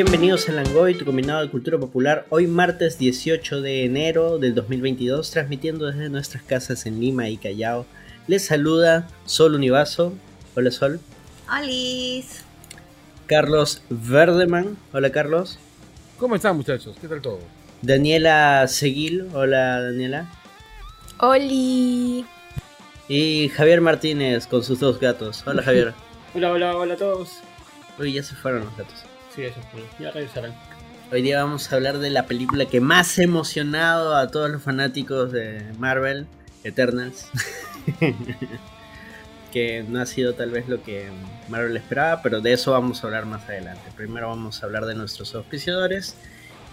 Bienvenidos a Langoy, tu combinado de cultura popular. Hoy martes 18 de enero del 2022, transmitiendo desde nuestras casas en Lima y Callao. Les saluda Sol Univaso. Hola Sol. Alice. Carlos Verdeman. Hola Carlos. ¿Cómo están muchachos? ¿Qué tal todo? Daniela Seguil. Hola Daniela. Oli. Y Javier Martínez con sus dos gatos. Hola Javier. hola, hola, hola a todos. Uy, ya se fueron los gatos. Sí, eso fue. Ya regresarán. Hoy día vamos a hablar de la película que más ha emocionado a todos los fanáticos de Marvel, Eternals. que no ha sido tal vez lo que Marvel esperaba, pero de eso vamos a hablar más adelante. Primero vamos a hablar de nuestros auspiciadores.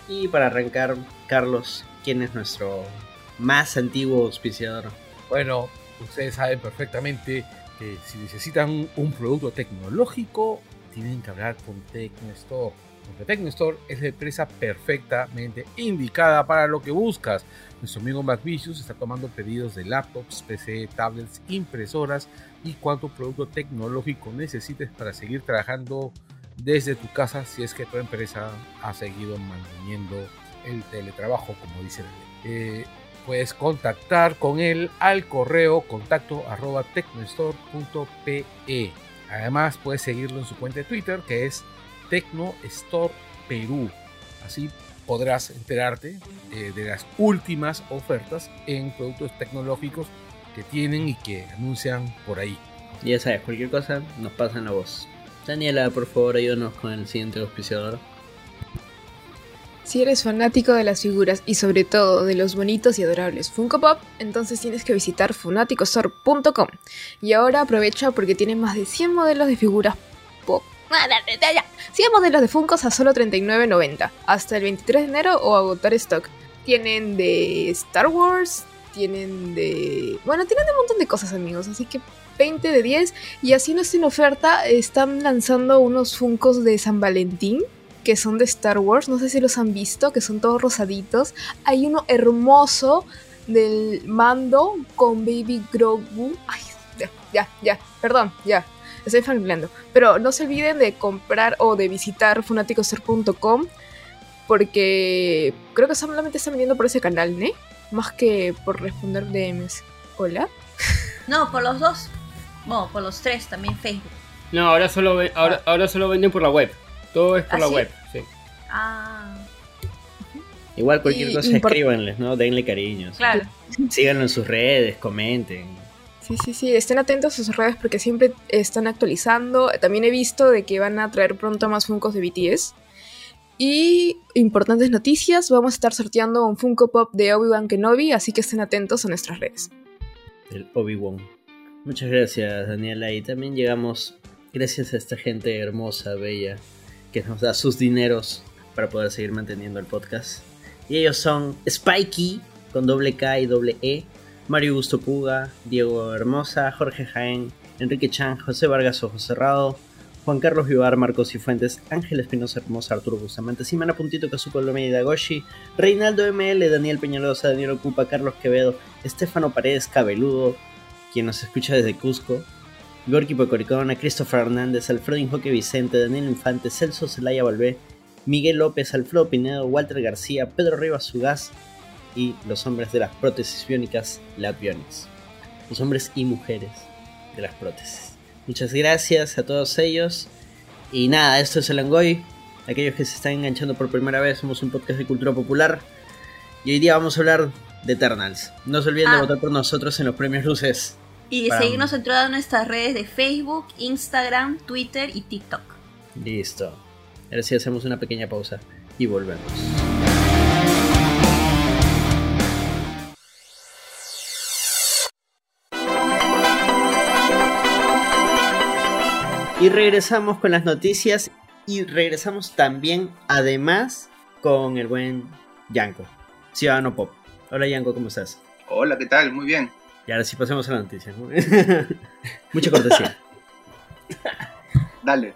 Y para arrancar, Carlos, ¿quién es nuestro más antiguo auspiciador? Bueno, ustedes saben perfectamente que si necesitan un producto tecnológico, tienen que hablar con Tecnostore. Porque Tecnostore es la empresa perfectamente indicada para lo que buscas. Nuestro amigo MacVicious está tomando pedidos de laptops, PC, tablets, impresoras y cuánto producto tecnológico necesites para seguir trabajando desde tu casa si es que tu empresa ha seguido manteniendo el teletrabajo, como dice la eh, puedes contactar con él al correo contacto arroba tecnostore.pe. Además, puedes seguirlo en su cuenta de Twitter que es Tecno Store Perú. Así podrás enterarte eh, de las últimas ofertas en productos tecnológicos que tienen y que anuncian por ahí. Ya sabes, cualquier cosa nos pasa en la voz. Daniela, por favor, ayúdanos con el siguiente auspiciador. Si eres fanático de las figuras y sobre todo de los bonitos y adorables Funko Pop, entonces tienes que visitar funaticostore.com. Y ahora aprovecha porque tiene más de 100 modelos de figuras pop. 100 modelos de Funkos a solo $39.90 hasta el 23 de enero o agotar stock. Tienen de Star Wars, tienen de... Bueno, tienen de un montón de cosas amigos, así que 20 de 10 y así no está en oferta, están lanzando unos Funkos de San Valentín que son de Star Wars, no sé si los han visto, que son todos rosaditos. Hay uno hermoso del mando con Baby Grogu. Ay, ya, ya, ya, perdón, ya, estoy familiando. Pero no se olviden de comprar o de visitar funaticoser.com porque creo que solamente están vendiendo por ese canal, ¿no? Más que por responder DMs. ¿Hola? No, por los dos. Bueno, por los tres, también Facebook. No, ahora solo, ahora, ahora solo venden por la web. Todo es por la web, sí. Ah. Igual cualquier cosa escríbanles, ¿no? Denle cariño. Claro. Síganlo en sus redes, comenten. Sí, sí, sí, estén atentos a sus redes porque siempre están actualizando. También he visto de que van a traer pronto más Funkos de BTS. Y importantes noticias, vamos a estar sorteando un Funko Pop de Obi-Wan Kenobi, así que estén atentos a nuestras redes. El Obi-Wan. Muchas gracias, Daniela. Y también llegamos gracias a esta gente hermosa, bella, que nos da sus dineros para poder seguir manteniendo el podcast. Y ellos son Spikey, con doble K y doble E, Mario Gusto Puga, Diego Hermosa, Jorge Jaén, Enrique Chan, José Vargas Ojo Cerrado, Juan Carlos Vivar, Marcos Cifuentes, Ángel Espinosa Hermosa, Arturo Bustamante, Simana Puntito, Kazuko Lomé y Dagoshi, Reinaldo ML, Daniel Peñalosa, Daniel Ocupa, Carlos Quevedo, Estefano Paredes Cabeludo, quien nos escucha desde Cusco, Gorky Pocoricona, Christopher Hernández, Alfredo Injoque Vicente, Daniel Infante, Celso Zelaya Valvé, Miguel López, Alfredo Pinedo, Walter García, Pedro Rivas Sugaz y los hombres de las prótesis biónicas, Labiones. Los hombres y mujeres de las prótesis. Muchas gracias a todos ellos. Y nada, esto es el Angoy. Aquellos que se están enganchando por primera vez, somos un podcast de cultura popular. Y hoy día vamos a hablar de Eternals. No se olviden de Ah. votar por nosotros en los premios luces. Y Para- seguirnos en todas nuestras redes de Facebook, Instagram, Twitter y TikTok. Listo. Ahora sí hacemos una pequeña pausa y volvemos. Y regresamos con las noticias y regresamos también, además, con el buen Yanko, Ciudadano Pop. Hola Yanko, ¿cómo estás? Hola, ¿qué tal? Muy bien. Y ahora sí pasemos a la noticia. ¿no? Mucha cortesía. Dale.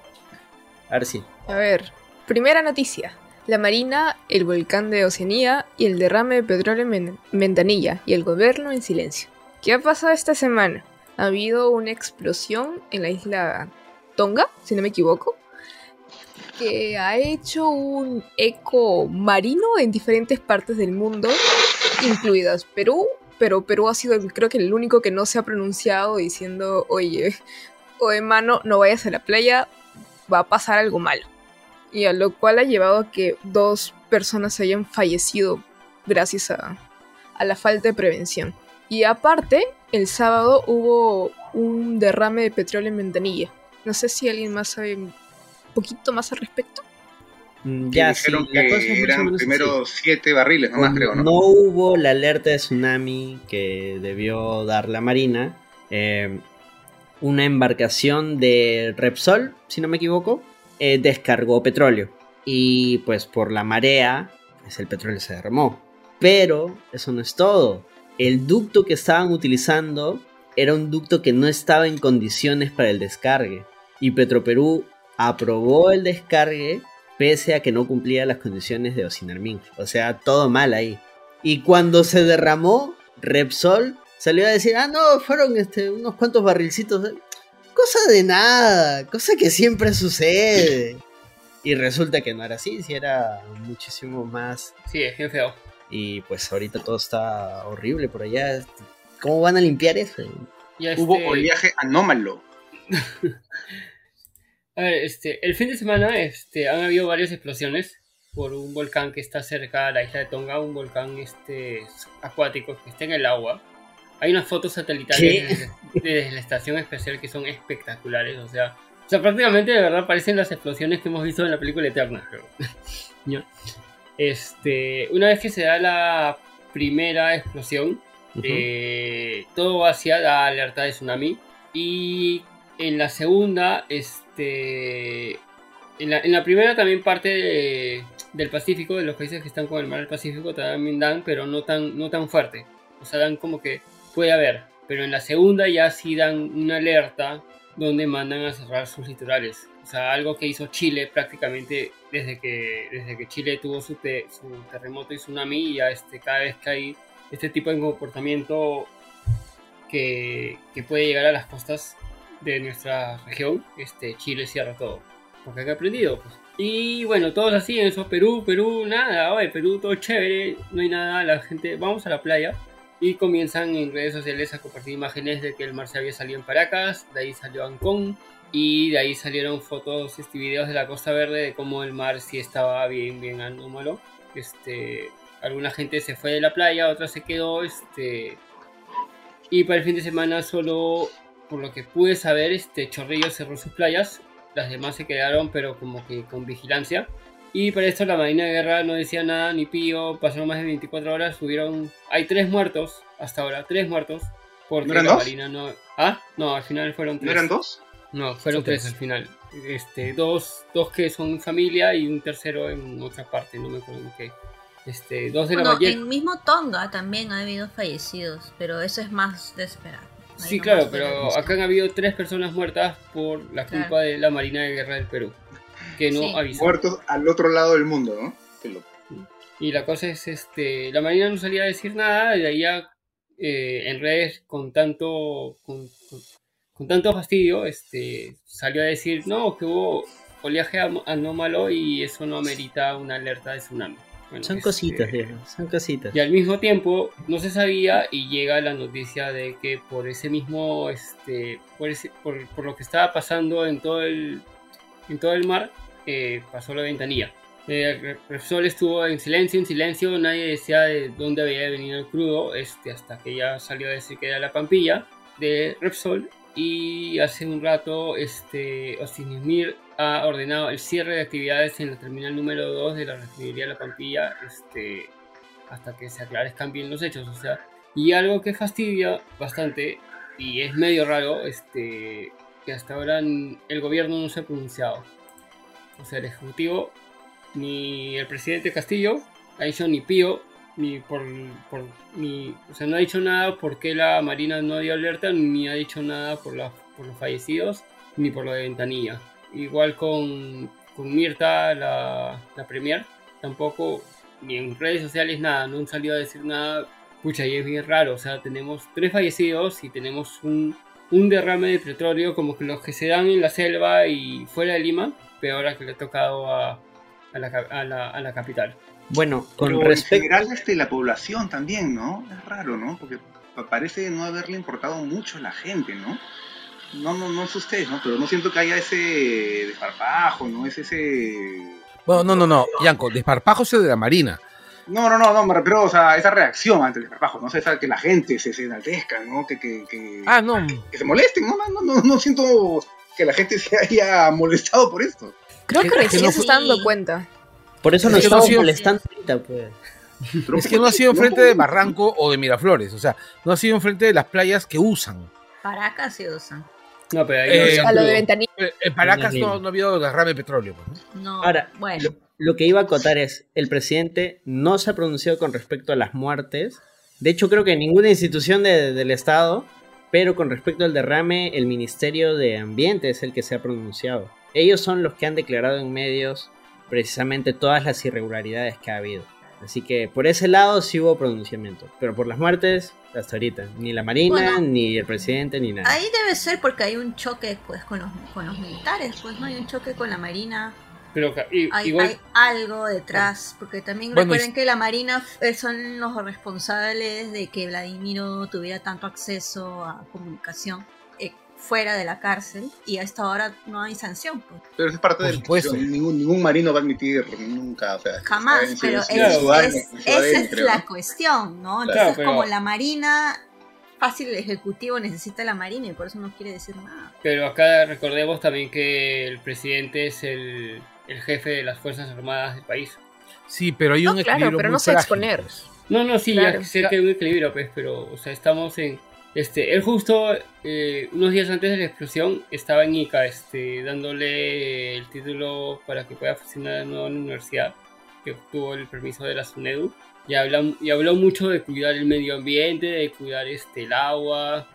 Ahora sí. A ver, primera noticia. La Marina, el volcán de Oceanía y el derrame de petróleo en Men- Ventanilla y el gobierno en silencio. ¿Qué ha pasado esta semana? Ha habido una explosión en la isla Tonga, si no me equivoco. que ha hecho un eco marino en diferentes partes del mundo, incluidas Perú, pero Perú ha sido creo que el único que no se ha pronunciado diciendo, oye, oye mano, no vayas a la playa, va a pasar algo malo. Y a lo cual ha llevado a que dos personas hayan fallecido gracias a, a la falta de prevención. Y aparte, el sábado hubo un derrame de petróleo en Ventanilla. No sé si alguien más sabe un poquito más al respecto. Mm, Ya, sí, dijeron la que cosa es eran primero así. siete barriles, nomás creo, ¿no? No hubo la alerta de tsunami que debió dar la Marina. Eh, una embarcación de Repsol, si no me equivoco, eh, descargó petróleo. Y pues por la marea, pues el petróleo se derramó. Pero eso no es todo. El ducto que estaban utilizando era un ducto que no estaba en condiciones para el descargue. Y Petroperú aprobó el descargue pese a que no cumplía las condiciones de Osinarmin. O sea, todo mal ahí. Y cuando se derramó, Repsol salió a decir, ah, no, fueron este, unos cuantos barrilcitos. de-". Cosa de nada, cosa que siempre sucede. Y resulta que no era así, si era muchísimo más. Sí, es bien feo. Y pues ahorita todo está horrible por allá. ¿Cómo van a limpiar eso? Ya, Hubo este, oleaje anómalo. A ver, este, el fin de semana este, han habido varias explosiones por un volcán que está cerca de la isla de Tonga, un volcán este, acuático que está en el agua. Hay unas fotos satelitales desde, desde la estación especial que son espectaculares, o sea, o sea, prácticamente de verdad parecen las explosiones que hemos visto en la película Eterna. ¿Ya? Este, una vez que se da la primera explosión, Ujú. eh, todo hacia la alerta de tsunami. Y en la segunda, este. En la, en la primera también parte de- del Pacífico, de los países que están con el mar del Pacífico, también dan, pero no tan, no tan fuerte. O sea, dan como que puede haber. Pero en la segunda ya sí dan una alerta donde mandan a cerrar sus litorales. O sea, algo que hizo Chile prácticamente desde que, desde que Chile tuvo su, te- su terremoto y tsunami. Y ya este, cada vez que hay este tipo de comportamiento que, que puede llegar a las costas de nuestra región, este, Chile cierra todo. Porque han aprendido, pues. Y bueno, todos así eso, Perú, Perú, nada, oye, Perú, todo chévere, no hay nada, la gente, vamos a la playa. Y comienzan en redes sociales a compartir imágenes de que el mar se había salido en Paracas, de ahí salió Ancón, y de ahí salieron fotos este, y videos de la Costa Verde de cómo el mar sí estaba bien, bien anómalo. Este, alguna gente se fue de la playa, otra se quedó, este, y para el fin de semana solo, por lo que pude saber, este Chorrillo cerró sus playas, las demás se quedaron pero como que con vigilancia. Y para esto la Marina de Guerra no decía nada ni pío, pasaron más de 24 horas, hubieron, hay tres muertos hasta ahora, tres muertos, porque ¿No eran la dos? Marina no... Ah, no, al final fueron ¿No tres. eran dos? No, fueron tres tres. al final. Este, dos, dos que son familia y un tercero en otra parte, no me acuerdo en qué. Este, dos de la Bueno, ballena. en mismo Tonga también ha habido fallecidos, pero eso es más de esperar. Ahí Sí, claro, pero acá han habido tres personas muertas por la culpa Claro. de la Marina de Guerra del Perú, que no Sí. avisó. Muertos al otro lado del mundo, ¿no? Qué loco. Y la cosa es, este, la Marina no salía a decir nada, y de ahí ya, eh, en redes con tanto, con, con- con tanto fastidio, este, salió a decir, no, que hubo oleaje anómalo y eso no amerita una alerta de tsunami. Bueno, Son este, cositas, viejo, son cositas. Y al mismo tiempo no se sabía y llega la noticia de que por ese mismo, este, por, ese- por, por lo que estaba pasando en todo el, en todo el mar, eh, pasó la ventanilla. Eh, Re- Repsol estuvo en silencio, en silencio, nadie decía de dónde había venido el crudo, este, hasta que ya salió a decir que era la Pampilla de Repsol. Y hace un rato, este, Osinimir ha ordenado el cierre de actividades en la terminal número 2 de la refinería La Pampilla, este, hasta que se aclarezcan bien los hechos. O sea, y algo que fastidia bastante y es medio raro, este, que hasta ahora el gobierno no se ha pronunciado. O sea, el ejecutivo ni el presidente Castillo ha dicho ni pío ni por, ni, o sea, no ha dicho nada por qué la Marina no dio alerta, ni ha dicho nada por, la- por los fallecidos, ni por lo de Ventanilla. Igual con, con Mirta, la, la Premier, tampoco, ni en redes sociales, nada, no han salido a decir nada. Pucha, y es bien raro, o sea, tenemos tres fallecidos y tenemos un, un derrame de petróleo como que los que se dan en la selva y fuera de Lima, peor a que le ha tocado a, a, la, a la- a la capital. Bueno, con Pero respecto... en general este, la población también, ¿no? Es raro, ¿no? Porque pa- parece no haberle importado mucho a la gente, ¿no? No, no, no es ustedes, ¿no? Pero no siento que haya ese desparpajo, ¿no? Es ese... Bueno, no, no, no, Yanko, desparpajo es el de la Marina. No, no, no, no, me refiero, o sea, esa reacción ante el desparpajo, ¿no? O sea, esa- que la gente se, se enaltezca, ¿no? Que, que, que, Ah, no, que se molesten, ¿no? No, no, no, no siento que la gente se haya molestado por esto. Creo que recién no se está dando cuenta. Por eso Es nos ha estamos sido- molestando ahorita, pues. Es que no ha sido enfrente de Barranco o de Miraflores, o sea, no ha sido enfrente de las playas que usan. Paracas se usan. No, pero ahí Eh, no había A lo de ventanilla. Eh, En Paracas no, no ha habido derrame de petróleo. pues, ¿no? No, Ahora, bueno. Lo, lo que iba a acotar es, el presidente no se ha pronunciado con respecto a las muertes. De hecho, creo que ninguna institución de- del Estado, pero con respecto al derrame, el Ministerio de Ambiente es el que se ha pronunciado. Ellos son los que han declarado en medios precisamente todas las irregularidades que ha habido. Así que por ese lado sí hubo pronunciamiento. Pero por las muertes, hasta ahorita, ni la Marina, Bueno. ni el presidente, ni nada. Ahí debe ser porque hay un choque pues con los, con los militares, pues no hay un choque con la marina, Pero i- hay, igual, hay algo detrás, porque también Bueno, recuerden y- que la marina eh, son los responsables de que Vladimiro tuviera tanto acceso a comunicación fuera de la cárcel y hasta ahora no hay sanción, pues. Pero eso es parte Por de la supuesto. discusión. Ningún, ningún marino va a admitir nunca, o sea... Jamás, pero en su- es- en su ADN, es- en su esa es creo, la cuestión, ¿no? Claro, Entonces, pero- como la marina, fácil el ejecutivo necesita la marina y por eso no quiere decir nada. pero acá recordemos también que el presidente es el, el jefe de las Fuerzas Armadas del país. Sí, pero hay No, un claro, equilibrio pero muy no se frágil, exponer. pues. No, no, sí, Claro. ya sé que hay un equilibrio, pues, pero, o sea, estamos en... Este, él justo eh, unos días antes de la explosión estaba en Ica, este, dándole el título para que pueda funcionar de nuevo en la universidad, que obtuvo el permiso de la SUNEDU, y, habla, y habló mucho de cuidar el medio ambiente, de cuidar este, el agua,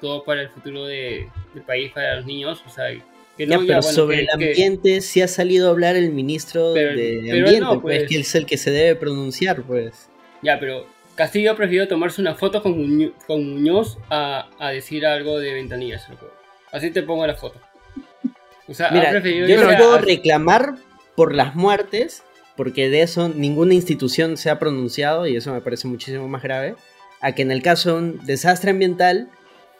todo para el futuro de- del país, para los niños, o sea, que Ya, no, pero ya, bueno, sobre que- el que- ambiente sí ha salido a hablar el ministro Pero- de pero Ambiente, no, pues, pues. que es el que se debe pronunciar, pues. Ya, pero Castillo prefirió tomarse una foto con, Muño- con Muñoz a, a decir algo de ventanillas. Así te pongo la foto. O sea, ha Mira, preferido yo no a- puedo reclamar por las muertes, porque de eso ninguna institución se ha pronunciado, y eso me parece muchísimo más grave, a que en el caso de un desastre ambiental,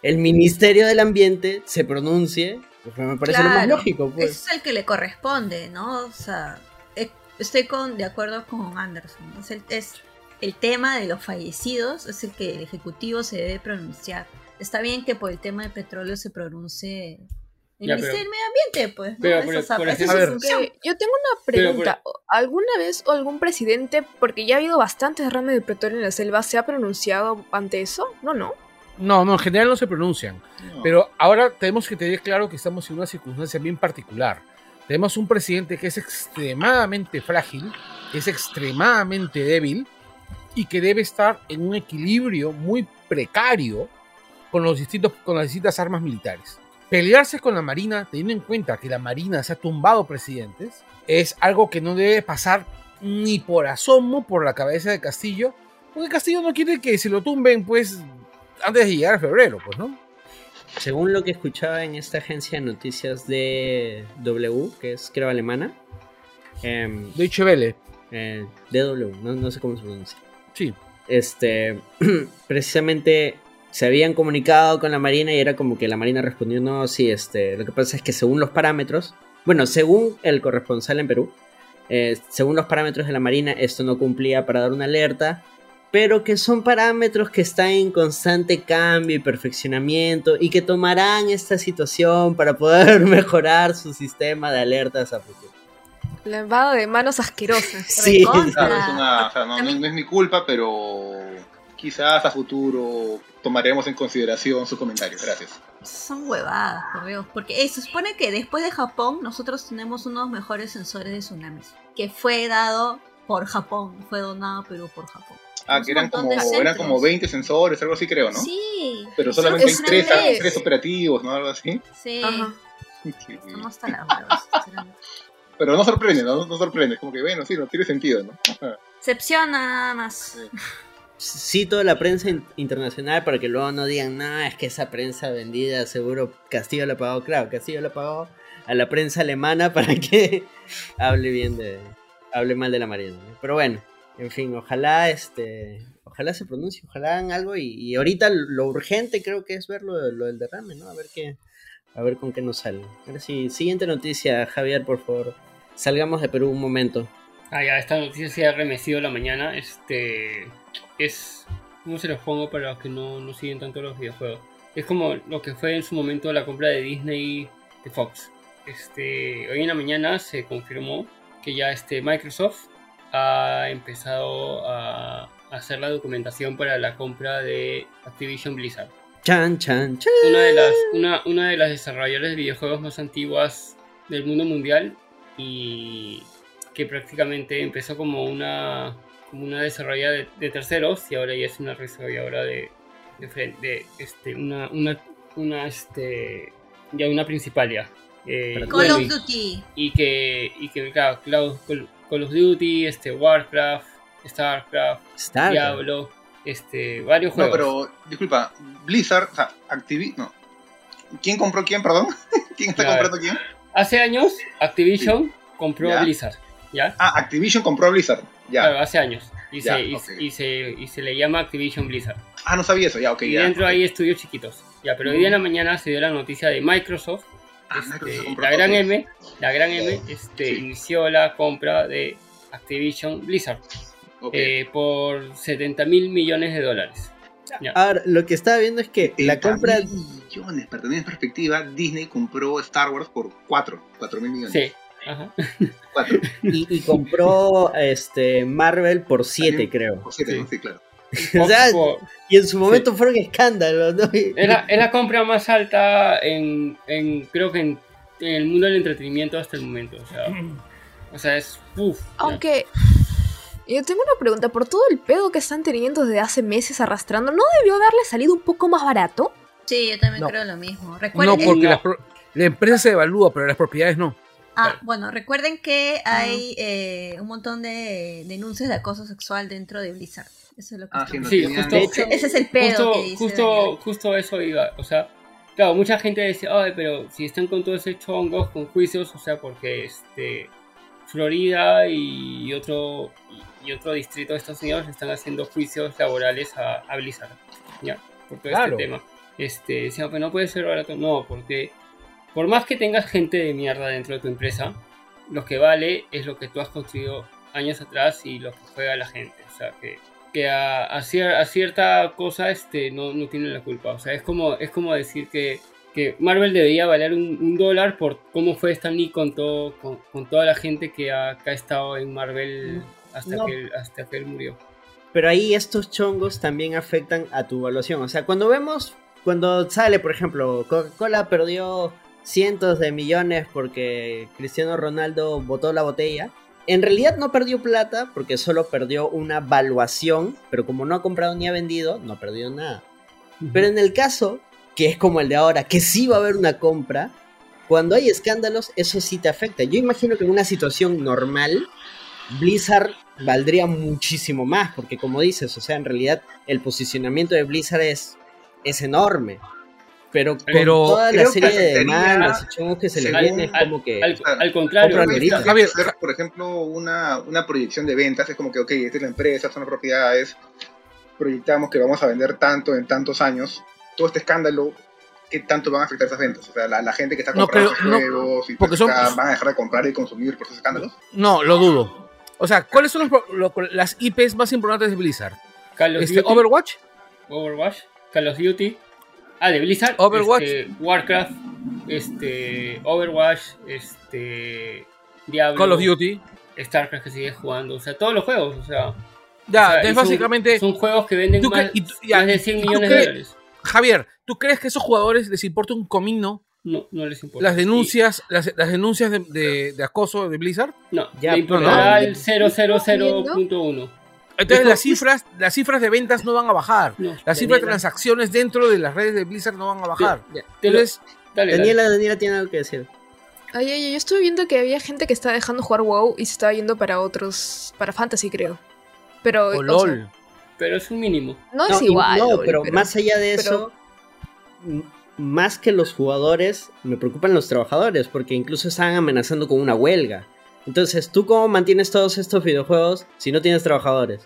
el Ministerio del Ambiente se pronuncie, pues me parece lo más Claro, lógico, pues. Ese es el que le corresponde, ¿no? O sea, eh, estoy con, de acuerdo con Anderson. Es el, es el tema de los fallecidos, es el que el Ejecutivo se debe pronunciar. Está bien que por el tema del petróleo se pronuncie el Ya, Ministerio pero- del Medio Ambiente, pues. ¿no? pero, pero, por ejemplo- ver. Que yo tengo una Pero, pregunta. ¿Alguna vez o algún presidente, porque ya ha habido bastantes derrames de petróleo en la selva, se ha pronunciado ante eso? No, no. No, no, en general no se pronuncian. No. Pero ahora tenemos que tener claro que estamos en una circunstancia bien particular. Tenemos un presidente que es extremadamente frágil, que es extremadamente débil y que debe estar en un equilibrio muy precario con, los distintos, con las distintas armas militares. Pelearse con la Marina, teniendo en cuenta que la Marina se ha tumbado presidentes, es algo que no debe pasar ni por asomo por la cabeza de Castillo, porque Castillo no quiere que se lo tumben, pues, antes de llegar a febrero, pues, ¿no? Según lo que escuchaba en esta agencia de noticias de W, que es creo alemana, em, Deutsche Welle, eh, DW, no, no sé cómo se pronuncia. Sí. Este, precisamente se habían comunicado con la Marina y era como que la Marina respondió, no, sí, este, lo que pasa es que según los parámetros, bueno, según el corresponsal en Perú, eh, según los parámetros de la Marina, esto no cumplía para dar una alerta, pero que son parámetros que están en constante cambio y perfeccionamiento y que tomarán esta situación para poder mejorar su sistema de alertas a futuro. Lavado de manos asquerosas. Sí. Claro, es una- o sea, no, También- no es mi culpa, pero quizás a futuro tomaremos en consideración sus comentarios. Gracias. Son huevadas, por Dios. Porque eh, se supone que después de Japón, nosotros tenemos unos mejores sensores de tsunamis. Que fue dado por Japón. Fue donado a Perú por Japón. Ah, que eran como, eran como 20 sensores, algo así creo, ¿no? Sí. Pero solamente hay es tres, tres. operativos, ¿no? Algo así. Sí. Ajá. Sí. Estamos hasta las huevas, sinceramente. Pero no sorprende, ¿no? No sorprende. Como que, bueno, sí, no tiene sentido, ¿no? Excepciona nada más. cito la prensa in- internacional para que luego no digan, no, es que esa prensa vendida seguro Castillo la pagó. Claro, Castillo la pagó a la prensa alemana para que hable bien de. hable mal de la Marina. ¿no? Pero bueno, en fin, ojalá este. Ojalá se pronuncie, ojalá hagan algo. Y, y ahorita lo urgente creo que es ver lo, lo del derrame, ¿no? A ver qué. A ver con qué nos sale. Ahora sí, siguiente noticia, Javier, por favor. Salgamos de Perú un momento. Ah, ya, esta noticia se ha remecido la mañana. Este. Es. ¿Cómo se los pongo para los que no, no siguen tanto los videojuegos? Es como lo que fue en su momento la compra de Disney de Fox. Este. Hoy en la mañana se confirmó que ya este Microsoft ha empezado a hacer la documentación para la compra de Activision Blizzard. Chan, chan, chan. Una de las, una, una de las desarrolladoras de videojuegos más antiguas del mundo mundial y que prácticamente empezó como una, como una desarrolladora de, de terceros y ahora ya es una desarrolladora de, de, de, este, una, una, una, este, ya una principal ya. Eh, Call of Duty. y que, y que claro, Call, Call of Duty, este, Warcraft, Starcraft, Star. Diablo, este, varios No, juegos. pero, disculpa, Blizzard, o sea, Activi... No. ¿Quién compró quién, perdón? ¿Quién está Claro. comprando quién? Hace años Activision compró Ya. Blizzard, ¿ya? Ah, Activision compró Blizzard. Ya. Claro, hace años. Y, Ya, se, y, y se, y se le llama Activision Blizzard. Ah, no sabía eso, ya, ok, y ya. dentro ok. hay estudios chiquitos. Ya, pero hoy día en la mañana se dio la noticia de Microsoft. Ah, este, Microsoft la gran. M, la gran M, este, Sí. inició la compra de Activision Blizzard eh, por 70 mil millones de dólares. Ya. Ahora, lo que estaba viendo es que la 70 compra. mil millones, para tener en perspectiva, Disney compró Star Wars por 4, 4 mil millones. Sí. Ajá. 4, Y, y compró este Marvel por 7, creo. por 7, Sí. ¿no? Sí, claro. O sea, y en su momento fueron escándalos, ¿no? Y- Es la, es la compra más alta en, en creo que en, en el mundo del entretenimiento hasta el momento. O sea, o sea es... Uf, ya. Aunque yo tengo una pregunta, por todo el pedo que están teniendo desde hace meses arrastrando, ¿no debió haberle salido un poco más barato? Sí, yo también No. creo lo mismo. No, Recuerden, porque No. pro- la empresa se evalúa, pero las propiedades no. ah, bueno, recuerden que hay eh, un montón de denuncias de acoso sexual dentro de Blizzard. Eso es lo que Ah, sí, no justo- De hecho, Ese es el pedo justo, que dice justo, justo eso iba. O sea, claro, mucha gente decía, ay, pero si están con todo ese chongos, con juicios, o sea, porque este Florida y otro y otro distrito de Estados Unidos están haciendo juicios laborales a, a Blizzard. Ya, por todo Claro. este tema. Este, decían, pero no puede ser barato. No, porque por más que tengas gente de mierda dentro de tu empresa, lo que vale es lo que tú has construido años atrás y lo que juega la gente. O sea, que, que a, a cier- a cierta cosa este, no, no tiene la culpa. O sea, es como, es como decir que, que Marvel debería valer un, un dólar por cómo fue Stan Lee con, todo, con, con toda la gente que ha, que ha estado en Marvel hasta, No. que, él- hasta que él murió. Pero ahí estos chongos también afectan a tu evaluación. O sea, cuando vemos, cuando sale, por ejemplo, Coca-Cola perdió cientos de millones porque Cristiano Ronaldo botó la botella. En realidad no perdió plata porque solo perdió una valuación, pero como no ha comprado ni ha vendido, no perdió nada. Pero en el caso, que es como el de ahora, que sí va a haber una compra, cuando hay escándalos, eso sí te afecta. Yo imagino que en una situación normal, Blizzard valdría muchísimo más, porque como dices, o sea, en realidad el posicionamiento de Blizzard es, es enorme. Pero con Pero toda la serie de demandas y chongos que se le viene, es como que... al- al contrario, Javier, hacer, Ja- por ejemplo, una, una proyección de ventas, es como que, ok, esta es la empresa, son las propiedades, proyectamos que vamos a vender tanto en tantos años, todo este escándalo, ¿qué tanto van a afectar esas ventas? O sea, la, la gente que está No comprando creo- no, juegos y porque son- van a dejar de comprar y consumir por esos escándalos. No, lo dudo. O sea, ¿cuáles son los pro- lo- las IPs más importantes de Blizzard? Call of Este, Duty, Overwatch, Overwatch, Call of Duty. Ah, de Blizzard. Overwatch. este, Warcraft. Este. Overwatch. Este. Diablo. Call of Duty. StarCraft que sigue jugando. O sea, todos los juegos. O sea. Ya, o sea, y es básicamente. Son, juegos que venden ¿Tú más, cre- y tú- ya, más de y- 100 y tú millones de dólares. Javier, ¿tú crees que a esos jugadores les importa un comino No, no les importa. las denuncias, las, las denuncias de, de- de acoso de Blizzard? No, Ya, le importará no. el 000.1. Entonces las cifras, las cifras de ventas no van a bajar. No, Las cifras de transacciones dentro de las redes de Blizzard no van a bajar. Ya, Entonces, dale, dale. Daniela, Daniela tiene algo que decir. Ay, ay, ay, yo estuve viendo que había gente que estaba dejando jugar WoW y se estaba yendo para otros, para Fantasy creo. Pero, o o LOL. sea, Pero es un mínimo. no, No, es igual. no, LOL, pero, más allá de eso, más que los jugadores, me preocupan los trabajadores, porque incluso están amenazando con una huelga. Entonces, ¿tú cómo mantienes todos estos videojuegos si no tienes trabajadores?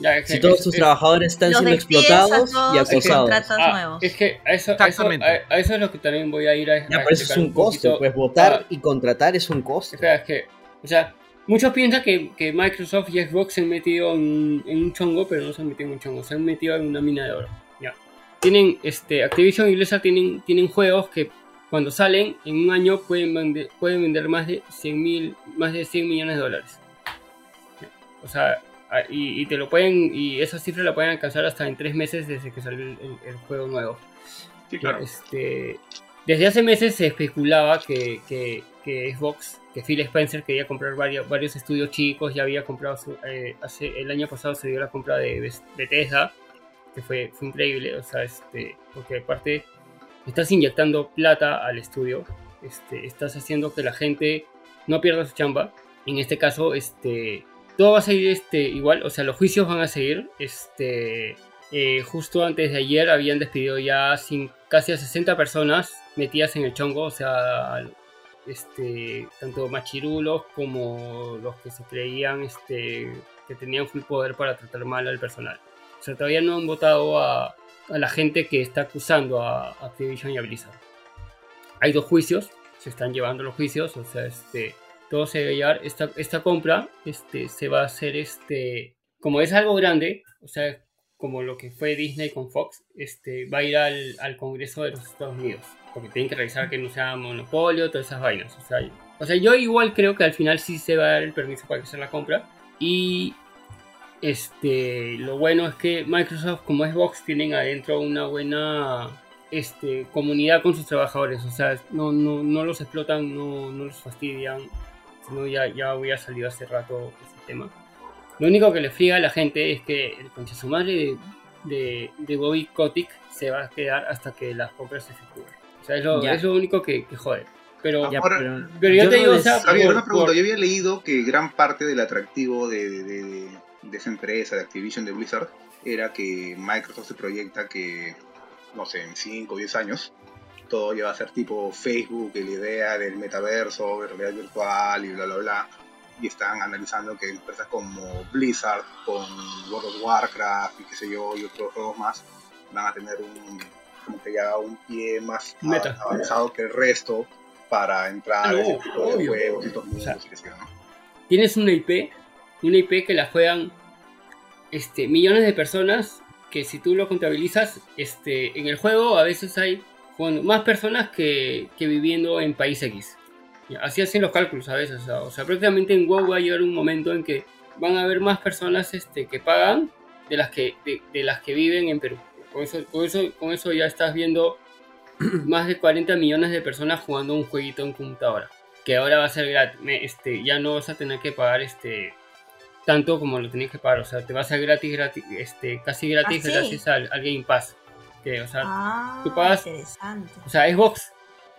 Ya, es que- Si todos es- tus es- trabajadores están siendo explotados y acosados. Ah, es que a eso, a, eso, Exactamente. a- a eso es lo que también voy a ir a. Ya, a pero eso es explicar un costo, poquito. pues votar Ah, y contratar es un costo. Espera, es que, o sea, muchos piensan que, que Microsoft y Xbox se han metido en, en un chongo, pero no se han metido en un chongo, se han metido en una mina de oro. Ya. Tienen, este, Activision y Blizzard tienen, tienen juegos que cuando salen en un año pueden vender, pueden vender más de 100 mil, más de 100 millones de dólares. O sea, y, y te lo pueden, y esa cifra la pueden alcanzar hasta en tres meses desde que salió el, el- el juego nuevo. Sí, claro. Este, desde hace meses se especulaba que, que, que Xbox, que Phil Spencer quería comprar varios, varios estudios chicos, ya había comprado, su- eh, hace, el año pasado se dio la compra de Bethesda, que fue, fue increíble, o sea, este, porque aparte estás inyectando plata al estudio, este, estás haciendo que la gente no pierda su chamba, en este caso, este, todo va a seguir este, igual, o sea, los juicios van a seguir, este, eh, justo antes de ayer habían despedido ya sin, casi a 60 personas metidas en el chongo, o sea, este, tanto machirulos como los que se creían este, que tenían full poder para tratar mal al personal. O sea, todavía no han votado a, a la gente que está acusando a Activision y a Blizzard. Hay dos juicios, se están llevando los juicios, o sea, este, todo se debe llevar. Esta, esta compra este, se va a hacer, este, como es algo grande, o sea, como lo que fue Disney con Fox, este, va a ir al, al Congreso de los Estados Unidos. Porque tienen que revisar que no sea monopolio, todas esas vainas. O sea, o sea, yo igual creo que al final sí se va a dar el permiso para se la compra. Y este, lo bueno es que Microsoft como Xbox tienen adentro una buena este, comunidad con sus trabajadores. O sea, no, no, no los explotan, no, no los fastidian. Sino ya, ya había salido hace rato ese tema. Lo único que le friega a la gente es que el concha su madre de, de, de Bobby Kotick se va a quedar hasta que las compras se efectúen. O sea, es lo, es lo único que, que jode. Pero, Ahora, pero, pero yo, te no digo, o sea, Javier, por- una pregunta. por- Yo había leído que gran parte del atractivo de, de- de- de esa empresa, de Activision, de Blizzard, era que Microsoft se proyecta que, no sé, en 5 o 10 años, todo ya va a ser tipo Facebook, y la idea del metaverso, de realidad virtual y bla, bla, bla. Y están analizando que empresas como Blizzard, con World of Warcraft y qué sé yo, y otros juegos más, van a tener un, como que ya un pie más Meta. avanzado que el resto para entrar Ah, no, ese tipo de obvio. juegos estos mundos O sea, y qué sé yo, ¿no? tienes una IP, una IP que la juegan este, millones de personas, que si tú lo contabilizas, este, en el juego a veces hay jugando más personas que, que viviendo en país X. Así hacen los cálculos a veces. O sea, prácticamente en WoW va a llegar un momento en que van a haber más personas este, que pagan de las que, de, de las que viven en Perú. Con eso, con, eso, con eso ya estás viendo más de 40 millones de personas jugando un jueguito en computadora que ahora va a ser gratis. Este, ya no vas a tener que pagar este tanto como lo tenías que pagar. O sea, te va a gratis, gratis, este, casi gratis ¿Ah, sí? gracias al, al Game Pass. Que, o sea, Ah, tú pagas- interesante. o sea, Xbox,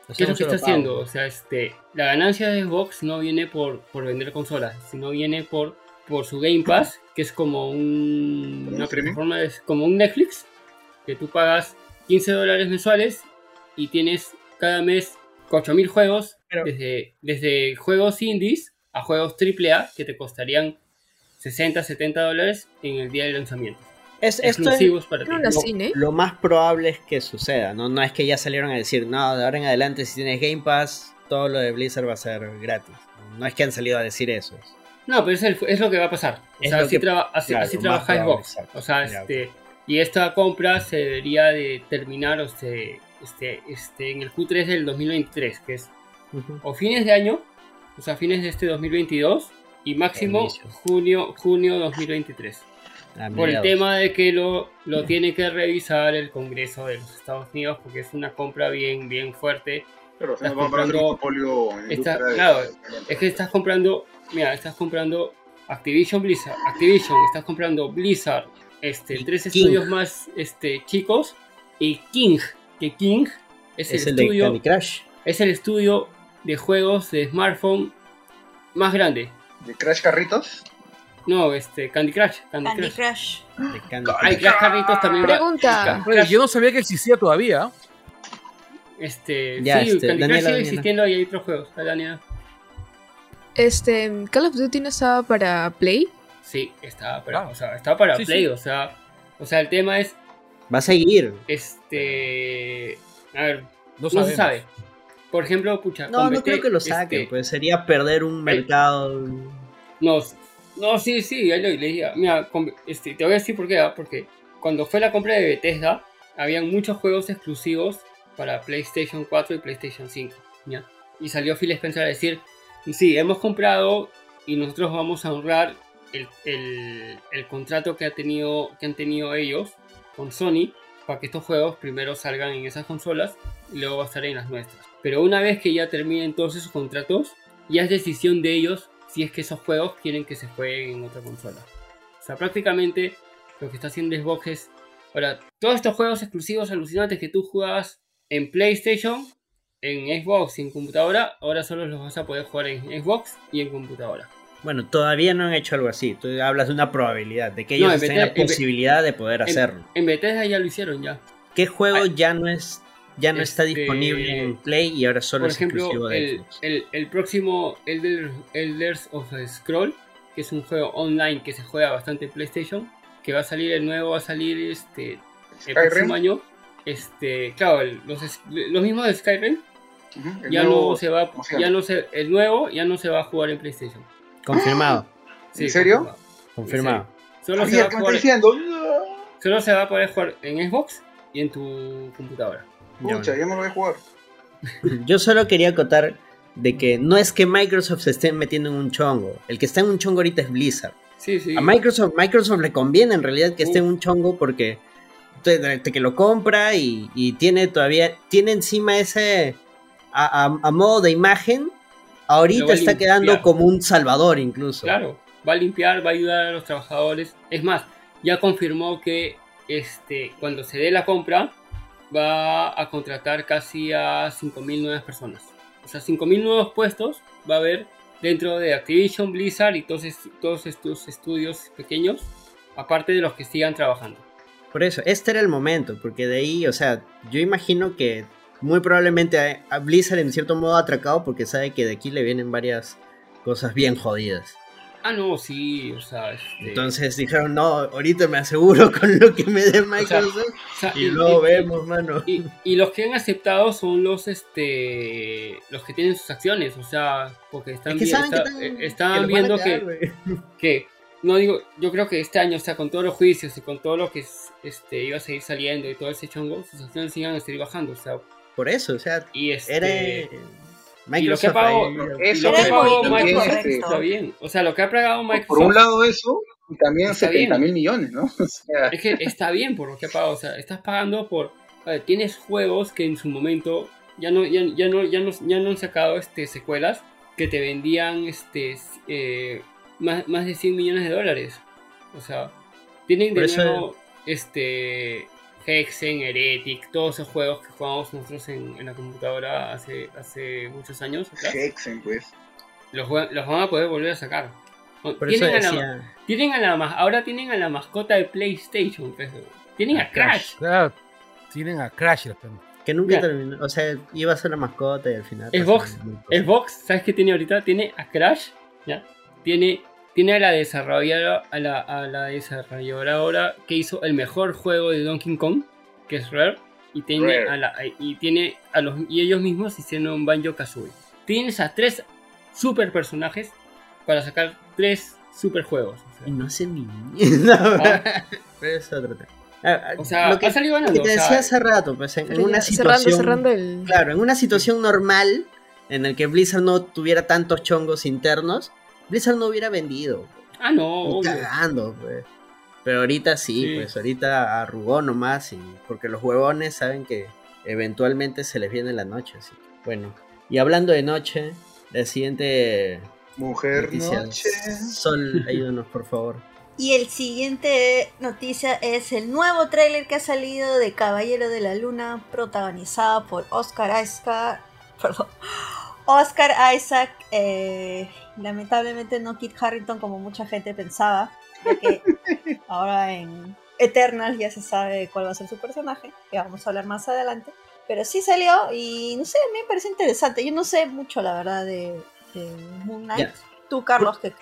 o ¿qué es lo que está pago. haciendo? O sea, este, la ganancia de Xbox no viene por, por vender consolas, sino viene por, por su Game Pass, que es como un, ¿Como una plataforma, de- como un Netflix, que tú pagas 15 dólares mensuales y tienes cada mes 8000 juegos, Pero- desde, desde juegos indies a juegos AAA que te costarían 60, 70 dólares en el día del lanzamiento. Es, esto es Exclusivos para ti. Lo más probable es que suceda, ¿no? No es que ya salieron a decir, no, de ahora en adelante si tienes Game Pass, todo lo de Blizzard va a ser gratis. No es que han salido a decir eso. No, pero es, el- es lo que va a pasar. O Es sea, lo así, que- traba- así, claro, así trabaja probable, Xbox. exacto. O sea, este, y esta compra se debería de terminar o se- este, este, en el Q3 del 2023, que es o fines de año, o sea, fines de este 2022, y máximo Inicio. junio, junio 2023. A Por el tema de que lo, lo tiene que revisar el Congreso de los Estados Unidos, porque es una compra bien, bien fuerte. Pero Estás comprando- en Está- de- claro, Es que estás comprando, mira, estás comprando Activision Blizzard, Activision, estás comprando Blizzard, este, Y tres King. estudios más este, chicos, y King, que King es, es el, el de estudio, Candy Crush. es el estudio de juegos de smartphone más grande. De Crash Carritos. No, este, Candy Crush, Candy, Candy Crush. Crush. de Candy Hay Crush. Crash Carritos también. Pregunta. Yo no sabía que existía todavía. Este, Ya, sí, este, Candy Crush sigue existiendo y hay otros juegos. ¿verdad, Daniela? Este, Call of Duty no estaba para Play. Sí, estaba para, Ah. o sea, estaba para Sí, Play, sí. o sea, o sea, el tema es, Va a seguir. este, a ver, No, no, se sabe. Por ejemplo, pucha, No, no creo que lo saquen, este, pues sería perder un mercado. No, no, sí, sí, ahí lo leía. Mira, este, te voy a decir por qué, ¿ah? porque cuando fue la compra de Bethesda, habían muchos juegos exclusivos para PlayStation 4 y PlayStation 5. ¿ya? Y salió Phil Spencer a decir, sí, hemos comprado y nosotros vamos a honrar el, el- el contrato que, ha tenido, que han tenido ellos con Sony para que estos juegos primero salgan en esas consolas y luego va a estar en las nuestras. Pero una vez que ya terminen todos esos contratos, ya es decisión de ellos si es que esos juegos quieren que se jueguen en otra consola. O sea, prácticamente lo que está haciendo Xbox es. Ahora, todos estos juegos exclusivos alucinantes que tú jugabas en PlayStation, en Xbox y en computadora, ahora solo los vas a poder jugar en Xbox y en computadora. Bueno, todavía no han hecho algo así. Tú hablas de una probabilidad, de que ellos en tengan la en posibilidad de poder En- hacerlo. En, Bethesda ya lo hicieron ya. ¿Qué juego Ay. ya no es ya no está Este, disponible en Play y ahora solo Por es exclusivo de el, Xbox? el, el próximo Elder, Elders of Scroll, que es un juego online que se juega bastante en PlayStation, que va a salir el nuevo, va a salir este el Skyrim. próximo año. Este, claro, el- los, los mismos de Skyrim ya nuevo- no se va, ya no se, el nuevo ya no se va a jugar en PlayStation. Confirmado, Sí, ¿En serio? confirmado. confirmado. Solo solo se va a poder jugar en Xbox y en tu computadora. Pucha, ya me lo voy a jugar. Yo solo quería acotar de que no es que Microsoft se esté metiendo en un chongo. El que está en un chongo ahorita es Blizzard. Sí, sí. A Microsoft, Microsoft le conviene en realidad que esté en un chongo porque te- te- que lo compra y, y tiene todavía, tiene encima ese, a, a- a modo de imagen, ahorita está quedando como un salvador incluso. Claro, va a limpiar, va a ayudar a los trabajadores. Es más, ya confirmó que este, cuando se dé la compra, va a contratar casi a 5.000 nuevas personas. O sea, 5.000 nuevos puestos va a haber dentro de Activision, Blizzard y todos, est- todos estos estudios pequeños, aparte de los que sigan trabajando. Por eso, este era el momento, porque de ahí, o sea, yo imagino que muy probablemente a Blizzard en cierto modo ha atracado porque sabe que de aquí le vienen varias cosas bien jodidas. Ah, no, sí, o sea, este, Entonces dijeron, no, ahorita me aseguro con lo que me dé Microsoft o sea, y luego vemos, mano. Y, y los que han aceptado son los este los que tienen sus acciones, o sea, porque están, Es que está- están- eh, que viendo que, no digo, yo creo que este año, o sea, con todos los juicios y con todo lo que es- este iba a seguir saliendo y todo ese chongo, sus acciones iban a seguir bajando, o sea, Por eso, o sea, y este era y lo que ha pagado, Eso que Microsoft correcto. está bien, o sea, lo que ha pagado Microsoft Por un lado eso, y también Está 70 bien. mil millones, ¿no? O sea, Es que está bien por lo que ha pagado, o sea, estás pagando por... a ver, tienes juegos que en su momento ya no, ya, ya no, ya no, ya no han sacado este, secuelas que te vendían este, eh, más, más de 100 millones de dólares. O sea, tienen de nuevo este, Hexen, Heretic, todos esos juegos que jugábamos nosotros en, en la computadora hace, hace muchos años. atrás, Hexen, pues. los, van a poder volver a sacar. Por eso Tienen a la- tienen a la ahora tienen a la mascota de PlayStation. pues, Tienen a A Crash. Crash. Claro, tienen a Crash que nunca Mira. terminó, o sea, iba a ser la mascota y al final... Xbox. Xbox, ¿sabes qué tiene ahorita? Tiene a Crash, ¿ya? Tiene, tiene a la desarrolladora, a la, a la desarrolladora que hizo el mejor juego de Donkey Kong, que es Rare, y tiene Rare. a la, y tiene a los y ellos mismos hicieron un Banjo Kazooie. Tienes a tres super personajes para sacar tres super juegos. o sea. Y no hace ni... no, Ah. es otro tema. Ah, O sea, lo que, ha salido lo ganando. que te o sea, decía hace rato, pues en, una situación... cerrando, cerrando el. Claro, en una situación normal, en el que Blizzard no tuviera tantos chongos internos, Blizzard no hubiera vendido. ah, no, cagando, pues. Pero ahorita sí, Sí. pues ahorita arrugó nomás, y, porque los huevones saben que eventualmente se les viene la noche. Así. que, Bueno, y hablando de noche, la siguiente Mujer noticia. noche. Sol, ayúdanos por favor. Y el siguiente noticia es el nuevo tráiler que ha salido de Caballero de la Luna, protagonizada por Oscar Isaac. Perdón. Oscar Isaac, eh, lamentablemente no Kit Harrington como mucha gente pensaba, ya que ahora en Eternal ya se sabe cuál va a ser su personaje, que vamos a hablar más adelante. Pero sí salió y no sé, a mí me parece interesante. Yo no sé mucho, la verdad, de, de Moon Knight. Ya. Tú, Carlos, que,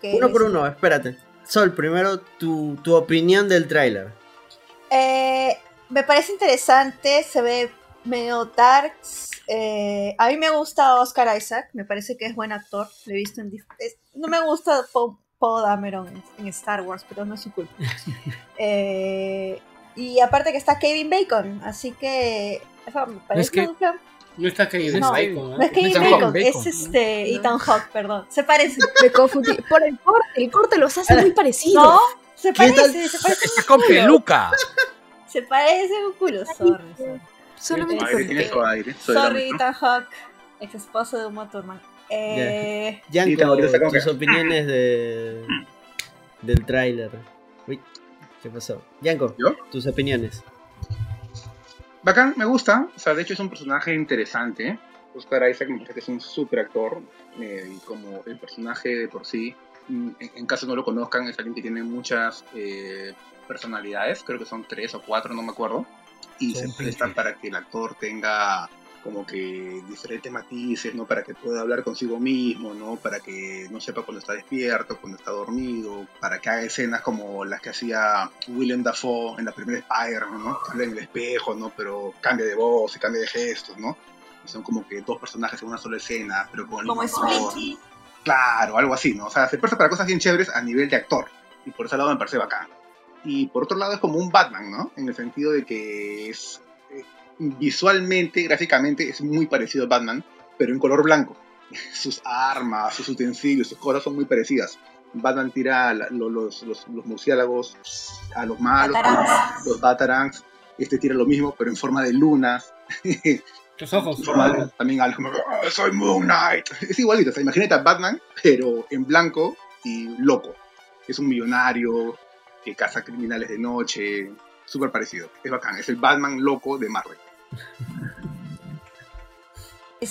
que Uno por eres- uno, espérate. Sol, primero tu, tu opinión del tráiler. Eh, me parece interesante, se ve medio darks. eh, a mí me gusta Oscar Isaac, me parece que es buen actor. Lo he visto en. es- no me gusta Poe Poe Dameron en, en Star Wars, pero no es su culpa. Eh, y aparte que está Kevin Bacon, así que. Eso me parece que- mucho. No está Kevin No, Bacon, ¿no? No es Kevin Bacon, es este No. Ethan Hawke, perdón. Se parece. Me confundí. Por el corte, el corte los hace muy parecidos. No, se ¿Qué tal? parece, se parece. Está con peluca. Se parece un culo, sorry. sorry. Solamente Aire, tiene porque... su aire. su Sorry, Hawke, ex esposo de Uma Thurman. Eh, Yanko, Sí, ahorita sacamos tus que- opiniones de, del tráiler. Uy, ¿qué pasó? Yanko, ¿Yo? tus opiniones. Bacán, me gusta. O sea, de hecho es un personaje interesante. Oscar Isaac me parece que es un super actor. eh, y como el personaje de por sí, mm, en, en caso no lo conozcan, es alguien que tiene muchas eh, personalidades. Creo que son tres o cuatro, no me acuerdo. Y Son se presta 20. para que el actor tenga como que diferentes matices, ¿no? Para que pueda hablar consigo mismo, ¿no? Para que no sepa cuando está despierto, cuando está dormido, para que haga escenas como las que hacía Willem Dafoe en la primera Spider-Man, ¿no? Que habla en el espejo, ¿no? Pero cambia de voz y cambia de gestos, ¿no? Son como que dos personajes en una sola escena, pero con el como. Claro, algo así, ¿no? O sea, se presta para cosas bien chéveres a nivel de actor. Y por ese lado me parece bacán. Y por otro lado es como un Batman, ¿no? En el sentido de que es eh, visualmente, gráficamente, es muy parecido a Batman, pero en color blanco. Sus armas, sus utensilios, sus cosas son muy parecidas. Batman tira la- lo- los, los, los murciélagos a los malos, Batarangs. los batarangs. Este tira lo mismo, pero en forma de lunas. Los ojos. En forma de- también algo como, "Ah, soy Moon Knight. Es igualito, o sea, imagínate a Batman, pero en blanco y loco. Es un millonario que caza criminales de noche. Súper parecido. Es bacán. Es el Batman loco de Marvel.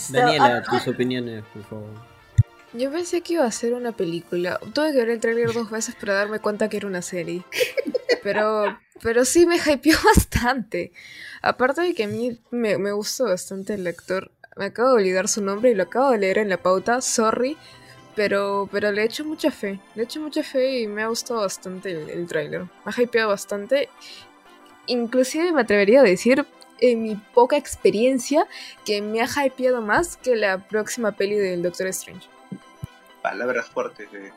Daniela, tus opiniones, por favor. Yo pensé que iba a ser una película. Tuve que ver el tráiler dos veces para darme cuenta que era una serie. Pero, pero sí me hypeó bastante. Aparte de que a mí me, me gustó bastante el actor. Me acabo de olvidar su nombre y lo acabo de leer en la pauta. Sorry. Pero, pero le echo mucha fe. Le echo mucha fe y me ha gustado bastante el, el tráiler. Me ha hypeado bastante. Inclusive me atrevería a decir, en mi poca experiencia, que me ha hypeado más que la próxima peli del Doctor Strange. Palabras fuertes de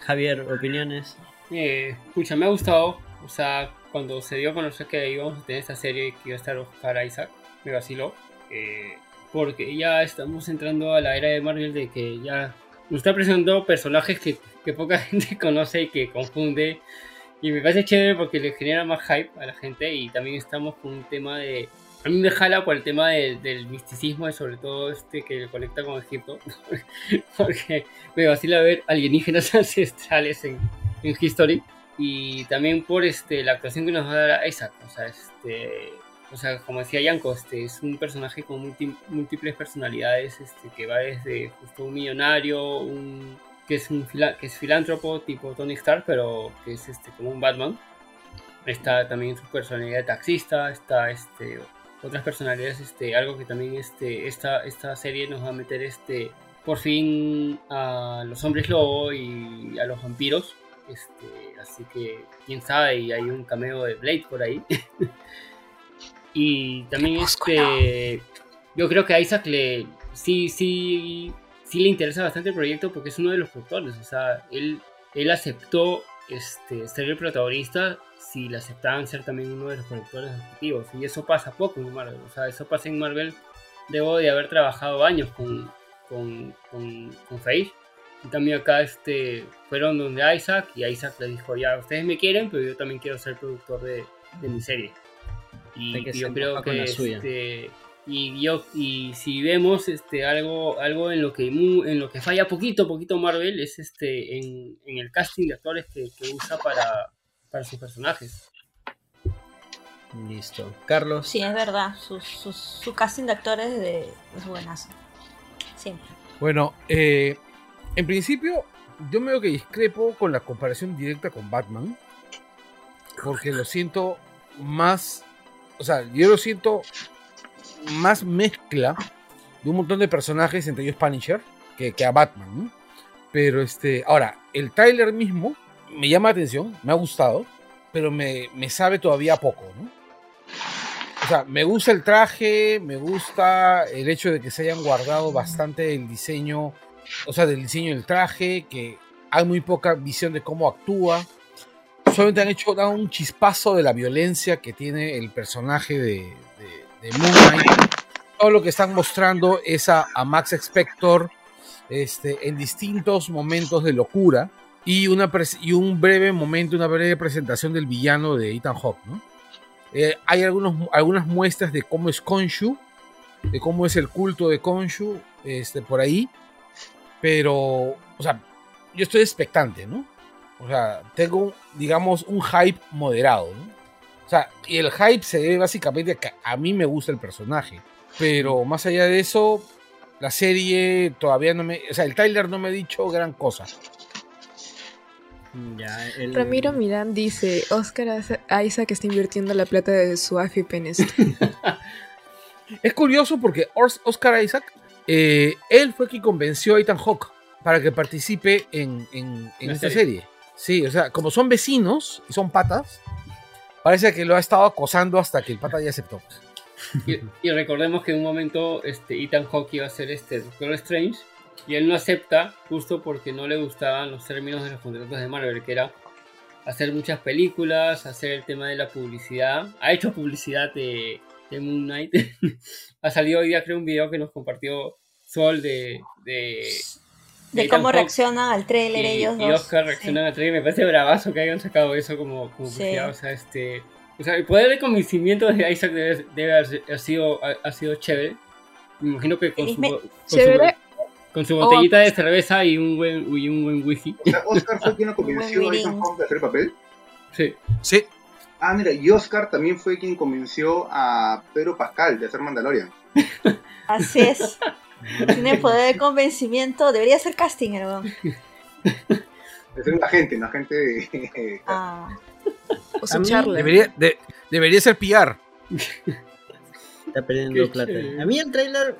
Javier, opiniones. Eh, escucha, me ha gustado. O sea, cuando se dio a conocer que íbamos a tener esta serie que iba a estar Oscar Isaac, me vaciló. eh, porque ya estamos entrando a la era de Marvel de que ya nos está presentando personajes que, que poca gente conoce y que confunde. Y me parece chévere porque le genera más hype a la gente. Y también estamos con un tema de. A mí me jala por el tema de- del misticismo y sobre todo este que conecta con Egipto. porque me vacila ver alienígenas ancestrales en, en History y también por este la actuación que nos va a dar Isaac o sea este o sea como decía Yanko este es un personaje con múltiples personalidades este que va desde justo un millonario un que es un que es filántropo tipo Tony Stark pero que es este como un Batman está también su personalidad de taxista está este otras personalidades este algo que también este esta esta serie nos va a meter este por fin a los hombres lobo y a los vampiros. Este, así que quién sabe, y hay un cameo de Blade por ahí. y también este yo creo que a Isaac le sí, sí, sí le interesa bastante el proyecto porque es uno de los productores. O sea, él, él aceptó este, ser el protagonista si le aceptaban ser también uno de los productores ejecutivos. Y eso pasa poco en Marvel. O sea, eso pasa en Marvel. Debo de haber trabajado años con, con, con, con Feige. Y también acá este, fueron donde Isaac y Isaac le dijo, ya, ustedes me quieren, pero yo también quiero ser productor de, de mi serie. Y, yo creo que este, y yo y si vemos este algo algo en lo que en lo que falla poquito poquito Marvel es este en, en el casting de actores que, que usa para, para sus personajes Listo. Carlos. Sí, es verdad. Su, su, su casting de actores de, es buenazo. Siempre. Bueno, eh, en principio, yo medio que discrepo con la comparación directa con Batman. Porque lo siento más. O sea, yo lo siento más mezcla de un montón de personajes, entre ellos Punisher, que, a Batman, ¿no? Pero este, ahora, el trailer mismo me llama la atención, me ha gustado, pero me, me sabe todavía poco, ¿no? O sea, me gusta el traje, me gusta el hecho de que se hayan guardado bastante el diseño, o sea, del diseño del traje, que hay muy poca visión de cómo actúa. Solamente han hecho un chispazo de la violencia que tiene el personaje de, de. Todo lo que están mostrando es a, Max Spector este, en distintos momentos de locura y, una y un breve momento, una breve presentación del villano de Ethan Hawke, ¿no? Eh, hay algunos, algunas muestras de cómo es Khonshu, de cómo es el culto de Khonshu, este, por ahí, pero, o sea, yo estoy expectante, ¿no? O sea, tengo, digamos, un hype moderado, ¿no? O sea, y el hype se debe básicamente a que a mí me gusta el personaje, pero más allá de eso, la serie todavía no me, o sea, el trailer no me ha dicho gran cosa. Ya, el- Ramiro Mirán dice, Oscar Isaac está invirtiendo la plata de su AFP en esto. Es curioso porque Os- Oscar Isaac, eh, él fue quien convenció a Ethan Hawke para que participe en, en- en La esta serie. serie. Sí, o sea, como son vecinos y son patas, parece que lo ha estado acosando hasta que el pata ya aceptó. Y, recordemos que en un momento este, Ethan Hawke iba a ser este Doctor Strange y él no acepta justo porque no le gustaban los términos de los contratos de Marvel, que era hacer muchas películas, hacer el tema de la publicidad. Ha hecho publicidad de, de Moon Knight. ha salido hoy día creo un video que nos compartió Sol de... de De cómo reaccionan al trailer y, ellos y dos. Oscar reaccionan al trailer. Me parece bravazo que hayan sacado eso como, como Sí. O sea, este. O sea, el poder de convencimiento de Isaac debe, debe haber ha sido, ha, ha sido chévere. Me imagino que con su, Felizmente- con su- Chévere. con su Oh. botellita de cerveza y un buen, y un buen whisky. O sea, Oscar fue quien convenció a Ethan. Hawke de hacer el papel. Sí. Sí, Ah, mira, y Oscar también fue quien convenció a Pedro Pascal de hacer Mandalorian. Así es. Tiene poder de convencimiento. Debería ser casting. De ser un agente, un agente de... Ah, O A su charla. debería, de- debería ser PR. Está perdiendo Qué plata. chévere. A mí el trailer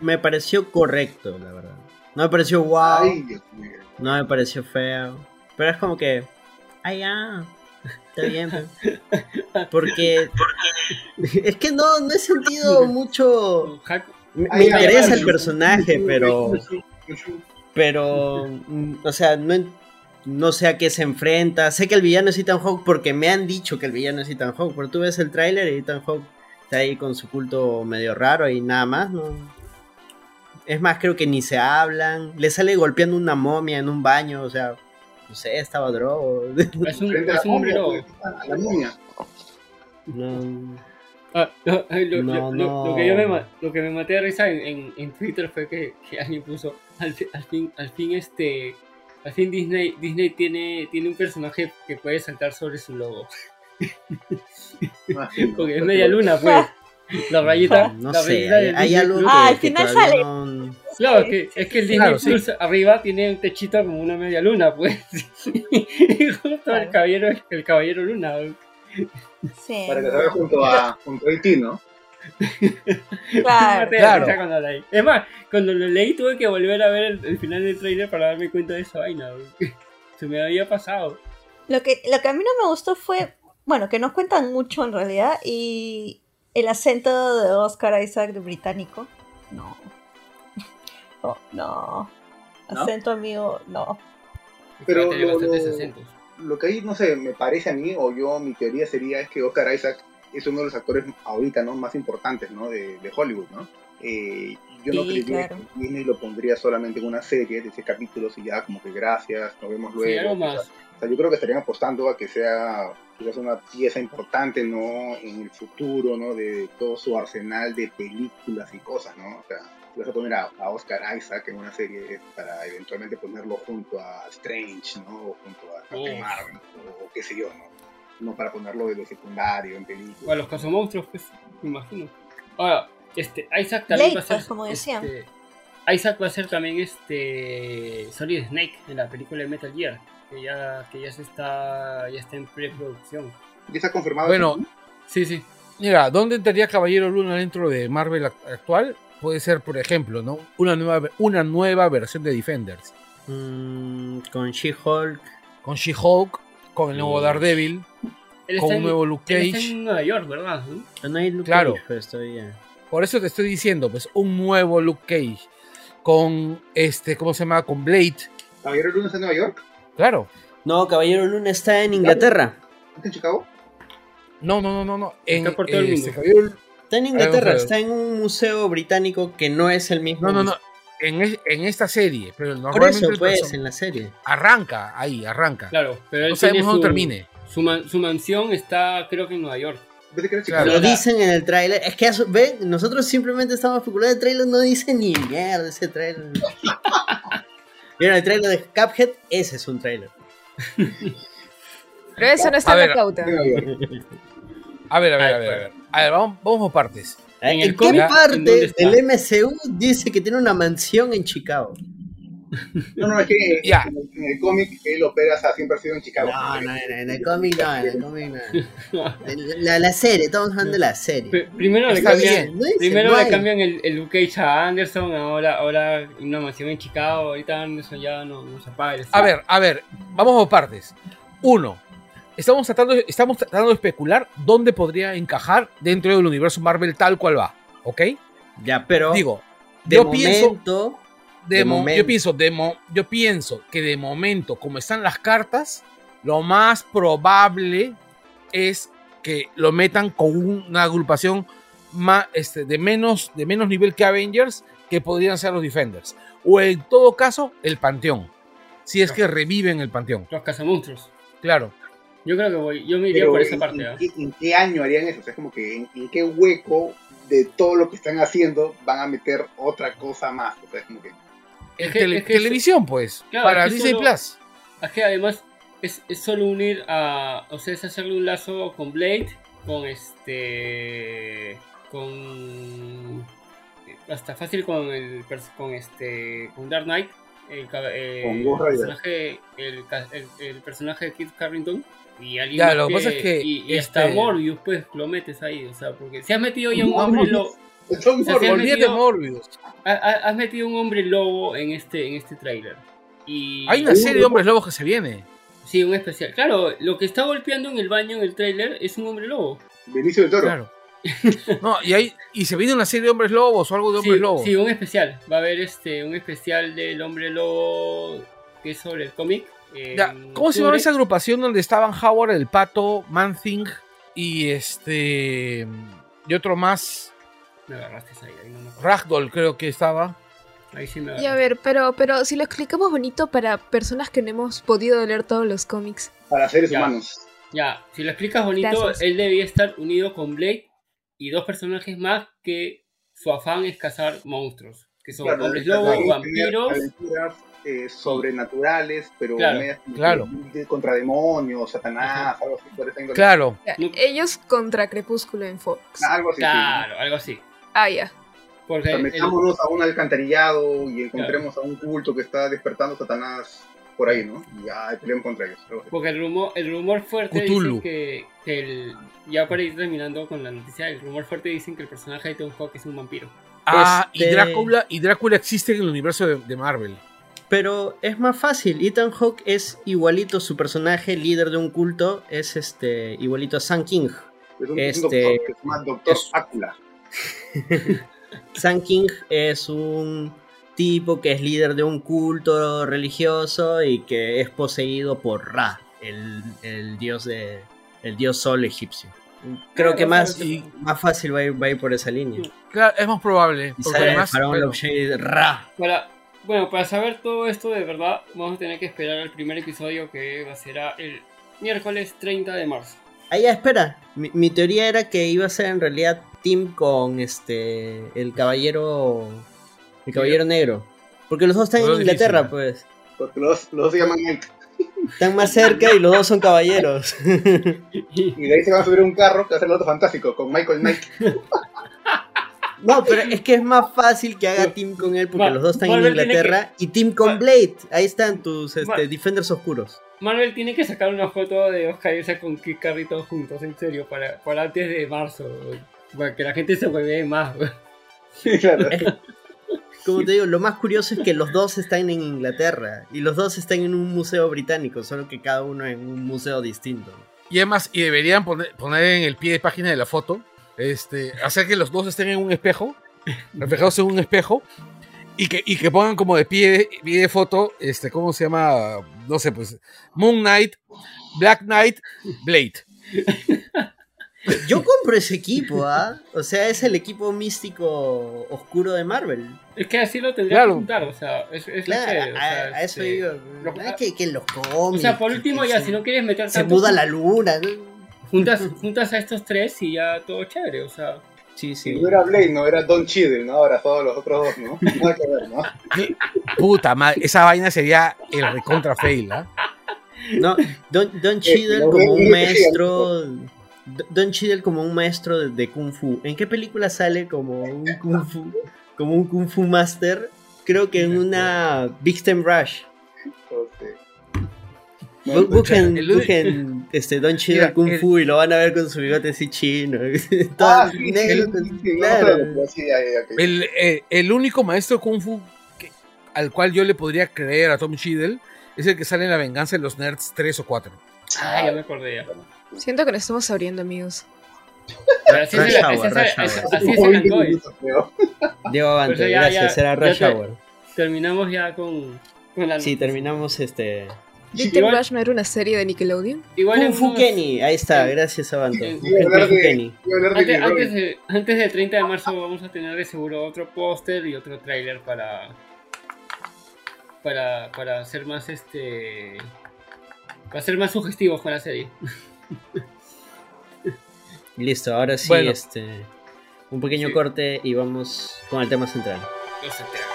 me pareció correcto, la verdad. No me pareció wow, Ay, Dios mío. no me pareció feo. Pero es como que. Ay, ya. Está bien. pues. Porque. Es que no, no he sentido mucho. Me, interesa el personaje, pero. Pero. mm, O sea, no, en- no sé a qué se enfrenta. Sé que el villano es Ethan Hawke porque me han dicho que el villano es Ethan Hawke. Pero tú ves el tráiler y Ethan Hawke está ahí con su culto medio raro y nada más, ¿no? Es más, creo que ni se hablan. Le sale golpeando una momia en un baño, o sea, no sé, estaba drogo. Es un, es un pues, a la momia. No. Ah, no, lo, No, lo- lo- no. lo que yo me, ma- lo que me maté de risa en, en, en Twitter fue que, que alguien puso al, fi- al fin al fin este al fin Disney Disney tiene tiene un personaje que puede saltar sobre su logo Ah, ¿no? porque es media luna pues la rayita No la sé, rayita hay, hay algo que. Ah, al final sale. no- claro es que es que el Disney Claro, sí. Plus arriba tiene un techito como una media luna pues y justo el Claro. caballero el caballero luna sí. Para que salga junto a, junto a Haití, ¿no? Claro. Cuando la leí. Es más, cuando lo leí tuve que volver a ver el, el final del trailer para darme cuenta de esa vaina. güey. Se me había pasado. Lo que, lo que a mí no me gustó fue, bueno, que no cuentan mucho en realidad y el acento de Oscar Isaac de británico. No. No, no. ¿No? Acento amigo, no. Pero Tiene lo- bastantes lo- acentos. Lo que ahí, no sé, me parece a mí, o yo, mi teoría sería es que Oscar Isaac es uno de los actores ahorita, ¿no? Más importantes, ¿no? De, de Hollywood, ¿no? Eh, yo no creería claro. que Disney lo pondría solamente en una serie de seis capítulos y ya como que gracias, nos vemos luego. Sí, algo más. O sea, yo creo que estarían apostando a que sea quizás una pieza importante, ¿no? En el futuro, ¿no? De todo su arsenal de películas y cosas, ¿no? O sea, vas a poner a, a Oscar Isaac en una serie para eventualmente ponerlo junto a Strange, ¿no? O junto a Captain. Marvel, o, o qué sé yo, ¿no? No para ponerlo de, de secundario en películas. O a los cazamonstruos, pues, me imagino. Ahora, este, Isaac también Blade, va a ser. pues, como decían. este, Isaac va a ser también este. Solid Snake en la película de Metal Gear. Que ya, que ya se está. ya está en preproducción. ¿Ya está confirmado? Bueno? Sí, sí. Mira, ¿dónde entraría Caballero Luna dentro de Marvel ac- actual? Puede ser, por ejemplo, ¿no? Una nueva, una nueva versión de Defenders. Mm, con She-Hulk. Con She-Hulk, con el nuevo. Daredevil, Él con un nuevo Luke él está Cage. en Nueva York, ¿verdad? ¿no? No hay Luke Claro. Cage, pues, todavía. Por eso te estoy diciendo, pues, un nuevo Luke Cage. Con este, ¿cómo se llama? Con Blade. Caballero Luna está en Nueva York, Claro. No, Caballero Luna está en Inglaterra. está en Chicago. No, no, no, no, no. En, Está por todo el este, mundo. Caballero- Está en Inglaterra, está en un museo británico que no es el mismo. No, no, no. En, es- en esta serie, pero Por normalmente eso, el pues, en la serie. arranca ahí, arranca. Claro, pero él no sabemos dónde termine. Su, man- su mansión está, creo que en Nueva York. Claro. Lo dicen en el tráiler. Es que, eso- ven, nosotros simplemente estamos especulando. El tráiler no dice ni mierda ese tráiler. Vieron el tráiler de Cuphead, ese es un tráiler. Pero eso no está en la pauta. A ver, a ver, a ver. A ver, A ver, vamos, vamos por partes. En ¿En, el qué cómic, ¿en parte dónde está? del MCU dice que tiene una mansión en Chicago? No, no, es que en el, en el cómic él opera, o sea, siempre ha sido en Chicago. No, no, no, en el cómic no, en el cómic no. La, la serie, estamos hablando de la serie. P- primero le cambian, bien. No dice, primero no le cambian el, el Luke Cage a Anderson, ahora, ahora una mansión en Chicago, ahorita Anderson ya no, no se apaga el A ver, a ver, vamos por partes. Uno, estamos tratando, estamos tratando de especular dónde podría encajar dentro del universo Marvel tal cual va, ¿ok? Ya, pero Digo, de yo pienso, momento, de de mo- momento. yo pienso, de mo- yo pienso que de momento, como están las cartas, lo más probable es que lo metan con una agrupación más, este, de, menos, de menos nivel que Avengers, que podrían ser los Defenders. O en todo caso, el Panteón. Si es que reviven el Panteón. Los cazamonstruos. Claro. Yo creo que voy, yo me iría Pero por esa ¿en, parte. en qué, en qué año harían eso? O sea, es como que en, en qué hueco de todo lo que están haciendo van a meter otra cosa más. O sea, es como que Es que- tele- es que televisión, pues. Claro, para Disney solo- Plus. Es que además es, es solo unir a. O sea, es hacerle un lazo con Blade, con este. con. Hasta fácil con el. con este. con Dark Knight. El, eh, Con Ghost Rider. personaje, el, el, el personaje de Kit Carrington. Y alguien Ya, lo que pasa es que, Y, y hasta este- Morbius, pues lo metes ahí. O sea, porque si has metido ya un No, hombre lobo. Son O sea, han Olvídate metido- Morbius. ha- ha- Has metido un hombre lobo en este, en este tráiler. Y Hay una Uh, serie de hombres lobos que se viene. Sí, un especial. Claro, lo que está golpeando en el baño en el tráiler es un hombre lobo. Benicio del Toro. Claro. No, y, hay, y se viene una serie de hombres lobos o algo de hombres sí, lobos. sí, un especial. Va a haber este un especial del hombre lobo que es sobre el cómic. En Ya, ¿Cómo se llama esa agrupación donde estaban Howard, el pato, Man-Thing y este. y otro más? Me agarraste ahí, ahí no me. Ragdoll, creo que estaba. Ahí sí me Y a ver, pero, pero si lo explicamos bonito para personas que no hemos podido leer todos los cómics. Para seres Ya. humanos. Ya, si lo explicas bonito, Gracias. él debía estar unido con Blade y dos personajes más que su afán es cazar monstruos. Que son Claro, hombres aventuras- vampiros. aventuras, eh, sobrenaturales, pero Claro, medias- claro. de- contra demonios, Satanás, algo así. por esa. Claro. Ellos contra Crepúsculo en Fox. Algo así. sí. Claro, algo así. Ah, ya. Porque O sea, el- metámonos a un alcantarillado y encontremos a un culto que está despertando Satanás por ahí, ¿no? Y ya peleamos contra ellos. algo así. Porque el rumor, el rumor fuerte Cthulhu. dice que, que el, ya para ir terminando con la noticia, el rumor fuerte dicen que el personaje de Tom Hawk es un vampiro. Ah, y Este- Drácula, y Drácula existe en el universo de, de Marvel. Pero es más fácil. Ethan Hawke es igualito, su personaje, líder de un culto, es este igualito a Sun King. Es un, Este- doctor que se llama Doctor es- Ácula. King es un tipo que es líder de un culto religioso y que es poseído por Ra, el, el dios de el dios sol egipcio. Creo que más, más fácil va a, ir, va a ir por esa línea. Claro, es más probable. Y Porque sale el además. faraón bueno, Lobshade Ra. Para, bueno, para saber todo esto de verdad, vamos a tener que esperar al primer episodio que va a ser el miércoles 30 de marzo. Ah, ya, espera. Mi, mi teoría era que iba a ser en realidad Team con este. El caballero. El caballero negro. Porque los dos están Pero en es Inglaterra, difícil. pues. Porque los, los dos se llaman Knight. Están más cerca y los dos son caballeros. Y de ahí se van a subir un carro que va a ser el otro fantástico, con Michael Knight. No, pero es que es más fácil que haga Team con él porque los dos están en Marvel Inglaterra. Y Team con Blade. Ahí están tus este, Defenders oscuros. Marvel tiene que sacar una foto de Oscar Isaac con Kit Carry todos juntos, en serio, para, para antes de marzo, para que la gente se vuelve más. claro. Como te digo, lo más curioso es que los dos están en Inglaterra y los dos están en un museo británico, solo que cada uno en un museo distinto. Y además, y deberían poner, poner en el pie de página de la foto, este, hacer que los dos estén en un espejo, reflejados en un espejo, y que, y que pongan como de pie, pie de foto, este, ¿cómo se llama? No sé, pues, Moon Knight, Black Knight, Blade. Yo compro ese equipo, ¿ah? O sea, es el equipo místico oscuro de Marvel. Es que así lo tendría Claro. que juntar, o sea, es, es Claro, chévere, o a, sea, a eso este, digo. no es que, que los O cómics. sea, por que- último que ya, se- si no quieres meter Se tanto, muda la luna. ¿no? Juntas, juntas a estos tres y ya todo chévere, o sea. Sí, sí. no era Blade, no era Don Cheadle, ¿no? Ahora todos los otros dos, ¿no? Nada que ver, ¿no? Puta madre, esa vaina sería el recontra fail, ¿ah? No, Don, Don Cheadle lo como un maestro. Don Cheadle como un maestro de, de Kung Fu. ¿En qué película sale como un Kung Fu? Como un Kung Fu Master. Creo que en una Big Stem Rush. Bu- Busquen, el- busquen este, Don Cheadle Mira, Kung el- Fu y lo van a ver con su bigote así chino. Ah, sí, negro claro. El, eh, el único maestro Kung Fu que- al cual yo le podría creer a Tom Cheadle es el que sale en La Venganza de los Nerds 3 o 4. Ah, ya me acordé ya. Siento que nos estamos abriendo, amigos. Así Rush es el- es el- Rush ese- Hour. así es Como el 20 Angoy. minutos, creo. Diego Avante, Pues ya- gracias, ya- era Rush Hour. Terminamos ya con, con la Sí, terminamos este. Little igual- Rush no era una serie de Nickelodeon. Igual en Fu Kenny, ahí está, gracias a de Antes, de, antes del 30 de marzo vamos a tener de seguro otro póster y otro tráiler para, para para hacer más este para ser más sugestivos con la serie. Listo, ahora sí, Bueno. este. Un pequeño Sí. corte y vamos con el tema central. Los Eternos.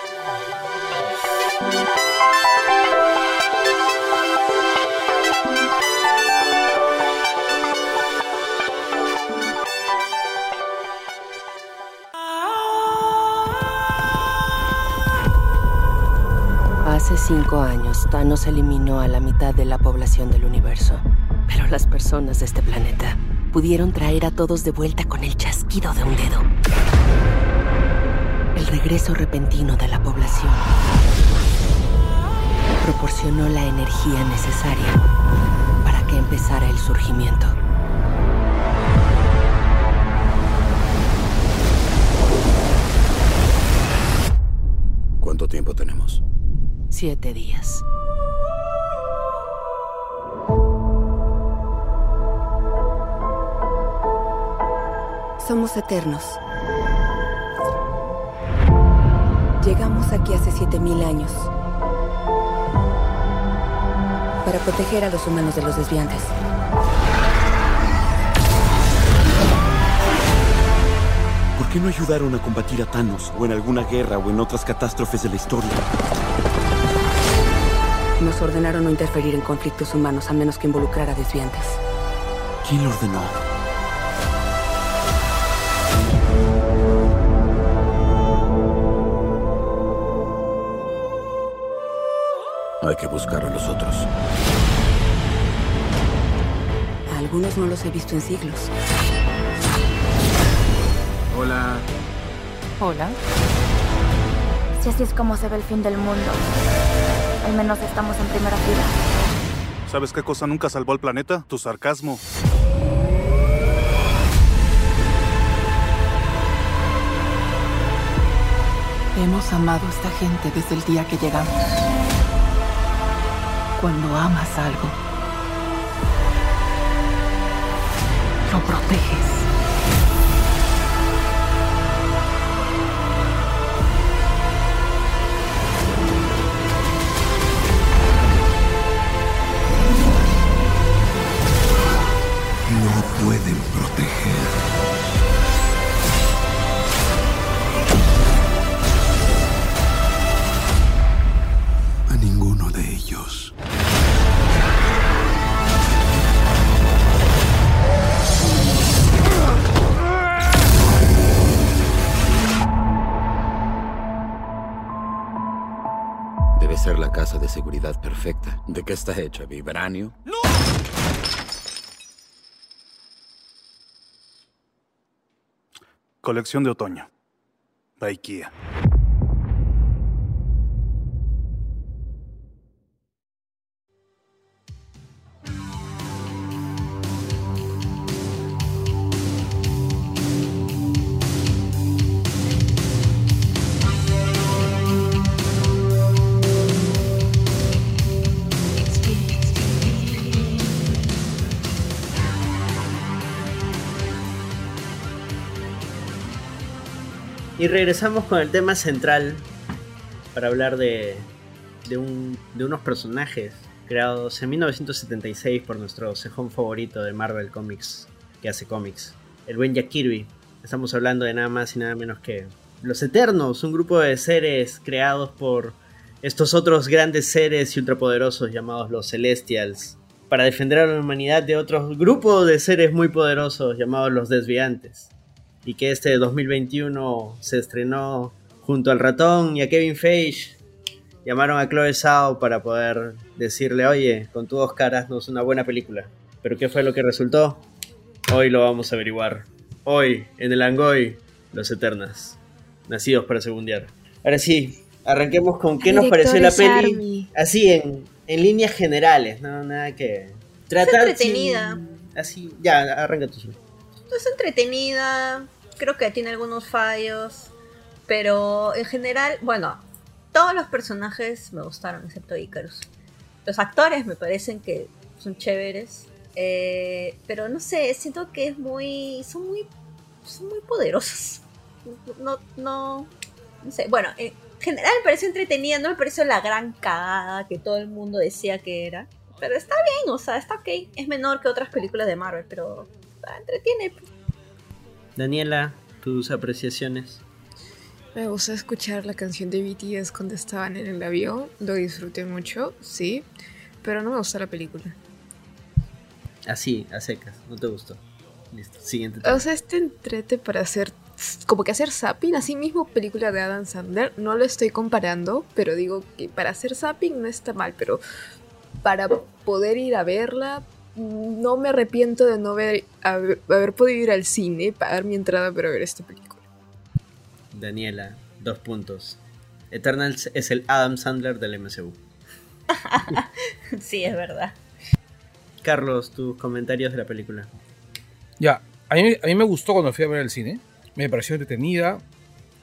Hace cinco años, Thanos eliminó a la mitad de la población del universo. Pero las personas de este planeta pudieron traer a todos de vuelta con el chasquido de un dedo. El regreso repentino de la población proporcionó la energía necesaria para que empezara el surgimiento. ¿Cuánto tiempo tenemos? Siete días. Somos eternos. Llegamos aquí hace 7000 años para proteger a los humanos de los desviantes. ¿Por qué no ayudaron a combatir a Thanos o en alguna guerra o en otras catástrofes de la historia? Nos ordenaron no interferir en conflictos humanos a menos que involucrara desviantes. ¿Quién lo ordenó? Hay que buscar a los otros. A algunos no los he visto en siglos. Hola. Hola. Si así es como se ve el fin del mundo, al menos estamos en primera fila. ¿Sabes qué cosa nunca salvó al planeta? Tu sarcasmo. Hemos amado a esta gente desde el día que llegamos. Cuando amas algo, lo proteges. ¿De qué está hecha? ¿Vibranio? Colección de otoño. Ikea. Y regresamos con el tema central para hablar de, de, un- de unos personajes creados en 1976 por nuestro cejón favorito de Marvel Comics, que hace cómics, el buen Jack Kirby. Estamos hablando de nada más y nada menos que los Eternos, un grupo de seres creados por estos otros grandes seres y ultrapoderosos llamados los Celestials, para defender a la humanidad de otros grupos de seres muy poderosos llamados los Desviantes y que este 2021 se estrenó junto al ratón y a Kevin Feige. Llamaron a Chloe Zhao para poder decirle, oye, con tu Oscar haznos una buena película. Pero ¿qué fue lo que resultó? Hoy lo vamos a averiguar. Hoy, en el Angoy, los Eternas. Nacidos para segundear. Ahora sí, arranquemos con qué nos pareció la peli. Army. Así, en, en líneas generales, no nada que... Es Tratar entretenida. sin- Así, ya, arranca tú. Es entretenida, creo que tiene algunos fallos, pero en general, bueno, todos los personajes me gustaron, excepto Icarus. Los actores me parecen que son chéveres, eh, pero no sé, siento que es muy, son muy, son muy poderosos. No, no, no sé, bueno, en general me pareció entretenida, no me pareció la gran cagada que todo el mundo decía que era. Pero está bien, o sea, está ok. Es menor que otras películas de Marvel, pero entretiene. Daniela, tus apreciaciones. Me gustó escuchar la canción de BTS cuando estaban en el avión. Lo disfruté mucho, sí. Pero no me gustó la película. Así, a secas, no te gustó. Listo, siguiente tema. O sea, este entrete para hacer. Como que hacer zapping, así mismo película de Adam Sandler. No lo estoy comparando, pero digo que para hacer zapping no está mal. Pero para poder ir a verla, no me arrepiento de no haber, haber, haber podido ir al cine, pagar mi entrada para ver esta película. Daniela, dos puntos. Eternals es el Adam Sandler del MCU. sí, es verdad. Carlos, tus comentarios de la película. Ya, a mí, a mí me gustó cuando fui a ver el cine. Me pareció entretenida.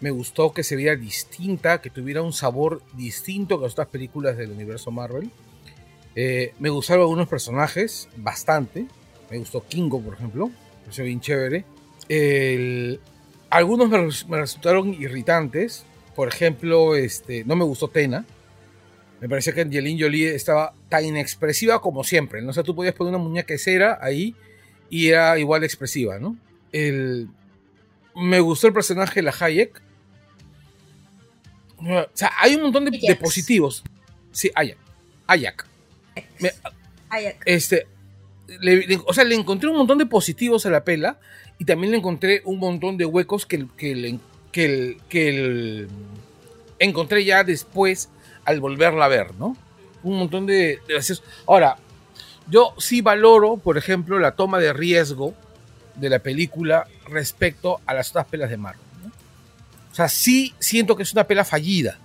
Me gustó que se viera distinta, que tuviera un sabor distinto que las otras películas del universo Marvel. Eh, me gustaron algunos personajes, bastante. Me gustó Kingo, por ejemplo. Me pareció bien chévere. El- algunos me, res- me resultaron irritantes. Por ejemplo, este, no me gustó Tena. Me parecía que Angelina Jolie estaba tan inexpresiva como siempre. ¿no? O sea, tú podías poner una muñeca de cera ahí y era igual de expresiva, ¿no? El, me gustó el personaje de la Hayek. O sea, hay un montón de, de positivos. Sí, Ayak. Ayak. Me- este, le- le- o sea, le encontré un montón de positivos a la pela y también le encontré un montón de huecos que, que, le- que, el- que el- encontré ya después al volverla a ver, ¿no? Un montón de, de. Ahora, yo sí valoro, por ejemplo, la toma de riesgo de la película respecto a las otras pelas de Marvel. ¿no? O sea, sí siento que es una pela fallida,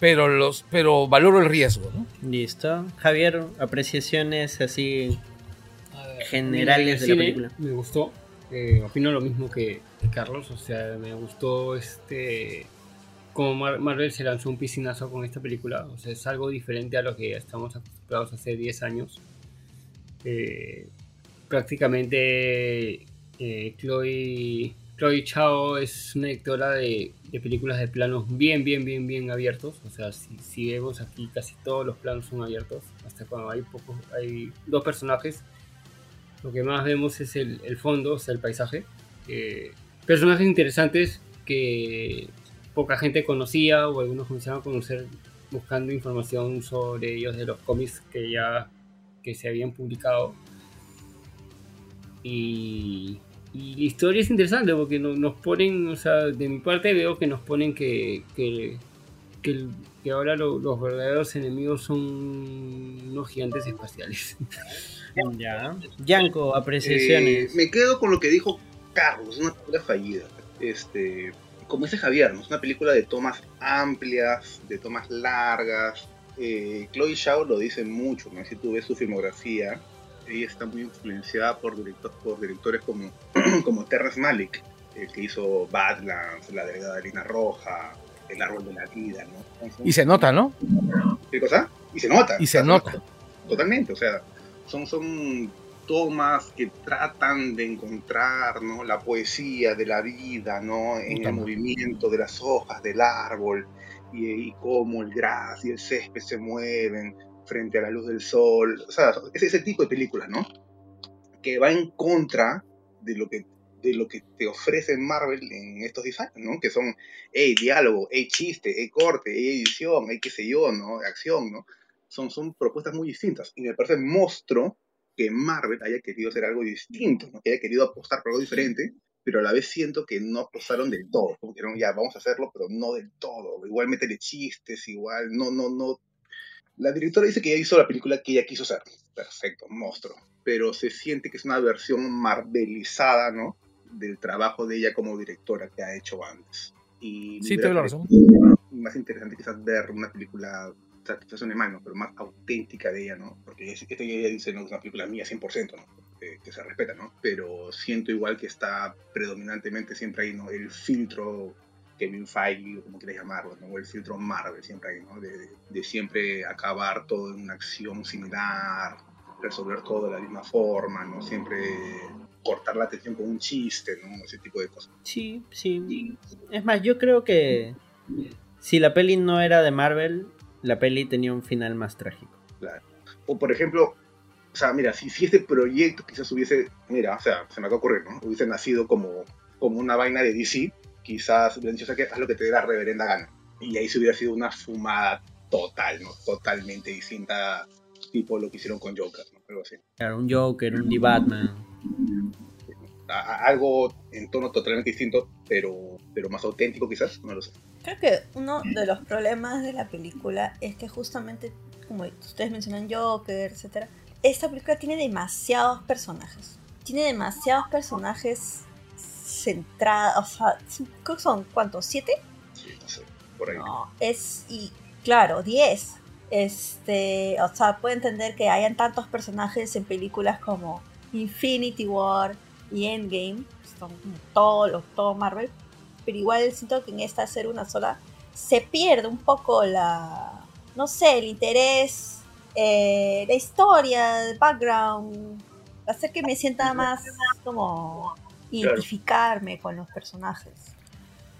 pero, los, pero valoro el riesgo, ¿no? Listo. Javier, apreciaciones así ver, generales de la el película. Me gustó. Eh, opino lo mismo que, que Carlos. O sea, me gustó este. Como Mar- Marvel se lanzó un piscinazo con esta película. O sea, es algo diferente a lo que estamos acostumbrados hace 10 años. Eh, prácticamente eh, Chloe, Chloe Chao es una directora de, películas de planos bien, bien, bien, bien abiertos. O sea, si, vemos aquí casi todos los planos son abiertos. Hasta cuando hay pocos, hay dos personajes lo que más vemos es el, el fondo, o sea, el paisaje. Eh, personajes interesantes que poca gente conocía o algunos comenzaron a conocer buscando información sobre ellos de los cómics que ya que se habían publicado. Y, y la historia es interesante porque no- nos ponen, o sea, de mi parte veo que nos ponen que, que, que, ahora lo- los verdaderos enemigos son unos gigantes espaciales. Ya. Yanko, Eh, apreciaciones. me quedo con lo que dijo Carlos, una película fallida. Este, como dice Javier, ¿no? es una película de tomas amplias, de tomas largas. Eh, Chloe Zhao lo dice mucho, ¿no? si tú ves su filmografía, ella está muy influenciada por, director- por directores como, como Terrence Malick, el que hizo Badlands, La Delgada Lina Roja, El Árbol de la Vida, ¿no? Y se nota, ¿no? ¿Qué cosa? Y se nota. Y se nota. Totalmente, o sea, son, son tomas que tratan de encontrar ¿no? la poesía de la vida, ¿no? en Puta el movimiento de las hojas del árbol y, y cómo el gras y el césped se mueven frente a la luz del sol. O sea, es ese tipo de películas, ¿no? Que va en contra de lo que de lo que te ofrece Marvel en estos 10 años, ¿no? Que son, hey, diálogo, hey, chiste, hey, corte, hey, edición, hey, qué sé yo, ¿no? Acción, ¿no? Son, son propuestas muy distintas. Y me parece monstruo que Marvel haya querido hacer algo distinto, ¿no? que haya querido apostar por algo diferente, pero a la vez siento que no apostaron del todo. Como que dijeron, ya, vamos a hacerlo, pero no del todo. Igual métele chistes, igual, no, no, no. La directora dice que ella hizo la película que ella quiso hacer. Perfecto, monstruo. Pero se siente que es una versión marvelizada, ¿no? Del trabajo de ella como directora que ha hecho antes. Y Sí, te doy la razón. Más interesante quizás ver una película satisfacción de mano, pero más auténtica de ella, ¿no? Porque esta ella dice, no, es una película mía 100%, ¿no? Que, que se respeta, ¿no? Pero siento igual que está predominantemente siempre ahí, ¿no? El filtro Kevin Feige, o como quieras llamarlo, ¿no? O el filtro Marvel siempre ahí, ¿no? De, siempre acabar todo en una acción similar, resolver todo de la misma forma, ¿no? Siempre cortar la atención con un chiste, ¿no? Ese tipo de cosas. Sí, sí. Es más, yo creo que si la peli no era de Marvel, la peli tenía un final más trágico. Claro. O por ejemplo, o sea, mira, si, si este proyecto quizás hubiese, mira, o sea, se me acaba de ocurrir, ¿no? Hubiese nacido como, como una vaina de DC, quizás hubieran dicho, "¿Sabes qué? haz lo que te dé la reverenda gana. Y ahí se hubiera sido una fumada total, ¿no? Totalmente distinta, tipo lo que hicieron con Joker, ¿no? Algo así. Claro, un Joker, un The Batman. A- a- algo en tono totalmente distinto, pero, pero más auténtico quizás, no lo sé. Creo que uno de los problemas de la película es que justamente, como ustedes mencionan Joker, etcétera, esta película tiene demasiados personajes. Tiene demasiados personajes centrados, o sea, son- creo que son, ¿cuántos? ¿Siete? Sí, no sé, por ahí. No, es, y claro, 10. Este, o sea, puedo entender que hayan tantos personajes en películas como Infinity War y Endgame, son como todos los, todo Marvel, pero igual siento que en esta hacer una sola se pierde un poco la, no sé, el interés, eh, la historia, el background, hacer que me sienta más como identificarme con los personajes.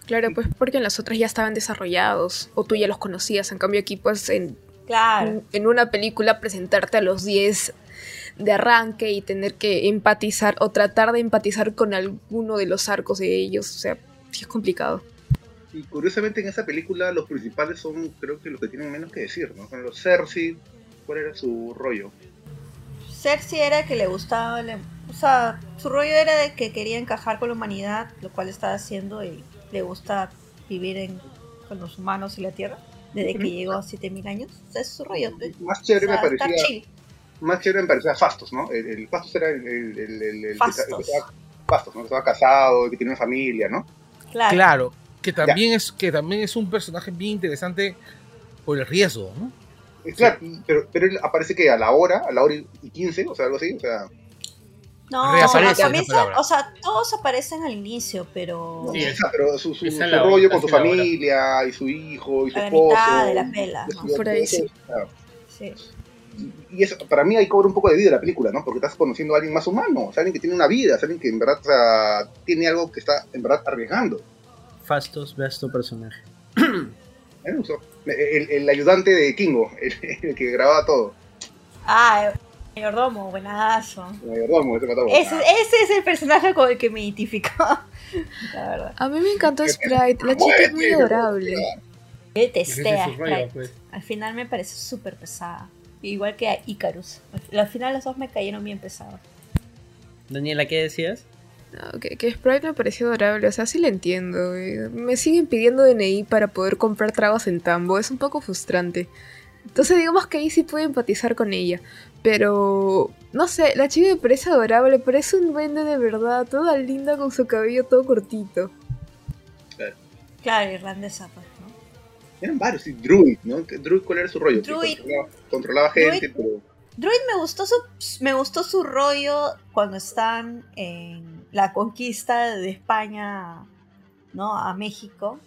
Claro, pues porque en las otras ya estaban desarrollados o tú ya los conocías. En cambio aquí pues en, Claro. en una película presentarte a los 10 de arranque y tener que empatizar o tratar de empatizar con alguno de los arcos de ellos. O sea, sí es complicado. Y curiosamente en esa película los principales son creo que los que tienen menos que decir, ¿no? Son los Cersei, ¿cuál era su rollo? Cersei era que le gustaba, le- o sea, su rollo era de que quería encajar con la humanidad, lo cual está haciendo y le gusta vivir en, con los humanos y la tierra, desde que llegó a 7000 años. O sea, es su rollo. Más chévere O sea, me está parecía, chill. más chévere me parecía Fastos, ¿no? El, el Fastos era el, el, el, el- el que Fastos. estaba- el que estaba, Fastos, ¿no? Que estaba casado, que tiene una familia, ¿no? Claro. Claro, que también, es, que también es un personaje bien interesante por el riesgo, ¿no? Claro, pero, pero él aparece que a la hora, a la hora y 15, o sea, algo así, o sea, No, Reaparece, esa palabra. o sea, todos aparecen al inicio, pero Sí, o sea, pero su, su, esa rollo con su familia, y su hijo, y su la esposo. mitad de la pela. y ¿no? Por ahí sí. claro. Sí. Y eso, para mí ahí cobra un poco de vida la película, ¿no? Porque estás conociendo a alguien más humano, o sea, alguien que tiene una vida, o sea, alguien que en verdad o sea, tiene algo que está en verdad arriesgando. Fastos, veas tu personaje. El, el ayudante de Kingo, el, el que grababa todo. Ah, mayordomo, buenazo. Me acuerdo, ese mataba. Ese, ese es el personaje con el que me identificó. La verdad. A mí me encantó Sprite. La chica es muy adorable. Yo detesté es a Sprite. pues. Al final me pareció súper pesada. Igual que a Icarus. Al final los dos me cayeron bien pesados. Daniela, ¿qué decías? No, que, que Sprite me pareció adorable, o sea, sí lo entiendo. Me siguen pidiendo DNI para poder comprar tragos en Tambo, es un poco frustrante. Entonces digamos que ahí sí puedo empatizar con ella. Pero, no sé, la chica me parece adorable, parece un duende de verdad, toda linda con su cabello todo cortito. Claro, irlandesa, pues, ¿no? Eran varios, sí, Druid, ¿no? ¿Qué- Druid, ¿cuál era su rollo? Druid. Controlaba, controlaba gente, Druid. pero... Druid me gustó su me gustó su rollo cuando están en la conquista de España, ¿no? A México.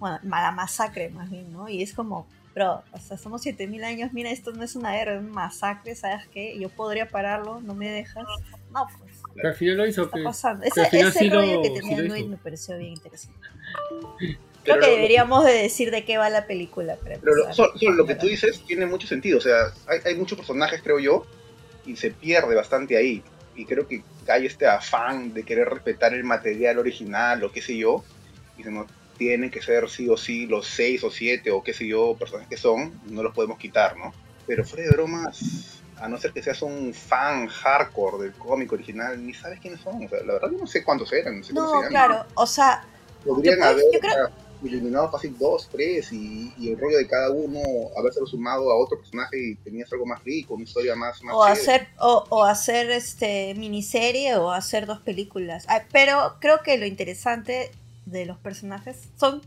Bueno, la masacre más bien, ¿no? Y es como, bro, o sea, somos 7000 años, mira, esto no es una guerra, es una masacre, ¿sabes qué? Yo podría pararlo, no me dejas. No, pues, Pero al final lo hizo. está pues. pasando. Pero Ese, ese sí lo- rollo que sí tenía lo Druid hizo. me pareció bien interesante. Pero Creo que lo- deberíamos de decir de qué va la película. Para Pero lo, solo, solo lo que tú dices tiene mucho sentido. O sea, hay, hay muchos personajes, creo yo, y se pierde bastante ahí. Y creo que hay este afán de querer respetar el material original o qué sé yo. Y se nos tienen que ser sí o sí los seis o siete o qué sé yo personajes que son. No los podemos quitar, ¿no? Pero fuera de bromas, a no ser que seas un fan hardcore del cómic original, ni sabes quiénes son. O sea, la verdad yo no sé cuántos eran. No, sé No, se claro, o sea, Podrían Yo haber yo creo- eliminado fácil dos, tres y, y el rollo de cada uno, habérselo sumado a otro personaje y tenías algo más rico, una historia más, más o chévere. hacer o, o hacer este miniserie o hacer dos películas Ah, pero creo que lo interesante de los personajes son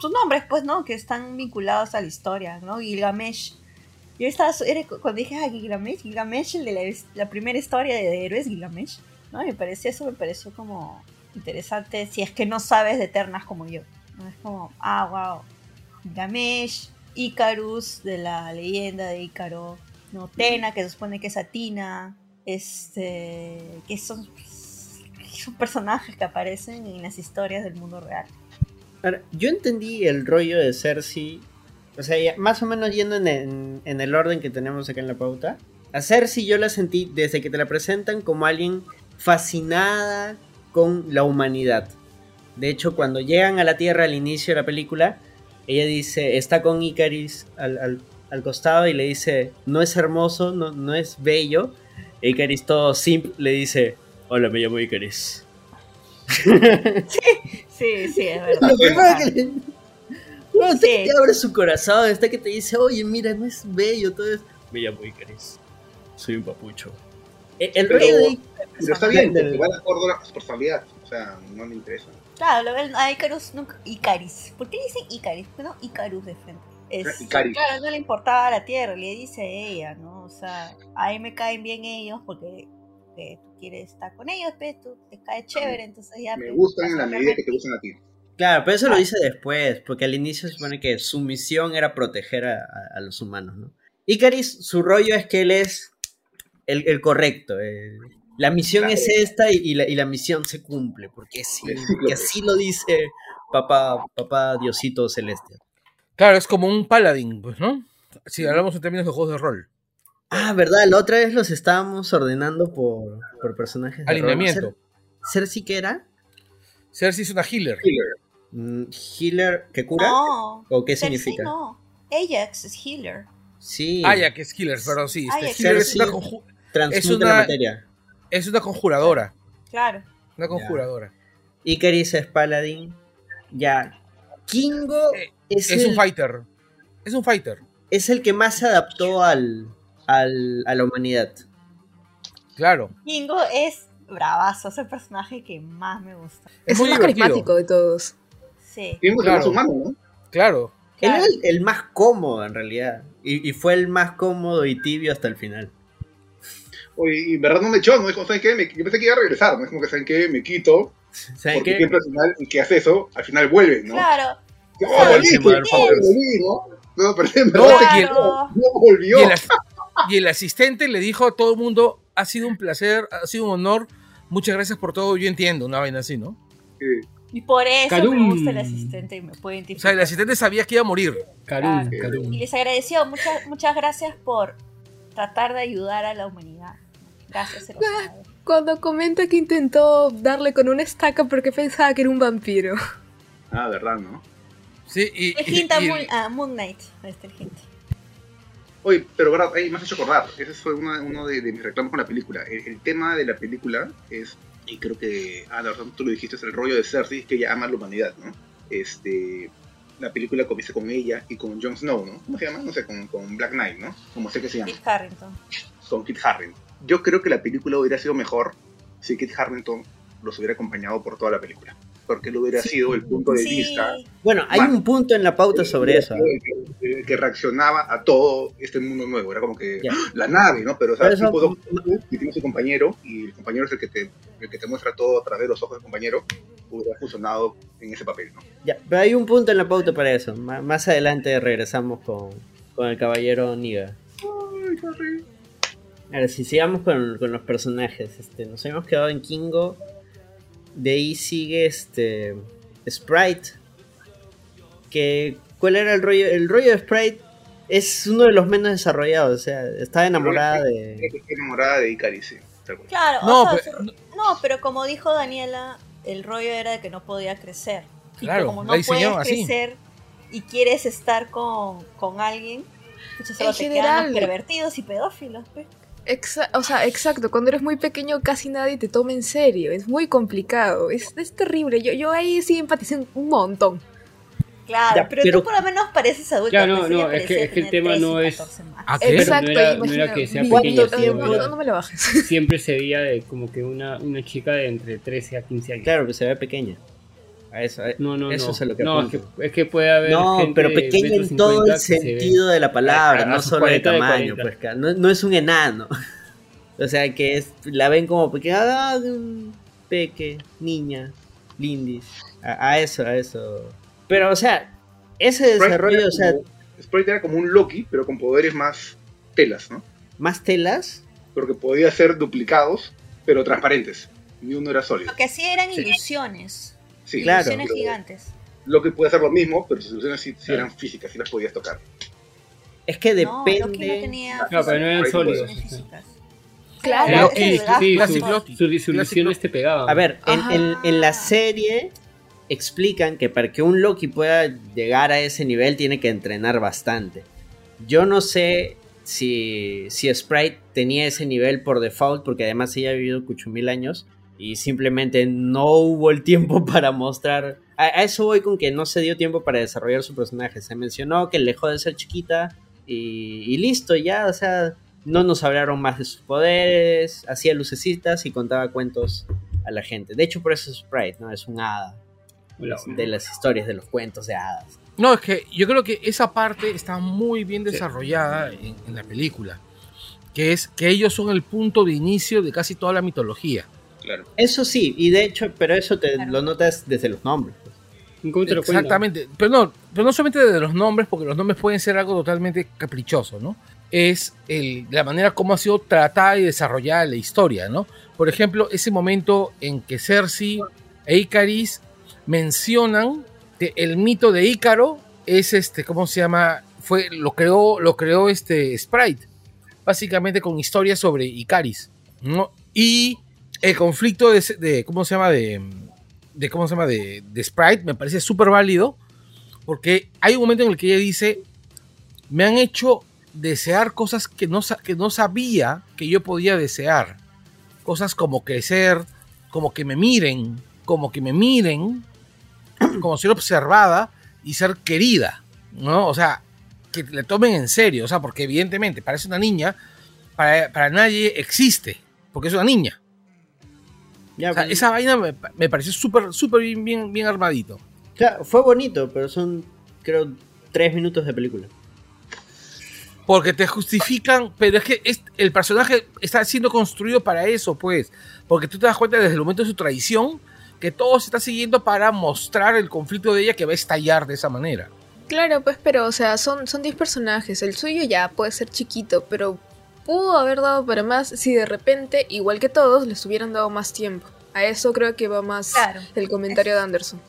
sus nombres pues no que están vinculados a la historia no Gilgamesh. Yo estaba era cuando dije ah Gilgamesh Gilgamesh el de la, la primera historia de, héroes Gilgamesh no me pareció eso me pareció como interesante si es que no sabes de Eternas como yo no es como ah wow Gilgamesh Icarus de la leyenda de Ícaro no Tena que se supone que es Atina este que son son personajes que aparecen en las historias del mundo real yo entendí el rollo de Cersei, o sea, más o menos yendo en, el orden que tenemos acá en la pauta. A Cersei yo la sentí desde que te la presentan como alguien fascinada con la humanidad. De hecho, cuando llegan a la Tierra al inicio de la película, ella dice, está con Icaris al, al- al costado y le dice, no es hermoso, no, no es bello. Icaris todo simple le dice, hola, me llamo Icaris. sí sí es verdad Lo primero que le- No, está que Sí. te abre su corazón, está que te dice, oye, mira, no es bello, todo es... Me llamo Icaris, soy un papucho. E- El Pero- rollo de... Pero está bien, del- de acuerdo a su personalidad, o sea, no le interesa. claro lo ven a Icarus nunca Icaris ¿por qué le dicen Icaris? no Icarus de frente Es- Icaris. claro no le importaba la tierra le dice a ella no o sea a mí me caen bien ellos porque eh, quieres estar con ellos pues tú te cae chévere entonces ya Me pues, gustan en la medida que te gustan a ti. Claro, pero eso lo dice después, porque al inicio se supone que su misión era proteger a, a- a los humanos, ¿no? Icaris, su rollo es que él es el, el correcto. el- la misión Claro. es esta y, y la, y la misión se cumple, porque sí, porque así lo dice papá, papá Diosito Celeste. Claro, es como un paladín, pues, ¿no? Si hablamos en términos de juegos de rol. Ah, verdad, la otra vez los estábamos ordenando por, por personajes. de rol. Alineamiento. Cer- ¿Cersei qué era? Cersei es una healer. Mm, ¿Healer que cura? no ¿O qué Cersei significa? no Ajax es healer Sí. Que es healer, pero sí. Este Ajax. healer es Cersei una, es una- la materia. es una conjuradora. claro Una conjuradora. Icaris es paladín. Ya. Kingo Eh, es, Es el, un fighter. Es un fighter. es el que más se adaptó al, al- a la humanidad. Claro. Kingo es bravazo, es el personaje que más me gusta. Es Es el más divertido. carismático de todos. Sí. Tiene un Claro. más humano, ¿no? Claro. Él era el, el más cómodo en realidad. Y, y fue el más cómodo y tibio hasta el final. Oye, y en verdad no me echó, ¿no? Dijo, ¿saben qué? Me- yo pensé que iba a regresar, ¿no? Es como que, ¿saben qué? Me quito, ¿Saben porque qué? siempre al final, el que hace eso, al final vuelve, ¿no? Claro. ¡Oh, volví! pues, motherfuckers. ¡Oh, volví, ¿no? No, pero en verdad se quitó, no volvió. Y y el asistente le dijo a todo el mundo, ha sido un placer, ha sido un honor, muchas gracias por todo, yo entiendo, una vaina así, ¿no? Sí. Y por eso Carum. me gusta el asistente y me puede O identificar. sea, el asistente sabía que iba a morir. Carum, Claro. Carum. Y les agradeció, muchas, muchas gracias por tratar de ayudar a la humanidad. Gracias, se sabe. Cuando comenta que intentó darle con una estaca porque pensaba que era un vampiro. Ah, verdad, ¿no? Sí, y, El y- hint a y el- Moon, a Moon Knight. Ahí está el hint. Oye, pero verdad, ahí me has hecho acordar. Ese fue uno, uno de, de mis reclamos con la película. El, el tema de la película es y creo que Anderson, tú lo dijiste, es el rollo de Cersei, que ella ama a la humanidad, ¿no? Este, la película comienza con ella y con Jon Snow, ¿no? ¿Cómo se llama? No sé, con, con Black Knight, ¿no? Como sé que se llama. Kit Harrington. Con Kit Harrington. Yo creo que la película hubiera sido mejor si Kit Harrington los hubiera acompañado por toda la película. Porque él hubiera sido el punto de Sí. vista Bueno, hay un punto en la pauta sobre eso. ¿eh? que, que- reaccionaba a todo este mundo nuevo. Era como que. ¡ah! la nave, ¿no? Pero, o sea, Pero eso- tipo Doctor Who, que tiene su compañero y el compañero es el que, te, el que te muestra todo a través de los ojos del compañero, hubiera funcionado en ese papel, ¿no? Ya, pero hay un punto en la pauta para eso. Ma- más adelante regresamos con, con el caballero Niga. Ahora, si sigamos con, con los personajes, este, nos habíamos quedado en Kingo. De ahí sigue este Sprite. Que, ¿Cuál era el rollo? El rollo de Sprite es uno de los menos desarrollados. O sea, estaba enamorada de. Estoy enamorada de Ikari, sí. Claro, No, o sea, pero- su- no, pero como dijo Daniela, el rollo era de que no podía crecer. Y que Claro, como la no puedes así. crecer y quieres estar con, con alguien, pucha, solo En te quedan los pervertidos y pedófilos. pues. Exa- o sea, exacto, cuando eres muy pequeño casi nadie te toma en serio, es muy complicado, es, es terrible, yo, yo ahí sí empaticé un- montón. Claro, Ya, pero, pero- tú por lo menos pareces adulto. Ya, no, no, es que- parecía es que el tema 13 no es- 14 más. ¿A qué? Pero Exacto, no era, no imagina, era que sea pequeña, no, sino no, era- no, no me lo bajes. siempre se veía de como que una, una chica de entre 13 a 15 años. Claro, que se ve pequeña. A eso, a- No, no, eso no. es a lo que no, es que, es que puede haber. No, gente pero metro en todo el 50 que se ve- sentido de la palabra, a- a no solo de 40 de tamaño, 40. pues, no, no es un enano. O sea, que es, la ven como pequeña, ah, un peque, niña, lindis. A, a eso, a eso. Pero, o sea, ese Sprite desarrollo, era o sea, como- Sprite era como un Loki, pero con poderes más telas, ¿no? más telas. Porque podía ser duplicados, pero transparentes. Ni uno era sólido. Lo que sí eran Sí. ilusiones. Sí, Claro. Ilusiones pero gigantes. Loki puede hacer lo mismo, pero sus ilusiones sí, sí eran físicas, sí las podías tocar. Es que No, Loki no depende. tenía No, pero no eran sólidos. ilusiones. Claro, Claro, Loki. Sí, sus- Loki. sus disoluciones te pegaban. A ver, en, Ajá. en- en la serie explican que para que un Loki pueda llegar a ese nivel tiene que entrenar bastante. Yo no sé si, si Sprite tenía ese nivel por default, porque además ella ha vivido mil años y simplemente no hubo el tiempo para mostrar. A, a eso voy con que no se dio tiempo para desarrollar su personaje. Se mencionó que dejó de ser chiquita y, y listo, ya, o sea, no nos hablaron más de sus poderes, hacía lucecitas y contaba cuentos a la gente. De hecho, por eso es Sprite, ¿no? Es un hada. Es de las historias de los cuentos de hadas. No, es que yo creo que esa parte está muy bien desarrollada en, en la película. Que es que ellos son el punto de inicio de casi toda la mitología. Claro. Eso sí, y de hecho, pero eso te Claro. lo notas desde los nombres. Exactamente. Pero no, pero no solamente de los nombres, porque los nombres pueden ser algo totalmente caprichoso, ¿no? Es el, la manera como ha sido tratada y desarrollada la historia, ¿no? Por ejemplo, ese momento en que Cersei e Icaris mencionan que el mito de Ícaro es este, ¿cómo se llama? Fue, lo creó, lo creó este Sprite. Básicamente con historias sobre Icaris, ¿no? Y el conflicto de, ¿cómo se llama? De, cómo se llama de, Sprite me parece súper válido porque hay un momento en el que ella dice me han hecho desear cosas que no, que no sabía que yo podía desear. Cosas como crecer como que me miren como que me miren como ser observada y ser querida no o sea que le tomen en serio o sea porque evidentemente parece una niña para, para nadie existe porque es una niña Ya, o sea, pues, esa vaina me, me pareció súper, súper bien, bien, bien armadito. claro, fue bonito, pero son, creo, tres minutos de película. Porque te justifican, pero es que es- el personaje está siendo construido para eso, pues. Porque tú te das cuenta desde el momento de su traición que todo se está siguiendo para mostrar el conflicto de ella que va a estallar de esa manera. Claro, pues, pero, o sea, son, son 10 personajes. El suyo ya puede ser chiquito, pero pudo haber dado para más si de repente, igual que todos, les hubieran dado más tiempo. A eso creo que va más Claro. el comentario de Anderson.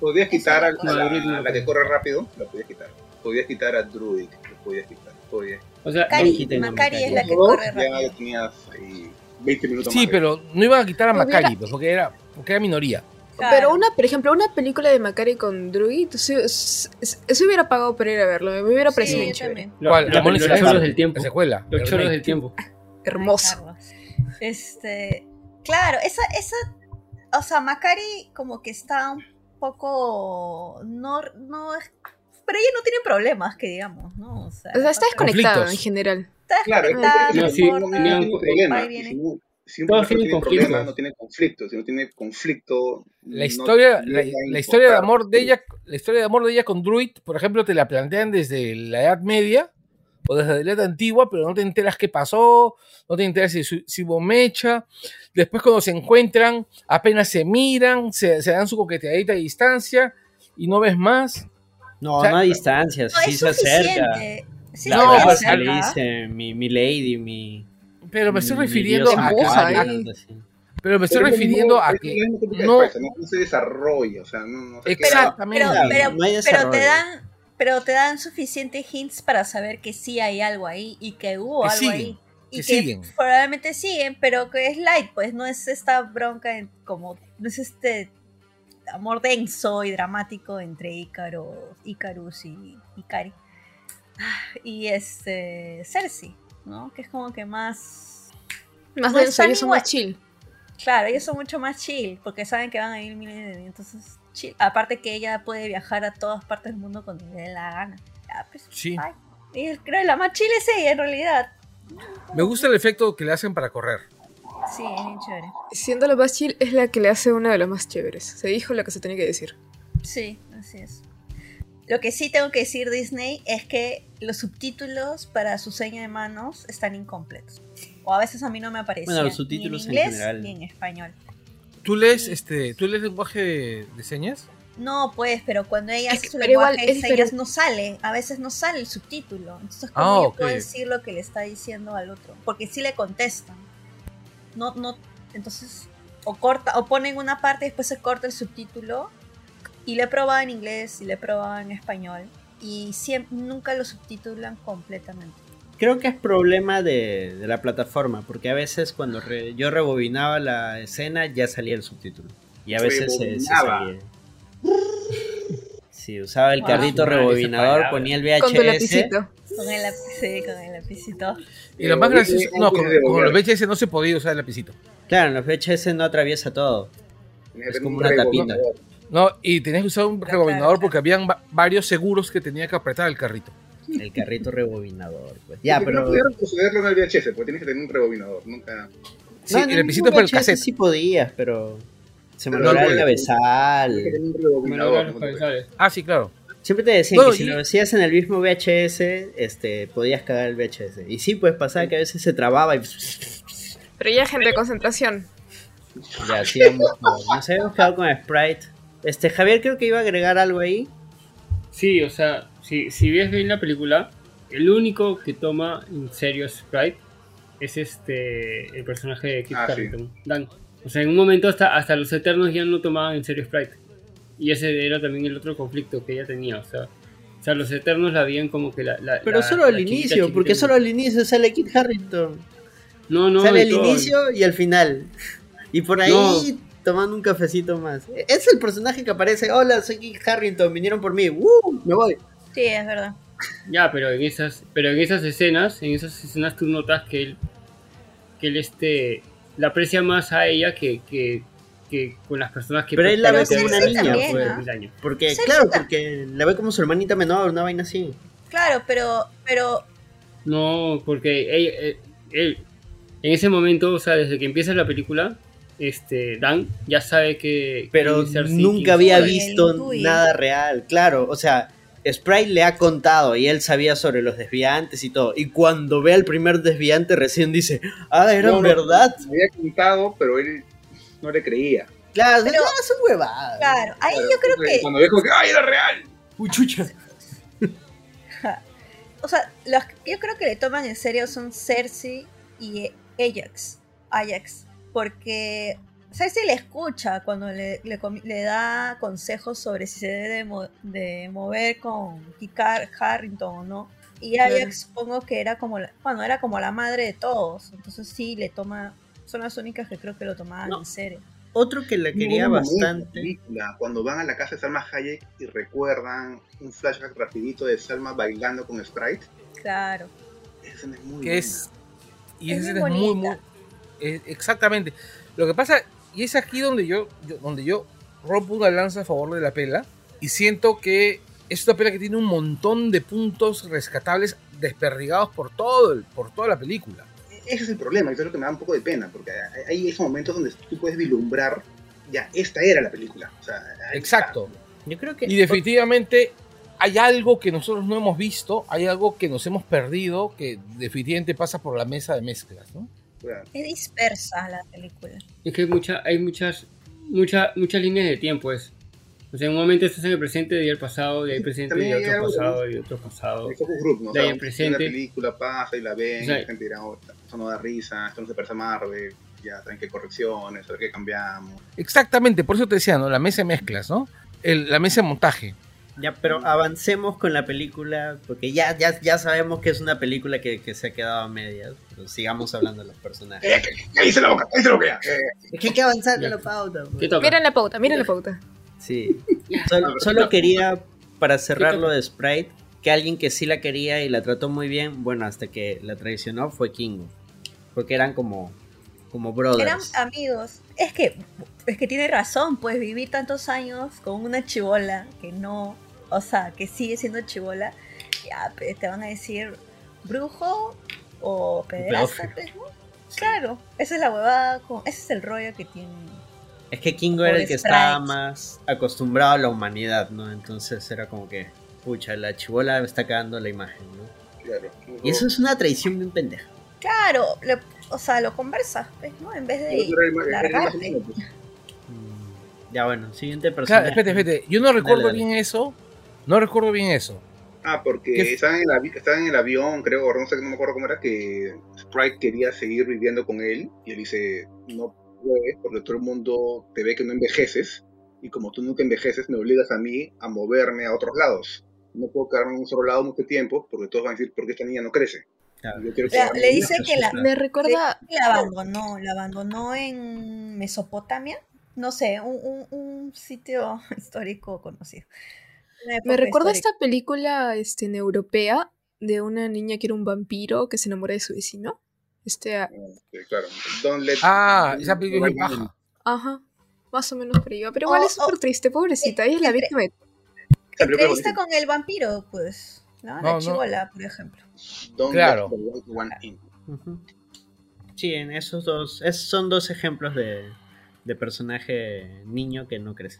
Podías quitar a, a No, la, Druid no a la que corre rápido, la podías quitar. Podías quitar a Druid, lo podías quitar. Podías. O sea, Macari, a Macari es la que corre ya rápido. tenías ahí 20 minutos Sí, más. de- pero no iban a quitar a Macari, pues, porque era, porque era minoría. Claro. Pero una, por ejemplo, una película de Macari con Druid, eso, eso- eso hubiera pagado para ir a verlo. Me hubiera parecido Sí, chévere. ¿Cuál? La Mona los choros del tiempo. La secuela. Los choros del tiempo. Hermoso. Este, claro, esa, esa o sea, Macari como que está un poco, no, no es, pero ella no tiene problemas, que digamos, ¿no? O sea, O sea, está desconectado Conflictos. en general. está Claro, desconectada, ese no sí, un- importa, no tenía tiene un- problema. va y viene. Si un, si un Todos personaje tienen tiene problemas, conflictos. no tiene conflicto. Si no tiene conflicto. La no historia, le la, la historia de amor de ella, la historia de amor de ella con Druid, por ejemplo, te la plantean desde la Edad Media o desde la Edad Antigua, pero no te enteras qué pasó, no te enteras si, si hubo mecha. Después cuando se encuentran, apenas se miran, se, se dan su coqueteadita a distancia y no ves más. No, O sea, no a distancia, No, sí es se acerca. Sí, La No, pues, le dice mi, mi lady, mi. Pero me estoy mi refiriendo a, ¿eh? pero me estoy Pero refiriendo a que que no- se desarrolla, o sea, no, no se queda- Exactamente. Pero, Claro, pero, no hay pero te dan, pero te dan suficientes hints para saber que sí hay algo ahí y que hubo Que algo siguen, ahí. Y que que, siguen. probablemente siguen, pero que es light, pues no es esta bronca en- como, no es este amor denso y dramático entre Ícaro, Icarus y Ikari. Ah, Y este Cersei, ¿no? Que es como que más Más No denso, están ellos son más chill. Claro, ellos son mucho más chill, porque saben que van a ir miles de años, entonces chill. Aparte que ella puede viajar a todas partes del mundo cuando le dé la gana. Ya, pues, Sí. ay. Y creo que la más chill es ella, en realidad. me gusta el efecto que le hacen para correr. Sí, es bien chévere. Siendo la más chill, es la que le hace una de las más chéveres. Se dijo lo que se tenía que decir. Sí, así es. Lo que sí tengo que decir Disney es que los subtítulos para su seña de manos están incompletos. O a veces a mí no me aparecían. Bueno, los subtítulos en ni en inglés general. ni en español. ¿Tú lees este, tú lees lenguaje de, de señas? No, pues, pero cuando ella Es hace su igual lenguaje de señas diferente. no sale, a veces no sale el subtítulo. Entonces, ¿cómo Ah, yo puedo decir lo que le está diciendo al otro? Porque sí le contestan. No, no, entonces, o corta, o ponen una parte y después se corta el subtítulo. Y le he probado en inglés y le he probado en español. Y siempre, nunca lo subtitulan completamente. Creo que es problema de, de la plataforma, porque a veces cuando re- yo rebobinaba la escena ya salía el subtítulo. Y a veces se, se salía. Si usaba el Ah, carrito rebobinador, ponía el Con tu VHS. lapicito. Con el, sí, con el lapicito. Y lo más gracioso, no, con, con los. VHS no se podía usar el lapicito. Claro, en los VHS no atraviesa todo. Es como un una tapita. No, y tenías que usar un Claro, rebobinador claro. porque habían va- varios seguros que tenía que apretar el carrito. El carrito rebobinador. Pues. Ya, Porque pero. No pudieron procederlo en el VHS, porque tienes que tener un rebobinador. Nunca. Sí, No, el en lapicito para el cassette. Sí podías, pero. Se me no el cabezal. Ah, sí, claro. Siempre te decían No, que si y- lo hacías en el mismo VHS, este, podías cagar el VHS. Y sí, pues pasaba que a veces se trababa y Pero ya, gente, concentración. ya hacíamos. Nos habíamos quedado con Sprite. Este, Javier creo que iba a agregar algo ahí. Sí, o sea, si, si ves bien la película, el único que toma en serio Sprite es este el personaje de Kit Ah, sí. Harington, Dan. O sea, en un momento hasta, hasta los Eternos ya no tomaban en serio Sprite. Y ese era también el otro conflicto que ella tenía, o sea, o sea los Eternos la veían como que la... la- Pero la- solo al chiquita, inicio, chiquita. porque solo al inicio sale Kit Harrington. No, no, sale al inicio y al final. Y por ahí No. Tomando un cafecito más. Es el personaje que aparece. Hola, soy Kit Harrington, vinieron por mí. ¡Uh! Me voy. Sí, es verdad. Ya, pero en esas, pero en esas escenas, en esas escenas tú notas que él, que él este, la aprecia más a ella que, que, que con las personas que Pero él la ve como una niña, pues. mil años. Porque, claro, porque la ve como su hermanita menor, una vaina así. Claro, pero, pero No, porque ella- eh, él, en ese momento, o sea, desde que empieza la película, este, Dan ya sabe que Pero nunca había visto nada real. Claro, o sea, Sprite le ha contado y él sabía sobre los desviantes y todo. Y cuando ve al primer desviante, recién dice, ah, ¿eran No, no, verdad? Me había contado, pero él no le creía. Claro, Pero- no, son huevadas. claro, ahí Claro, yo creo que, Cuando dijo que, ¡ay, era real! Uy, chucha. o sea, los que yo creo que le toman en serio son Cersei y Ajax, Ajax, porque Cersei le escucha cuando le, le, da consejos sobre si se debe de, mo- de mover con Kikar Harrington o no. Y Claro. Ajax supongo que era como la, bueno, era como la madre de todos, entonces sí le toma, son las únicas que creo que lo tomaban No. en serio. Otro que la quería bastante. película, cuando van a la casa de Salma Hayek y recuerdan un flashback rapidito de Salma bailando con Sprite. Claro. Esa es muy Que es. Y Es escena es muy, eh, exactamente. Lo que pasa y es aquí donde yo, yo- donde yo rompo una lanza a favor de la pela y siento que es una pela que tiene un montón de puntos rescatables desperdigados por todo el- por toda la película. Ese es el problema, y eso es lo que me da un poco de pena, porque hay- esos momentos donde tú puedes vislumbrar, ya, esta era la película. O sea, Exacto. Yo creo que. Y definitivamente hay algo que nosotros no hemos visto, hay algo que nos hemos perdido, que definitivamente pasa por la mesa de mezclas, ¿no? Es dispersa la película. Es que hay, mucha, hay muchas, mucha, muchas líneas de tiempo. Es. O sea, en un momento estás en el presente, de ahí el pasado, de ahí el presente, hay otro algo, pasado, y otro pasado. El focus group, ¿no? De sea, el presente. película pasa y la ven, O sea, y la gente dirá, oh, esto no da risa, esto no se parece a Marvel, ya saben qué correcciones, a ver qué cambiamos. Exactamente, por eso te decía, ¿no? La mesa de mezclas, ¿no? El- la mesa de montaje. Ya, pero avancemos con la película, porque ya, ya, ya sabemos que es una película que, que se ha quedado a medias. Pero sigamos hablando de los personajes. Eh, ¡Cállese la boca! ¡Cállese la boca! ya! Eh, Es que hay que avanzar con la pauta. pues. Miren la pauta, miren la pauta. Sí. Solo, solo quería, para cerrar lo de Sprite, que alguien que sí la quería y la trató muy bien, bueno, hasta que la traicionó, fue Kingo. Porque eran como, como brothers. Eran amigos. Es que, es que tiene razón, pues vivir tantos años con una chivola que no, o sea, que sigue siendo chivola, ya te van a decir brujo o pederasta, pues, ¿no? Claro, esa es la huevada, con, ese es el rollo que tiene. Es que Kingo era el que Sprite. estaba más acostumbrado a la humanidad, ¿no? Entonces era como que, pucha, la chivola me está cagando la imagen, ¿no? claro. Y eso es una traición bien pendeja. Claro, le- o sea, lo conversas, pues, ¿no? En vez de largarte. pues. Mm, Ya bueno, siguiente Claro, personaje. espérate, espérate. Yo no recuerdo dale. bien eso. No recuerdo bien eso. Ah, porque estaban en, el estaban en el avión, creo, o no sé, no me acuerdo cómo era, que Sprite quería seguir viviendo con él y él dice, no puedes porque todo el mundo te ve que no envejeces y como tú nunca envejeces me obligas a mí a moverme a otros lados. No puedo quedarme en un solo lado mucho tiempo porque todos van a decir, ¿por qué esta niña no crece? Claro. Yo quiero Le, dice que la, Me recuerda. la abandonó, la abandonó en Mesopotamia, no sé, un, un- un sitio histórico conocido. Me recuerda esta película este, en europea de una niña que era un vampiro que se enamora de su vecino. Este, ah, Sí, claro. Don't let- Ah, esa película es bien paja. ajá, más o menos por. Pero igual Oh, es súper oh. triste, pobrecita. Ella es la víctima de Entrevista con el vampiro, pues, ¿no? No, la no. chivola, por ejemplo. Don't Claro. let the white one in. Ujú. Sí, en esos dos, esos son dos ejemplos de, de personaje niño que no crece.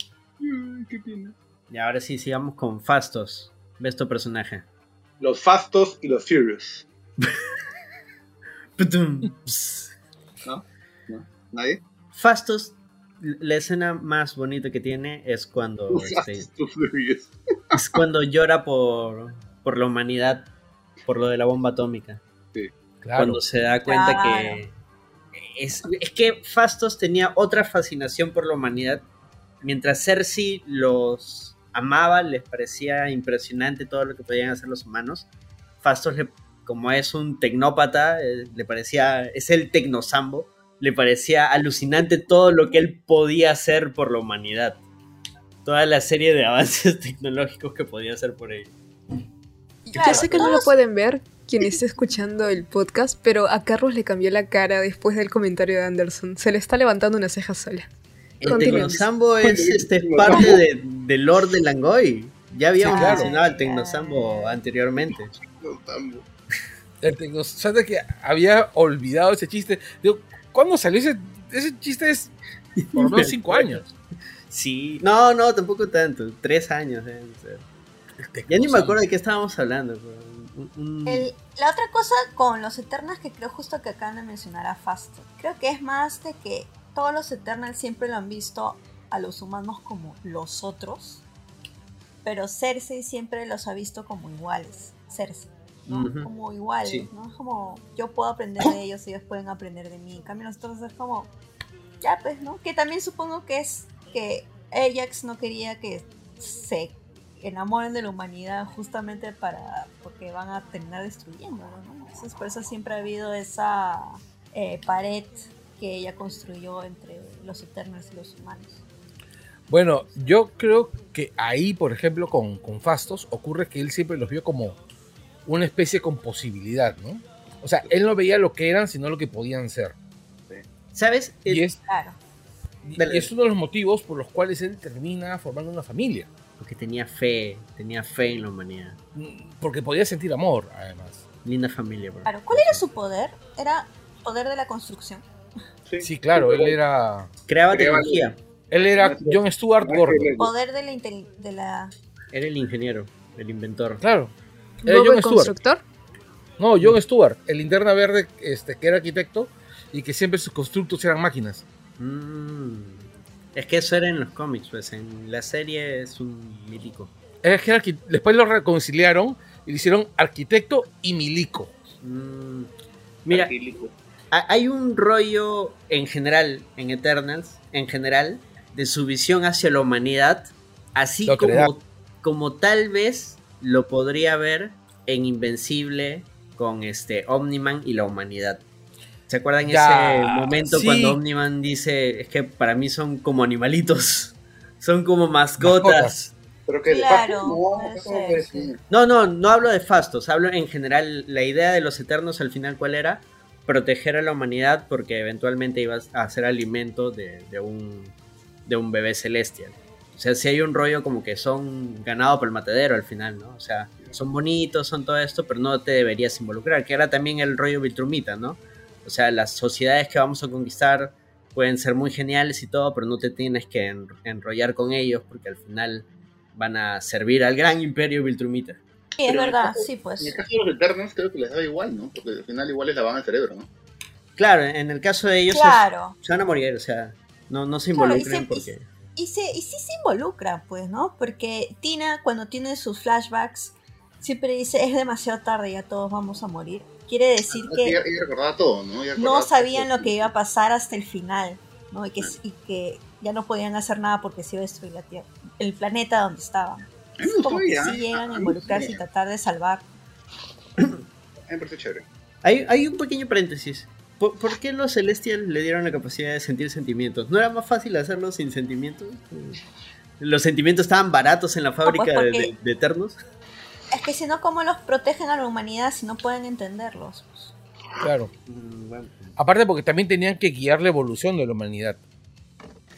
Y ahora sí, sigamos con Fastos. ¿Ves tu personaje? Los Fastos y los Furious. ¿No? ¿No? ¿Nadie? Fastos, la escena más bonita que tiene es cuando, este, es cuando llora por, por la humanidad, por lo de la bomba atómica. Claro. Cuando se da cuenta Claro. que es, es que Fastos tenía otra fascinación por la humanidad. Mientras Cersei los amaba, les parecía impresionante todo lo que podían hacer los humanos. Fastos, le- como es un tecnópata, eh, le parecía, es el tecnosambo, le parecía alucinante todo lo que él podía hacer por la humanidad. Toda la serie de avances tecnológicos que podía hacer por ellos. Ya sé que no lo pueden ver quien esté escuchando el podcast, pero a Carlos le cambió la cara después del comentario de Anderson. Se le está levantando una ceja sola. El. Tecnosambo es este, parte de, del Lord de Langoy. Ya habíamos Sí, claro. mencionado el Tecnosambo anteriormente. El tecno- ¿Sabes que había olvidado ese chiste? Digo, ¿cuándo salió ese, ese chiste? Es por lo menos cinco años. Sí, no, no, tampoco tanto. Tres años ser. Ya ni me acuerdo de qué estábamos hablando. pero El- la otra cosa con los Eternals que creo justo que acaban de mencionar a Fasto, creo que es más de que todos los Eternals siempre lo han visto a los humanos como los otros, pero Cersei siempre los ha visto como iguales. Cersei, ¿no? Ujú. Como iguales, Sí. ¿no? Es como yo puedo aprender de ellos, ellos pueden aprender de mí. En cambio, nosotros es como, ya pues, ¿no? Que también supongo que es que Ajax no quería que se enamoren de la humanidad justamente para porque van a terminar destruyéndolo, ¿no? Entonces por eso siempre ha habido esa eh, pared que ella construyó entre los Eternals y los humanos. Bueno, yo creo que ahí, por ejemplo, con, con Fastos, ocurre que él siempre los vio como una especie con posibilidad, ¿no? O sea, él no veía lo que eran, sino lo que podían ser. ¿Sabes? Y es, Claro. Y, y es uno de los motivos por los cuales él termina formando una familia. Porque tenía fe, tenía fe en la humanidad. Porque podía sentir amor, además. Linda familia, bro. Claro, ¿cuál era su poder? Era poder de la construcción. Sí, claro, él era. Creaba tecnología. Él era John Stuart Gordon. Poder de la, intel- de la... Era el ingeniero, el inventor. Claro. Era ¿Bob John el constructor? No, John Stewart, el linterna verde este, que era arquitecto y que siempre sus constructos eran máquinas. Mm. Es que eso era en los cómics, pues en la serie es un milico. Era que Después lo reconciliaron y le hicieron arquitecto y milico. Mm. Mira, ha- hay un rollo en general en Eternals, en general, de su visión hacia la humanidad, así como, como tal vez lo podría ver en Invencible con este Omniman y la humanidad. ¿Se acuerdan Ya, ese momento sí. cuando Omniman dice, es que para mí son como animalitos, son como mascotas? Pero que Claro, no. No, no, no hablo de fastos, hablo en general, la idea de los eternos al final cuál era, proteger a la humanidad porque eventualmente ibas a ser alimento de, un, de un bebé celestial. O sea, si hay un rollo como que son ganado por el matadero al final, ¿no? O sea, son bonitos, son todo esto, pero no te deberías involucrar, que era también el rollo Viltrumita, ¿no? O sea, las sociedades que vamos a conquistar pueden ser muy geniales y todo, pero no te tienes que en- enrollar con ellos porque al final van a servir al gran imperio Viltrumita. Sí, es Pero en el verdad, caso- sí, pues. En el caso de los Eternos creo que les da igual, ¿no? Porque al final igual les lavaban el cerebro, ¿no? Claro, en el caso de ellos es- Claro. se van a morir, o sea, no, no se Claro, y involucren se- porque... Y, se, y sí se involucra, pues, ¿no? Porque Tina, cuando tiene sus flashbacks, siempre dice, es demasiado tarde, ya todos vamos a morir. Quiere decir Ah, que ella recordaba todo, ¿no? Ella no sabían todo. lo que iba a pasar hasta el final, ¿no? Y que, y que ya no podían hacer nada porque se iba a destruir la Tierra, el planeta donde estaban. Como que sí llegan A involucrarse y tratar de salvar. Chévere. Hay, hay un pequeño paréntesis. ¿Por, por qué los Celestials le dieron la capacidad de sentir sentimientos? ¿No era más fácil hacerlo sin sentimientos? ¿Los sentimientos estaban baratos en la fábrica de- porque- de, de Eternos? Es que si no, ¿cómo los protegen a la humanidad si no pueden entenderlos? Claro. Mm, Aparte porque también tenían que guiar la evolución de la humanidad.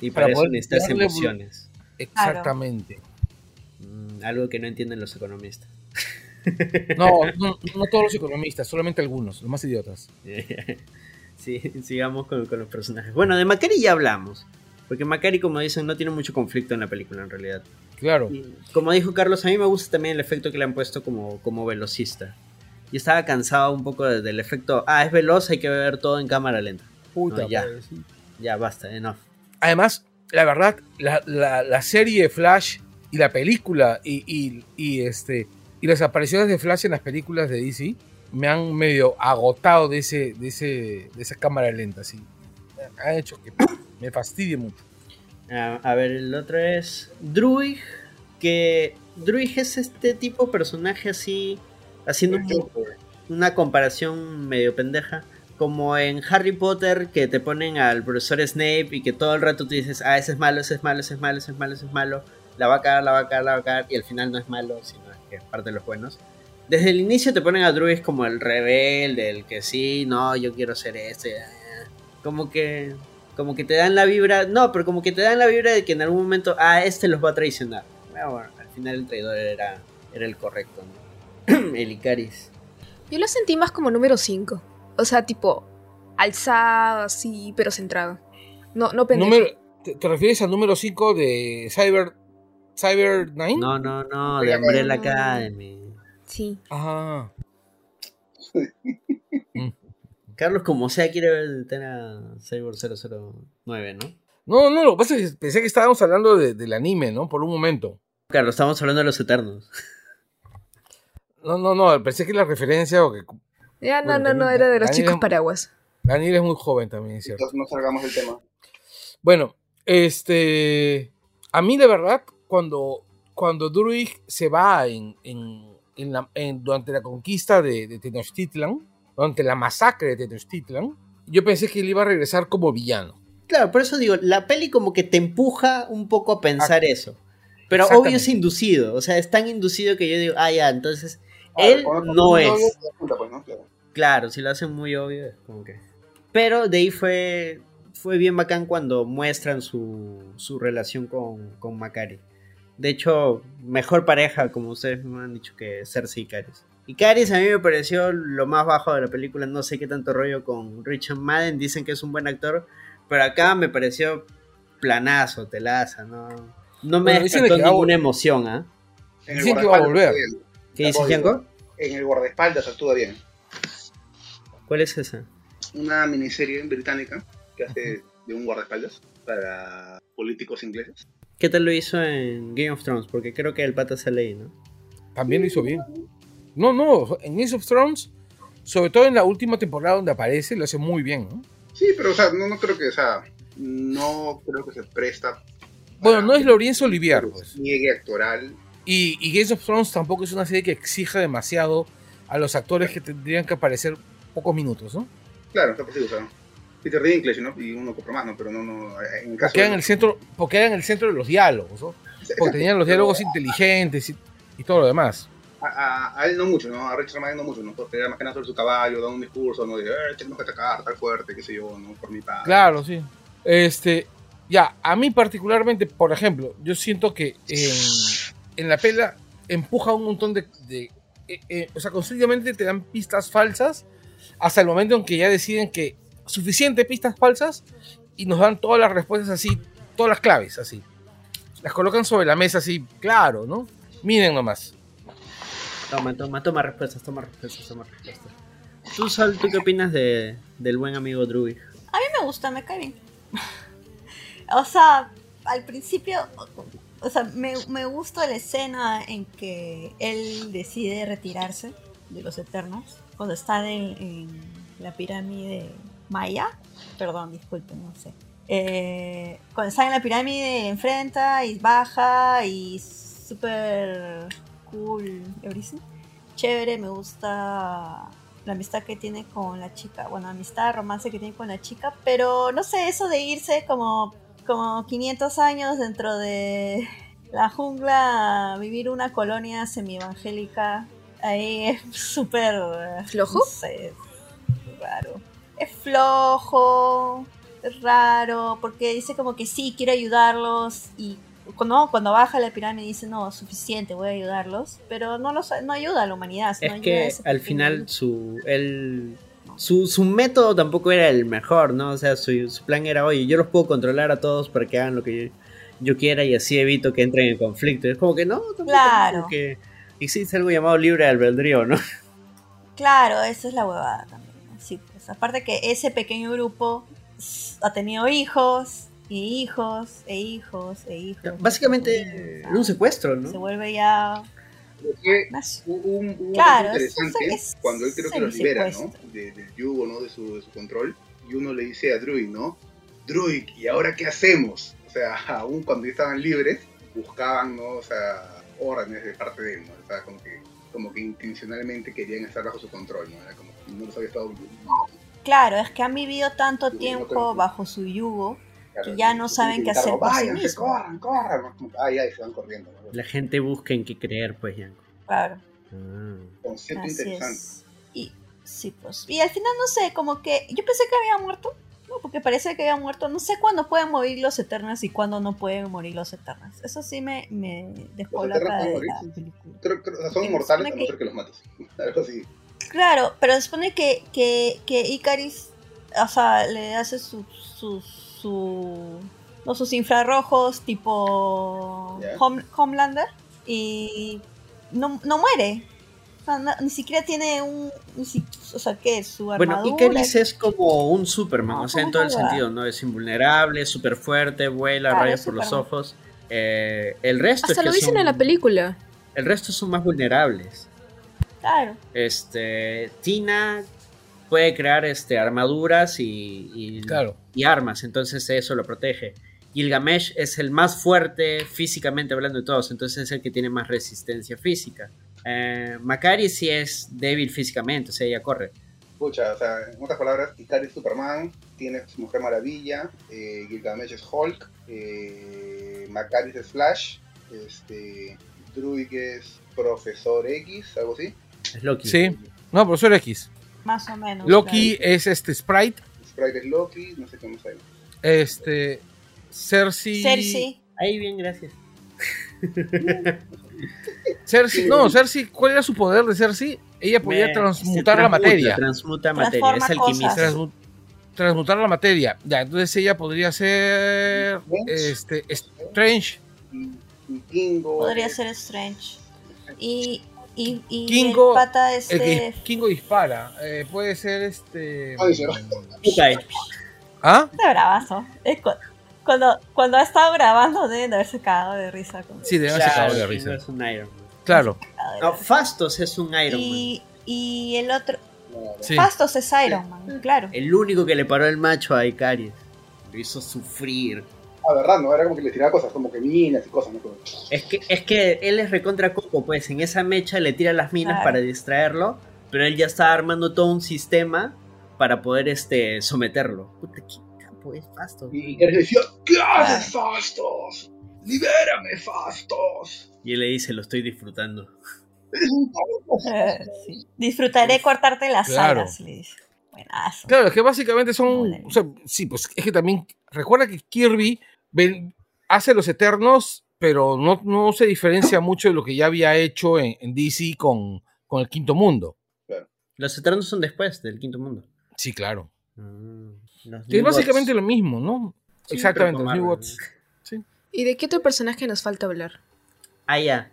y para, Para eso poder necesitas darle- emociones. Exactamente. Mm, algo que no entienden los economistas. No, no, no todos los economistas, solamente algunos, los más idiotas. sí, sigamos con, con los personajes. Bueno, de Macari ya hablamos. Porque Macari, como dicen, no tiene mucho conflicto en la película en realidad. Claro. Y como dijo Carlos, a mí me gusta también el efecto que le han puesto como, como velocista. Y estaba cansado un poco de- del efecto, ah, es veloz, hay que ver todo en cámara lenta. Puta No, ya, sí. ya basta, enough. Además, la verdad, la, la- la serie de Flash y la película y, y- y, este y las apariciones de Flash en las películas de DC me han medio agotado de ese de ese de esa cámara lenta, sí. Han hecho que me fastidie mucho. A ver, el otro es Druig, que Druig es este tipo de personaje así, haciendo un- una comparación medio pendeja, como en Harry Potter que te ponen al profesor Snape y que todo el rato tú dices, ah, ese es malo, ese es malo, ese es malo, ese es malo, ese es malo, la va a cagar, la va a cagar, la va a cagar, y al final no es malo, sino es que es parte de los buenos. Desde el inicio te ponen a Druig como el rebelde, el que sí, no, yo quiero ser este, como que como que te dan la vibra, no, pero como que te dan la vibra de que en algún momento, ah, este los va a traicionar. Bueno, bueno, al final el traidor era, era el correcto, ¿no? el Icaris. Yo lo sentí más como número 5. O sea, tipo, alzado así, pero centrado. No, no pendejo. ¿te, te refieres al número 5 de Cyber Cyber 9? No, no, no, de Umbrella Academy. Sí. Ajá. Carlos, como sea, quiere ver tener a Cyber 009, ¿no? No, no, lo que pasa es que pensé que estábamos hablando de- del anime, ¿no? Por un momento. Carlos, estamos hablando de los Eternos. No, no, no, pensé que la referencia o que Ya, no, Bueno, no, no, era de los Daniel- chicos paraguas. Daniel es muy joven también, es cierto. Entonces no salgamos del tema. Bueno, este. A mí, de verdad, cuando, cuando Druig se va en, en- en la- en- durante la conquista de, de Tenochtitlan, durante la masacre de Tenochtitlan, yo pensé que él iba a regresar como villano. Claro, por eso digo, la peli como que te empuja un poco a pensar eso. Pero obvio es inducido, o sea, es tan inducido que yo digo, ah, ya, entonces Claro, él no es. pues, ¿no? Claro. Claro, si lo hacen muy obvio, es como que. Pero de ahí fue. fue bien bacán cuando muestran su, su relación con, con Macari. De hecho, mejor pareja, como ustedes me han dicho, que Cersei y Caris. Y Caris a mí me pareció lo más bajo de la película. No sé qué tanto rollo con Richard Madden. Dicen que es un buen actor. Pero acá me pareció planazo, telaza. No, no me Bueno, despertó va ninguna emoción, ¿ah? El Dicen que va a volver. ¿Qué digo, Gianco? En el guardaespaldas actúa bien. ¿Cuál es esa? Una miniserie británica que hace de un guardaespaldas para políticos ingleses. ¿Qué tal lo hizo en Game of Thrones? Porque creo que el pata sale ahí, ¿no? También lo hizo bien. No, no, en Game of Thrones, sobre todo en la última temporada donde aparece, lo hace muy bien, ¿no? Sí, pero o sea, no, no creo que, o sea, no creo que se presta Bueno, no es Lorenzo Olivier, pues. niegue actoral. Y, y Game of Thrones tampoco es una serie que exija demasiado a los actores que tendrían que aparecer pocos minutos, ¿no? Claro, está posible, o sea, Peter Dinklage, ¿no? Y uno compra más, ¿no? Pero no, no, en el caso Porque era en el centro, porque era en el centro de los diálogos, ¿no? Porque tenían los diálogos inteligentes y, y todo lo demás. a, a- a él no mucho, ¿no? A Richard Madden no mucho, ¿no? Porque era más que nada sobre su caballo, da un discurso, ¿no? De, eh, tenemos que atacar, tal fuerte, qué sé yo, ¿no? Por mi padre. Claro, sí. Este, ya, a mí particularmente, por ejemplo, yo siento que en, en la pela empuja un montón de, de- eh, eh, o sea, constantemente te dan pistas falsas hasta el momento en que ya deciden que suficiente pistas falsas y nos dan todas las respuestas así, todas las claves así. Las colocan sobre la mesa así, claro, ¿no? Miren nomás. Toma, toma, toma respuestas, toma respuestas, toma respuestas. Tú, Sol, ¿tú qué opinas de, del buen amigo Druid? A mí me gusta, me cae bien. o sea, al principio, o sea, me, me gusta la escena en que él decide retirarse de los Eternos, cuando están en, en la pirámide Maya. Perdón, disculpen, no sé. Eh, cuando está en la pirámide, enfrenta y baja y súper cool, everything. Chévere, me gusta la amistad que tiene con la chica, bueno, amistad, romance que tiene con la chica, pero no sé, eso de irse como, como 500 años dentro de la jungla, a vivir una colonia semi-evangélica, ahí es súper... ¿Flojo? No sé, es raro. Es flojo, es raro, porque dice como que sí, quiero ayudarlos y cuando, cuando baja la pirámide dice, no, suficiente, voy a ayudarlos, pero no, los, no ayuda a la humanidad. no Es a que al final su, él, su, su método tampoco era el mejor, ¿no? O sea, su, su plan era, oye, yo los puedo controlar a todos para que hagan lo que yo, yo quiera y así evito que entren en conflicto. Es como que no, tampoco, Claro. como que existe algo llamado libre albedrío, ¿no? Claro, esa es la huevada también. ¿no? Sí, pues aparte que ese pequeño grupo ha tenido hijos y hijos e hijos e hijos. Básicamente un secuestro, Se ¿no? vuelve ya... Un, un, un Claro, interesante es- cuando él creo que los libera, ¿no? De- del yugo, ¿no? De su, de su control. Y uno le dice a Druid, ¿no? Druid, ¿y ahora qué hacemos? O sea, aún cuando estaban libres, buscaban, ¿no? O sea, órdenes de parte de él, ¿no? O sea, como que, como que intencionalmente querían estar bajo su control, ¿no? Era como que no los había estado... Claro, es que han vivido tanto Sí, tiempo otro- bajo su yugo claro, que ya no saben qué hacer por sí mismos. corran, corran. ¿no? Ay, ay, se van corriendo, ¿no? La gente busca en qué creer, pues, Yanko. Claro. Ah. Concepto Así interesante. es. Y sí, pues. Y al final no sé, como que yo pensé que había muerto, ¿no? Porque parece que había muerto. No sé cuándo pueden morir los Eternos y cuándo no pueden morir los Eternos. Eso sí me, me dejó la Eternos de la morir, sí. película. Creo, creo- o sea, son inmortales a no que- ser que los mates. Algo así. Claro, pero se supone que, que, que Icaris, o sea, le hace su, su, su- no, sus infrarrojos tipo Ya. Home- Homelander y no, no muere. O sea, no- ni siquiera tiene un... ni si- o sea, ¿qué? Su armadura. Bueno, Icaris es como un Superman, No, o sea, en ¿cómo todo el es sentido, ¿no? Es invulnerable, súper fuerte, vuela, Claro, rayos es por los ojos. Eh, el resto Hasta es lo que dicen son- en la película. El resto son más vulnerables. Claro. Este, Tina puede crear este, armaduras y, y, Claro. y armas, entonces eso lo protege. Gilgamesh es el más fuerte físicamente hablando de todos, entonces es el que tiene más resistencia física. Eh, Macari sí es débil físicamente, o sea, ella corre. Escucha, o sea, en otras palabras, Ikari es Superman, tiene su Mujer Maravilla, eh, Gilgamesh es Hulk, eh, Macaris es Flash, este, Druid es Profesor X, algo así. Es Loki. Sí. No, profesor X. Más o menos. Loki es este Sprite. Sprite es Loki, no sé qué más hay. Este. Cersei. Cersei. Ahí bien, gracias. Cersei, no, Cersei, ¿cuál era su poder de Cersei? Ella podía Me- transmutar se la transmuta, materia. Transmuta materia, es alquimista. cosas. Transmu- transmutar la materia. Ya, entonces ella podría ser este Strange. Podría ser Strange. Y, y, y Kingo, el pata El que este... Kingo dispara. Eh, puede ser este. Se va. Ok. ¿Ah? Está bravazo. Es cu- cuando, cuando ha estado grabando deben de haberse cagado de risa. Con Sí, debe haberse Claro, cagado de risa. es un Iron Man. Claro. No, Fastos es un Iron Man. y, y el otro... Sí. Fastos es Iron Man, claro. El único que le paró el macho a Icaris. Lo hizo sufrir. Ah, verdad, ¿no? Era como que le tiraba cosas, como que minas y cosas, ¿no? Como- Es que, es que él es recontra coco, pues en esa mecha le tira las minas para distraerlo, pero él ya está armando todo un sistema para poder este someterlo. Puta, qué capo es Fastos. Y, Keres decía, ¿qué haces, Fastos? ¡Libérame, Fastos! Y él le dice, lo estoy disfrutando. Disfrutaré cortarte las Claro. alas, le dice. Buenazo. Claro, es que básicamente son. Órale. O sea, sí, pues es que también. Recuerda que Kirby ven- hace los Eternos, pero no, no se diferencia mucho de lo que ya había hecho en, en DC con, con el Quinto Mundo. Los Eternos son después del quinto mundo. Sí, claro. Mm, es básicamente lo mismo, ¿no? Sí, Exactamente, los New. ¿Y de qué otro personaje nos falta hablar? Ah, ya.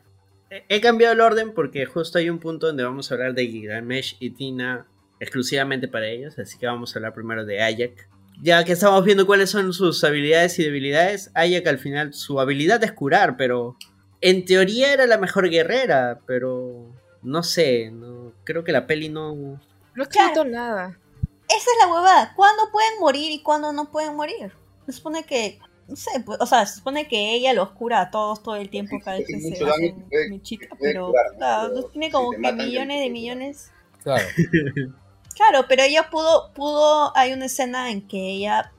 He- He cambiado el orden porque justo hay un punto donde vamos a hablar de Gilgamesh y Tina exclusivamente para ellos, así que vamos a hablar primero de Ayak. Ya que estamos viendo cuáles son sus habilidades y debilidades, Ayak al final su habilidad es curar, pero en teoría era la mejor guerrera, pero no sé, no, creo que la peli no... No escrito nada. Esa es la huevada. ¿Cuándo pueden morir y cuándo no pueden morir? Se supone que, no sé, pues, o sea, se supone que ella los cura a todos todo el tiempo cada vez que se hacen que que puede pero curar, ¿no? o sea, Pero tiene como que millones de millones. Claro. Claro, pero ella pudo, pudo, hay una escena en que ella,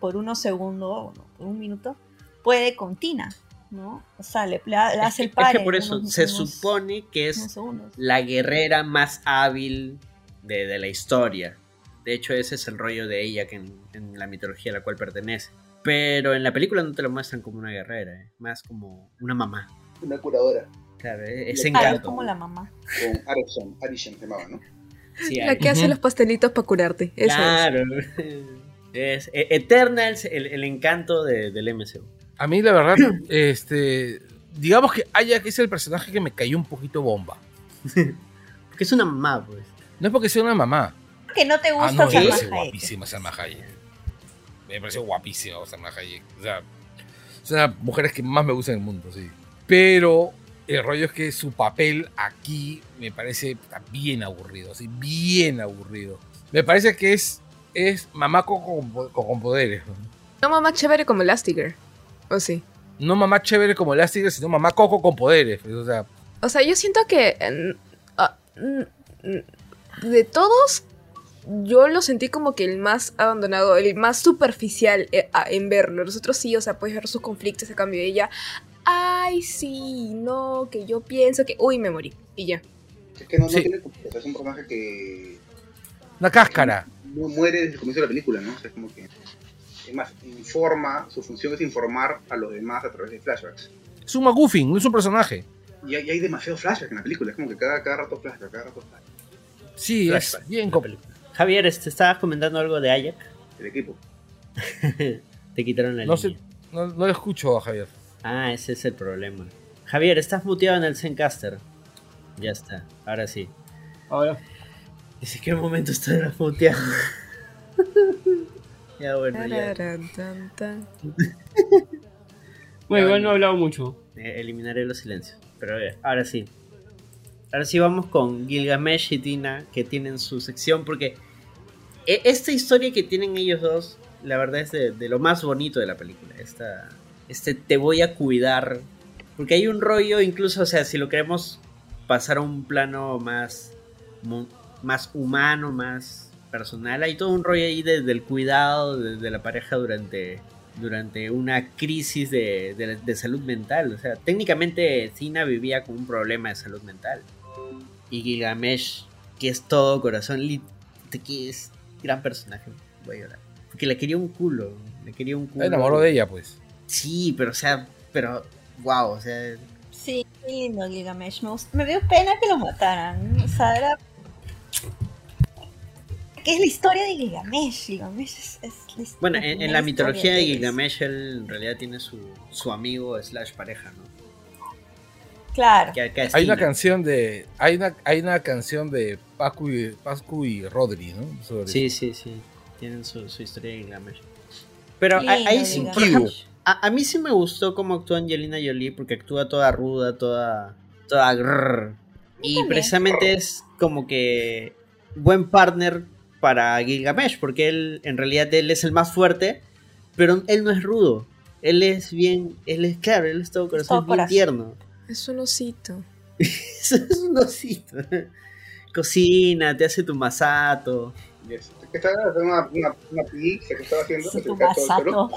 por unos segundos, bueno, por un minuto, puede con Tina, ¿no? O sea, le, le- le Es hace el es par que por eso unos- se unos- supone que es la guerrera más hábil de, de la historia. De hecho, ese es el rollo de ella que en, en la mitología a la cual pertenece. Pero en la película no te lo muestran como una guerrera, eh, más como una mamá. Una curadora. Claro, eh, es Ah, Claro, es encanto. como la mamá. Con Arison, Arison se llamaba, ¿no? Sí, La que hace los pastelitos para curarte. Eso es. claro. Es e- Eternals, el, el encanto de- del MCU. A mí, la verdad, este. Digamos que Ayak es el personaje que me cayó un poquito bomba. Porque es una mamá, pues. No es porque sea una mamá. Que no te Ah, gusta no, me Salma Hayek. guapísima Salma Hayek. Me parece guapísima Salma Hayek. O sea, es una de las mujeres que más me gustan en el mundo, sí. Pero el rollo es que su papel aquí me parece bien aburrido, así, bien aburrido. Me parece que es, es mamá con, con- con poderes. ¿no? Mamá chévere como Elastigirl. ¿O sí? No mamá chévere como Elastigirl, sino mamá coco con poderes. O sea, O sea, yo siento que de todos, yo lo sentí como que el más abandonado, el más superficial eh, en verlo. Los otros sí, o sea, puedes ver sus conflictos a cambio de ella. Ay, sí, no, que yo pienso que. Uy, me morí. Y ya. Es que no, no Sí. tiene. Es un personaje que una cáscara. no muere desde el comienzo de la película, ¿no? O sea, es como que. Es más, informa, su función es informar a los demás a través de flashbacks. Es un McGuffin, no es un personaje. Y hay, y hay demasiado flashback en la película, es como que cada, cada rato flashback, cada rato flashback. Sí, es bien la com- película. Javier, este, estabas comentando algo de Ayak. El equipo. Te quitaron la No línea. sé, no, no lo escucho a Javier. Ah, ese es el problema. Javier, estás muteado en el Zencaster. Ya está, ahora sí. Ahora. Dice, ¿qué momento estás muteado? ya bueno, ya. Bueno, igual no he hablado mucho. Eh, eliminaré los silencios. Pero eh, ahora sí. Ahora sí vamos con Gilgamesh y Tina, que tienen su sección, porque e- esta historia que tienen ellos dos, la verdad es de, de lo más bonito de la película. Esta, este te voy a cuidar. Porque hay un rollo, incluso, o sea, si lo queremos pasar a un plano más, más humano, más personal, hay todo un rollo ahí de- del cuidado de, de la pareja durante, durante una crisis de, de- de salud mental. O sea, técnicamente Tina vivía con un problema de salud mental. Y Gilgamesh, que es todo corazón, que es gran personaje. Voy a llorar. Porque le quería un culo. Le quería un culo. Se enamoró de ella, pues. Sí, pero o sea, pero. Wow, o sea. Sí, qué lindo Gilgamesh. Me, me dio pena que lo mataran. O sea, era. ¿Qué es la historia de Gilgamesh? Gilgamesh es, es la his- Bueno, la en, la historia mitología de. Gilgamesh, él en realidad tiene su, su amigo slash pareja, ¿no? Claro. Que Hay una canción de. Hay una, hay una canción de Pascu y, Pascu y Rodri, ¿no? Sobre Sí, sí, sí. Tienen su, su historia de Gilgamesh. Pero ahí sí, por Gilgamesh. ejemplo, a, a mí sí me gustó cómo actúa Angelina Jolie porque actúa toda ruda, toda. toda grrr. Y también. precisamente es como que buen partner para Gilgamesh, porque él, en realidad, él es el más fuerte, pero él no es rudo. Él es bien, él es claro, él es todo corazón, todo bien corazón. tierno. Es un osito. Es un osito. Cocina, te hace tu masato. Yes. ¿Qué estaba haciendo? Una, una, una pizza que estaba haciendo. Tu cae todo el masato.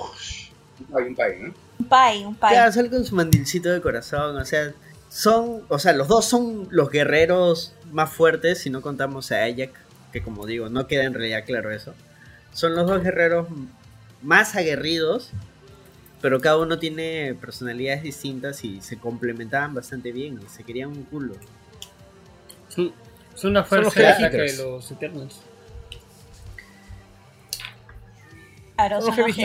Hay un pay, ¿no? Un pay, un pay. Claro, sale con su mandilcito de corazón. O sea, son. O sea, los dos son los guerreros más fuertes. Si no contamos a Ajax, que como digo, no queda en realidad claro eso. Son los dos guerreros más aguerridos. Pero cada uno tiene personalidades distintas y se complementaban bastante bien. Y se querían un culo. La Son los fuerza Heavy mágica de los Eternals. Claro, Son son los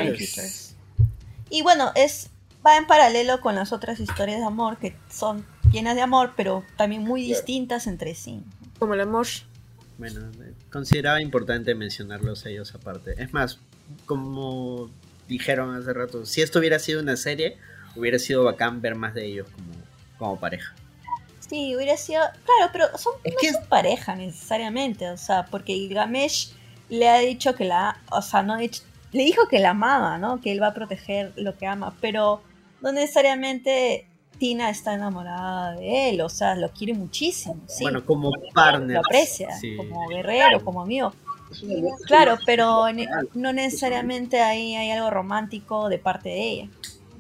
Y bueno, es va en paralelo con las otras historias de amor que son llenas de amor, pero también muy Claro. distintas entre sí. Como el amor. Bueno, consideraba importante mencionarlos ellos aparte. Es más, como dijeron hace rato, si esto hubiera sido una serie, hubiera sido bacán ver más de ellos como, como pareja. Sí, hubiera sido. Claro, pero son, Es no que- son pareja necesariamente. O sea, porque Gilgamesh le ha dicho que la. O sea, no ha dicho. Le dijo que la amaba, ¿no? Que él va a proteger lo que ama. Pero no necesariamente Tina está enamorada de él. O sea, lo quiere muchísimo. Sí. Bueno, como partner. lo aprecia. sí. Como guerrero, como amigo. Claro, pero real. no necesariamente ahí hay algo romántico de parte de ella.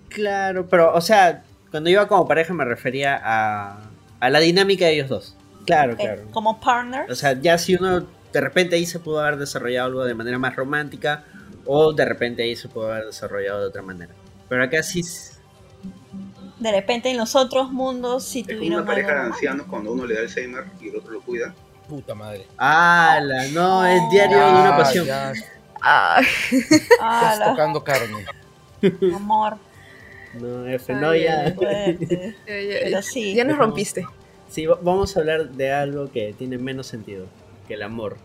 Claro, pero, o sea, cuando iba como pareja me refería a, a la dinámica de ellos dos. Claro, claro. Como partner. O sea, ya si uno de repente ahí se pudo haber desarrollado algo de manera más romántica o de repente ahí se pudo haber desarrollado de otra manera. Pero acá sí... De repente en los otros mundos sí Es como tuvieron una pareja algo de ancianos cuando uno le da Alzheimer y el otro lo cuida. Puta madre. ¡Hala! No, es diario de una Ah, pasión. Ya, Ah, estás tocando carne. amor. No, F, Ay, no, ya. Pero sí. ya nos rompiste. Sí, va- vamos a hablar de algo que tiene menos sentido que el amor.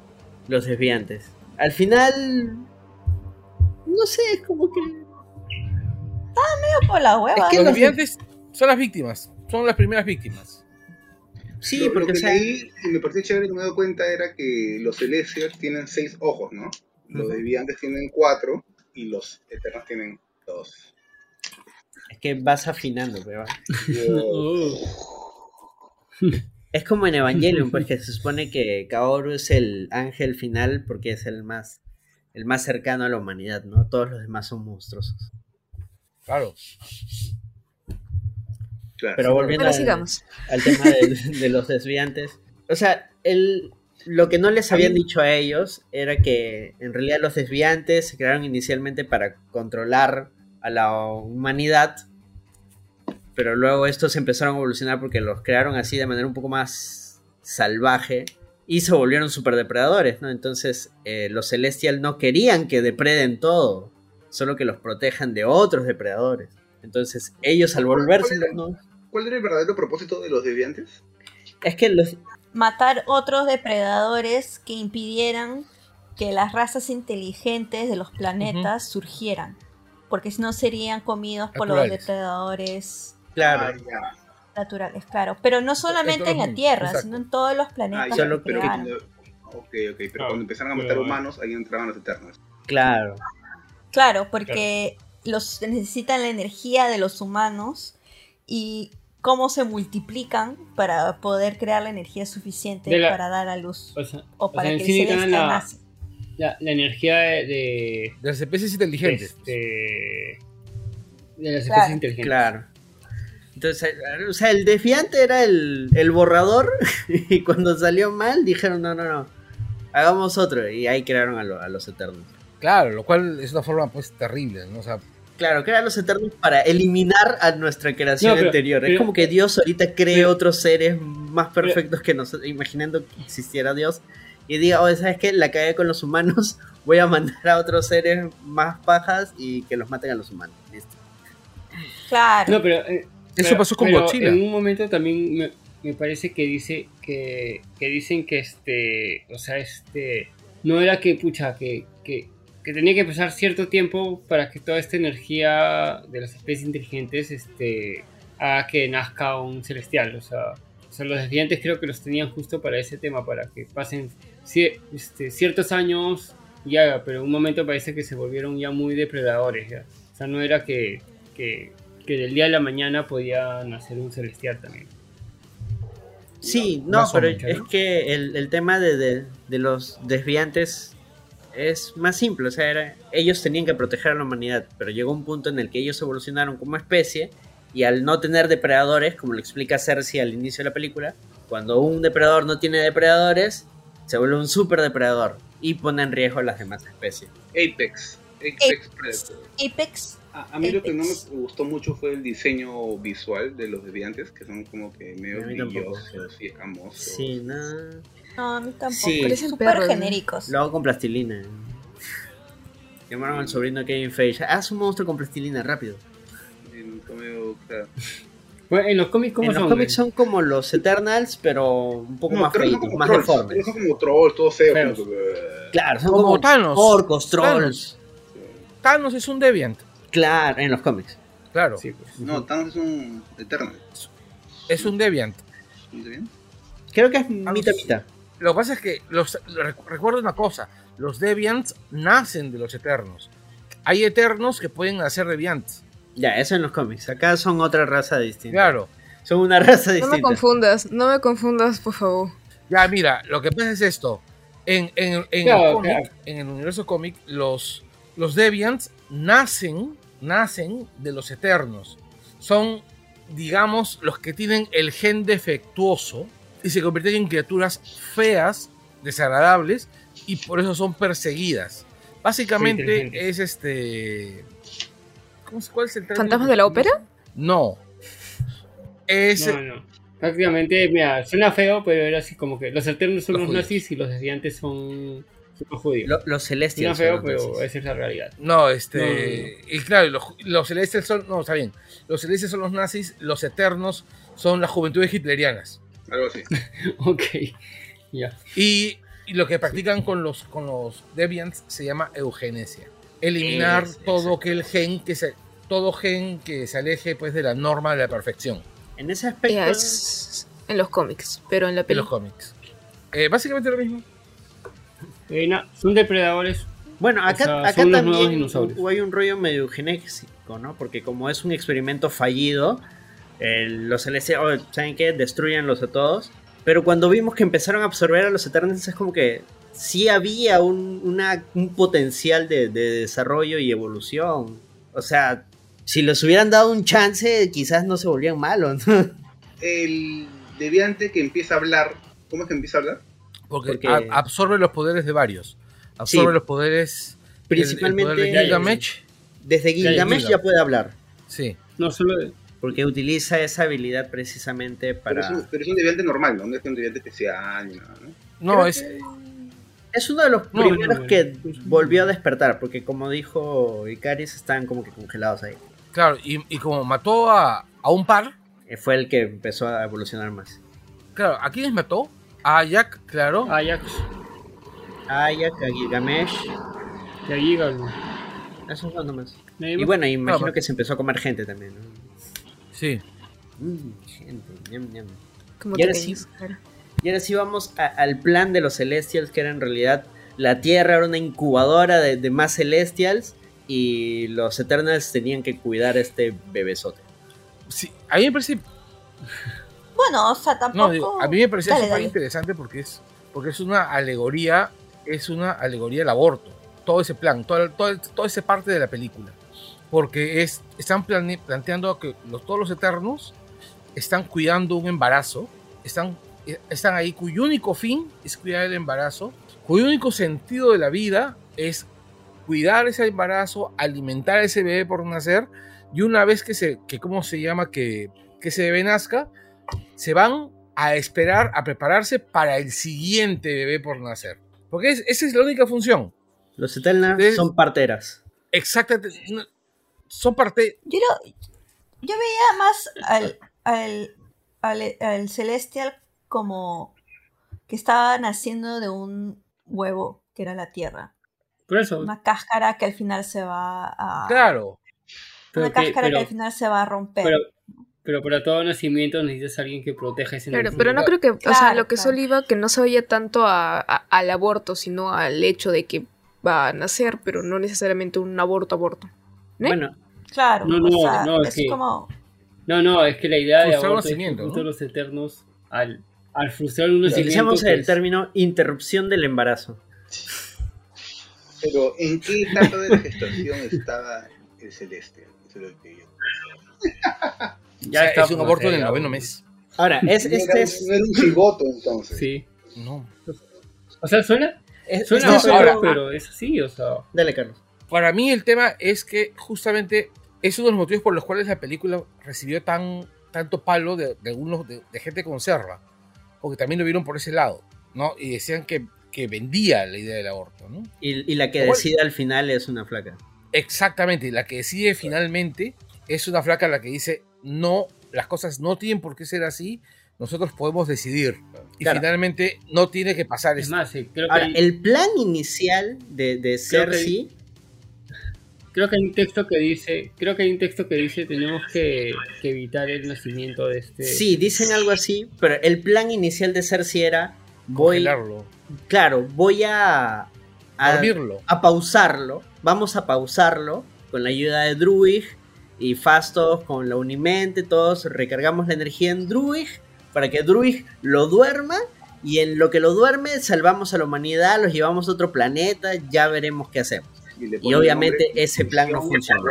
Los desviantes. Al final... No sé, es como que... por la hueva. Es que Los desviantes son las víctimas. Son las primeras víctimas. Sí, lo, lo porque que leí y me pareció chévere que me he dado cuenta era que los celestials tienen seis ojos, ¿no? Los Ujú. deviantes tienen cuatro y los eternos tienen dos. es que vas afinando, pero... Es como en Evangelion, pues que se supone que Kaoru es el ángel final porque es el más, el más cercano a la humanidad, ¿no? Todos los demás son monstruosos. Claro. claro. Pero volviendo al, sigamos. al tema de, de los desviantes. O sea, el, lo que no les habían dicho a ellos era que en realidad los desviantes se crearon inicialmente para controlar a la humanidad, pero luego estos empezaron a evolucionar porque los crearon así de manera un poco más salvaje y se volvieron superdepredadores, ¿no? Entonces eh, los Celestial no querían que depreden todo, solo que los protejan de otros depredadores. Entonces ellos al volverse los no- ¿Cuál era el verdadero propósito de los deviantes? Es que los, Matar otros depredadores que impidieran que las razas inteligentes de los planetas surgieran. Porque si no serían comidos por los depredadores claro, Ah, ya. Naturales, claro. Pero no solamente en la mundos, Tierra, exacto. sino en todos los Ah, planetas ya, solo- que pero ok, ok, pero Claro, cuando empezaron a matar pero- humanos, ahí entraban los eternos. claro. Claro, porque los necesitan la energía de los humanos y cómo se multiplican para poder crear la energía suficiente la- para dar a luz O sea, o o para sea, que celestial la, la, la energía de, de, De las especies inteligentes. este, de las Claro. especies inteligentes. Claro. Entonces, o sea, el desviante era el, el borrador y cuando salió mal dijeron, no, no, no, hagamos otro y ahí crearon a, lo- a los Eternos. Claro, lo cual es una forma pues terrible, ¿no? O sea, Claro, crean los Eternos para eliminar a nuestra creación No, pero- anterior. es pero- como que Dios ahorita cree pero- otros seres más perfectos que nosotros, imaginando que existiera Dios. Y diga, oye, ¿sabes qué? La cagué con los humanos, voy a mandar a otros seres más pajas y que los maten a los humanos. Listo. Claro. No, pero. eh, Eso pasó con pero Godzilla. En un momento también me, me parece que dice que, que dicen que este. O sea, este. No era que, pucha, que, que, que tenía que pasar cierto tiempo para que toda esta energía de las especies inteligentes este, haga que nazca un celestial. O sea, o sea, los desviantes creo que los tenían justo para ese tema, para que pasen este, ciertos años ya, pero en un momento parece que se volvieron ya muy depredadores. Ya. O sea, no era que, que, que del día a la mañana podía nacer un celestial también. Sí, no, pero es ¿no? que el, el tema de, de- de los desviantes es más simple. O sea, era- ellos tenían que proteger a la humanidad, pero llegó un punto en el que ellos evolucionaron como especie y al no tener depredadores, como lo explica Cersei al inicio de la película, cuando un depredador no tiene depredadores, se vuelve un super depredador y pone en riesgo a las demás especies. Apex. Apex Predator. Apex. A, a mí lo que no me gustó mucho fue el diseño visual de los deviantes, que son como que medio brillosos y escamosos. Sí, no. No, a mí tampoco. Sí. Parecen Súper genéricos. Lo hago con plastilina. Llamaron al sobrino Kevin Feige. Haz un monstruo con plastilina, rápido. Medio, claro. Bueno, en los cómics, ¿cómo en los son? cómics son como los Eternals, pero un poco No, más feitos, más trolls, deformes. Son como trolls, todos feos. Como que- Claro, son Como como, Thanos. orcos, Thanos. trolls. Thanos es un Deviant, Claro, en los cómics. claro. Sí, pues. No, Thanos es un Eternal. Es un Deviant. ¿Está bien? Creo que es mitad mitad. Lo que pasa es que los, rec- recuerda una cosa, los Deviants nacen de los Eternos. Hay Eternos que pueden nacer Deviants. Ya, eso en los cómics. Acá son otra raza distinta. Claro. Son una raza No distinta. me confundas, no me confundas, por favor. Ya, mira, lo que pasa es esto. En, en- en Claro, el cómic, claro. en el universo cómic, los, los Deviants nacen, nacen de los Eternos. Son, digamos, los que tienen el gen defectuoso y se convierten en criaturas feas, desagradables, y por eso son perseguidas. Básicamente es este... ¿cómo se- ¿Cuál es el término? ¿Fantasmas de la ópera? No. Es, No, no. Prácticamente, mira, suena feo, pero era así como que los eternos son Los los, nazis y los desviantes son. Lo- los celestials. feo, son los pero nazis. esa es la realidad. No, este. No, no, Y claro, los, los celestes son. No, está bien. Los celestes son los nazis, los eternos son las juventudes hitlerianas. Algo así. ok, ya. Y, y lo que practican con los, con los Deviants se llama eugenesia. Eliminar Es- todo aquel gen que se. Todo gen que se aleje pues de la norma de la perfección En ese aspecto. Ya, es en los cómics, pero en la de los película. cómics. Eh, básicamente lo mismo. Eh, na- son depredadores. Bueno, acá, sea, acá son también dinosaurios. hay un rollo medio genético, ¿no? Porque como es un experimento fallido, eh, los celestiales, oh, ¿saben qué? Destruyanlos a todos. Pero cuando vimos que empezaron a absorber a los Eternals, es como que sí había un, una- un potencial de, de desarrollo y evolución. O sea, si les hubieran dado un chance, quizás no se volvían malos. ¿no? El deviante que empieza a hablar. ¿Cómo es que empieza a hablar? Porque, absorbe los poderes de varios. Absorbe Sí. los poderes. Principalmente- El, poder de Gilgamesh. Desde Gilgamesh ya puede hablar. Sí. No solo de- Porque utiliza esa habilidad precisamente Pero, para... es un, pero es un deviante normal, ¿no? No es un deviante especial ni nada, ¿no? No, es. Es uno de los No, primeros no, no. que volvió a despertar, porque como dijo Icaris, están como que congelados ahí. Claro, y, y como mató a, a un par, Eh, Fue el que empezó a evolucionar más. claro, ¿a quiénes mató? A Jack, claro. Ajax Ayak, a Gilgamesh, y a Gigal. esos dos nomás. Y bueno, imagino Claro. que se empezó a comer gente también, ¿no? Sí. Mm, gente, ñam, ñam. Como Y ahora sí. Y ahora sí vamos a- al plan de los Celestials, que era en realidad la Tierra era una incubadora de, de más Celestials y los Eternals tenían que cuidar a este bebesote. sí. A mí me parece. Bueno, o sea, tampoco. No, digo, a mí me parece Dale, súper dale. interesante porque es, porque es una alegoría. Es una alegoría al aborto. Todo ese plan, todo, todo, toda esa parte de la película. Porque es, están plane- planteando que los, todos los eternos están cuidando un embarazo. Están, eh, están ahí cuyo único fin es cuidar el embarazo. Cuyo único sentido de la vida es cuidar ese embarazo, alimentar a ese bebé por nacer, y una vez que se, que ¿cómo se llama? Que, que ese bebé nazca, se van a esperar, a prepararse para el siguiente bebé por nacer. Porque es- esa es la única función. Los Eternals Es- son parteras. Exactamente. no- Son parte. Yo, lo- yo veía más al, al, al, al Celestial como que estaba naciendo de un huevo que era la Tierra. Por eso. Una cáscara que al final se va a. Claro. Pero Una que- cáscara que pero- al final se va a romper. Pero, pero para todo nacimiento necesitas a alguien que proteja ese Claro, pero no creo nacimiento. que, o sea, Claro, lo que claro. solo iba que no se oía tanto a- a- al aborto, sino al hecho de que va a nacer, pero no necesariamente un aborto aborto. ¿Eh? Bueno, claro, No, o no, sea, no, es es que- como. No, no, es que la idea de aborto es que nacimiento, ¿no? los eternos, al, al frustrar un nacimiento... utilicemos el término interrupción del embarazo. Pero ¿en qué etapa de la gestación estaba el celeste? Eso es lo que yo. Ya O sea, está es un aborto en el noveno mes. Ahora, es, no, este es. no era un cigoto entonces. Sí. No. O sea, suena, es- suena No, ahora- pero es así, o sea... Dale, Carlos. Para mí el tema es que justamente es uno de los motivos por los cuales la película recibió tan, tanto palo de, de algunos de, de gente conserva. Porque también lo vieron por ese lado, ¿no? Y decían que, que vendía la idea del aborto, ¿no? Y, y la que Igual- decide al final es una flaca. Exactamente, y la que decide finalmente es una flaca la que dice, no, las cosas no tienen por qué ser así, nosotros podemos decidir. Y Claro. finalmente no tiene que pasar Es esto. más, creo, que Ahora, hay, el plan inicial de, de Creo que- Cersei. creo que hay un texto que dice... Creo que hay un texto que dice tenemos que, que evitar el nacimiento de este... Sí, dicen algo así, pero el plan inicial de Cersei era. Voy. Congelarlo, Claro, voy a. a a pausarlo. Vamos a pausarlo con la ayuda de Druig y Fastos con la Unimente. Todos recargamos la energía en Druig para que Druig lo duerma. Y en lo que lo duerme, salvamos a la humanidad, los llevamos a otro planeta. Ya veremos qué hacemos. Y obviamente nombre, ese plan no funcionó.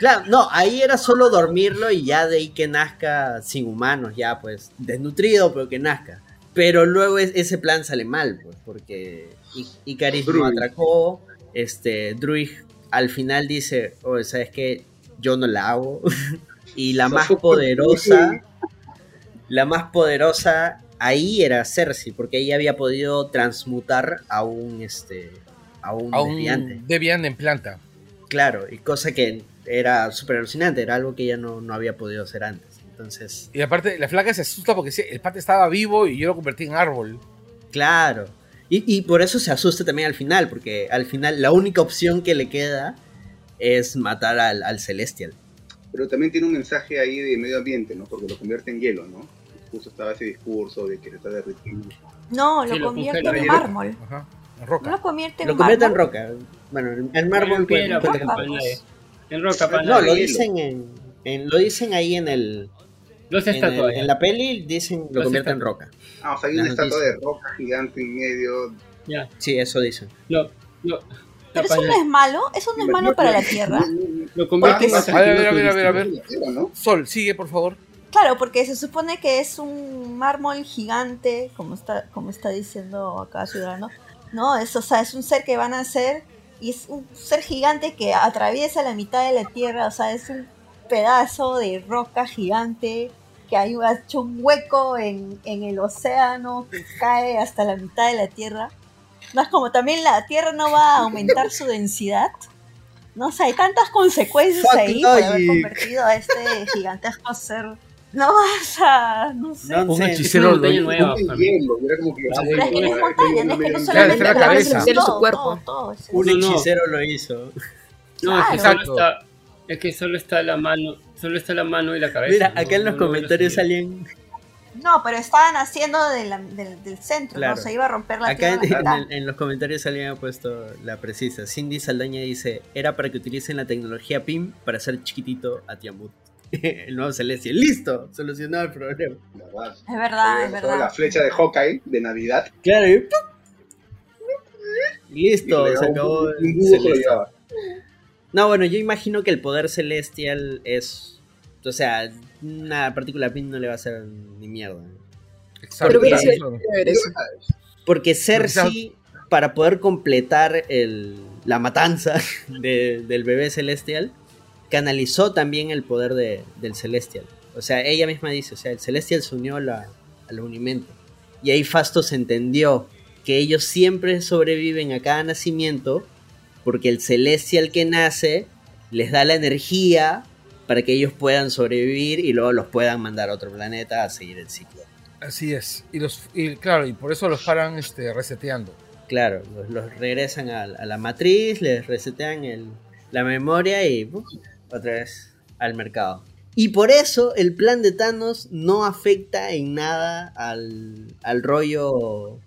Claro, no, ahí era solo dormirlo y ya de ahí que nazca sin humanos, ya pues desnutrido, pero que nazca. Pero luego es- ese plan sale mal, pues, porque Icaris Druid. atracó, este, Druig al final dice, oye, ¿sabes qué? Yo no la hago. y la más poderosa, la más poderosa ahí era Cersei, porque ella había podido transmutar a un, este, a un, A un desviante. Debian en planta. Claro, y cosa que era súper alucinante, era algo que ella no, no había podido hacer antes. Entonces, Y aparte, la flaca se asusta porque el pata estaba vivo y yo lo convertí en árbol. claro. Y, y por eso se asusta también al final, porque al final la única opción que le queda es matar al, al Celestial. Pero también tiene un mensaje ahí de medio ambiente, ¿no? Porque lo convierte en hielo, ¿no? Justo estaba ese discurso de que se está derritiendo. No, Sí, lo lo convierte en mármol. Ajá. En No roca. lo convierte en Lo convierte en roca. Bueno, en mármol en piedra, puede- pues, puede- en en roca, pana No, lo dicen en, en- lo dicen ahí en el Dos en, el- en la peli dicen lo Los convierte en roca. Ah, o sea, hay una estatua de roca gigante en medio. Ya. Sí, eso dicen. Lo, lo, Pero eso no es malo, eso no es malo para la Tierra. lo convierte en A ver, a ver, a ver, a ver. Sol, sigue, por favor. Claro, porque se supone que es un mármol gigante, como está, como está diciendo acá Ciudadano. No, es, o sea, es un ser que van a hacer y es un ser gigante que atraviesa la mitad de la Tierra, o sea, es un pedazo de roca gigante que hay ha hecho un hueco en, en el océano que cae hasta la mitad de la Tierra. No es como también la Tierra no va a aumentar su densidad. No sé, hay tantas consecuencias Fuck ahí por haber convertido a este gigantesco ser. No vas a. No sé. No Un hechicero lo- Un que. Pero es que no es montaña, no es que no solamente la cabeza. todo, cuerpo. todo, todo, es- Un hechicero lo hizo. No, es que solo está, es que solo está la mano, solo está la mano y la cabeza. Mira, no- acá en los no lo comentarios así. salían. No, pero estaban haciendo de la- del, del centro, Claro. ¿no? Se iba a romper la Acá en, tierra. a la en mitad. el- en los comentarios salían puesto la precisa. Cindy Saldaña dice: Era para que utilicen la tecnología PIM para hacer chiquitito a Tiamut. el nuevo Celestial. ¡Listo! Solucionado el problema. Verdad. Es verdad, es Toda La verdad. flecha de Hawkeye de Navidad. Claro, y ¡pum! Y y Listo, se acabó. un, el un No, bueno, yo imagino que el poder celestial es. O sea, una partícula PIM no le va a hacer ni mierda. Exacto. Pero. Porque Cersei para poder completar el, la matanza de- del bebé celestial, canalizó también el poder de- del celestial. O sea, ella misma dice, o sea, el celestial se unió a la- al unimento. Y ahí Fastos entendió que ellos siempre sobreviven a cada nacimiento porque el celestial que nace les da la energía para que ellos puedan sobrevivir y luego los puedan mandar a otro planeta a seguir el ciclo. Así es. Y, los, y claro, y por eso los paran este, reseteando. Claro, los, los regresan a, a la matriz, les resetean el- la memoria y otra vez al mercado. Y por eso el plan de Thanos no afecta en nada al, al rollo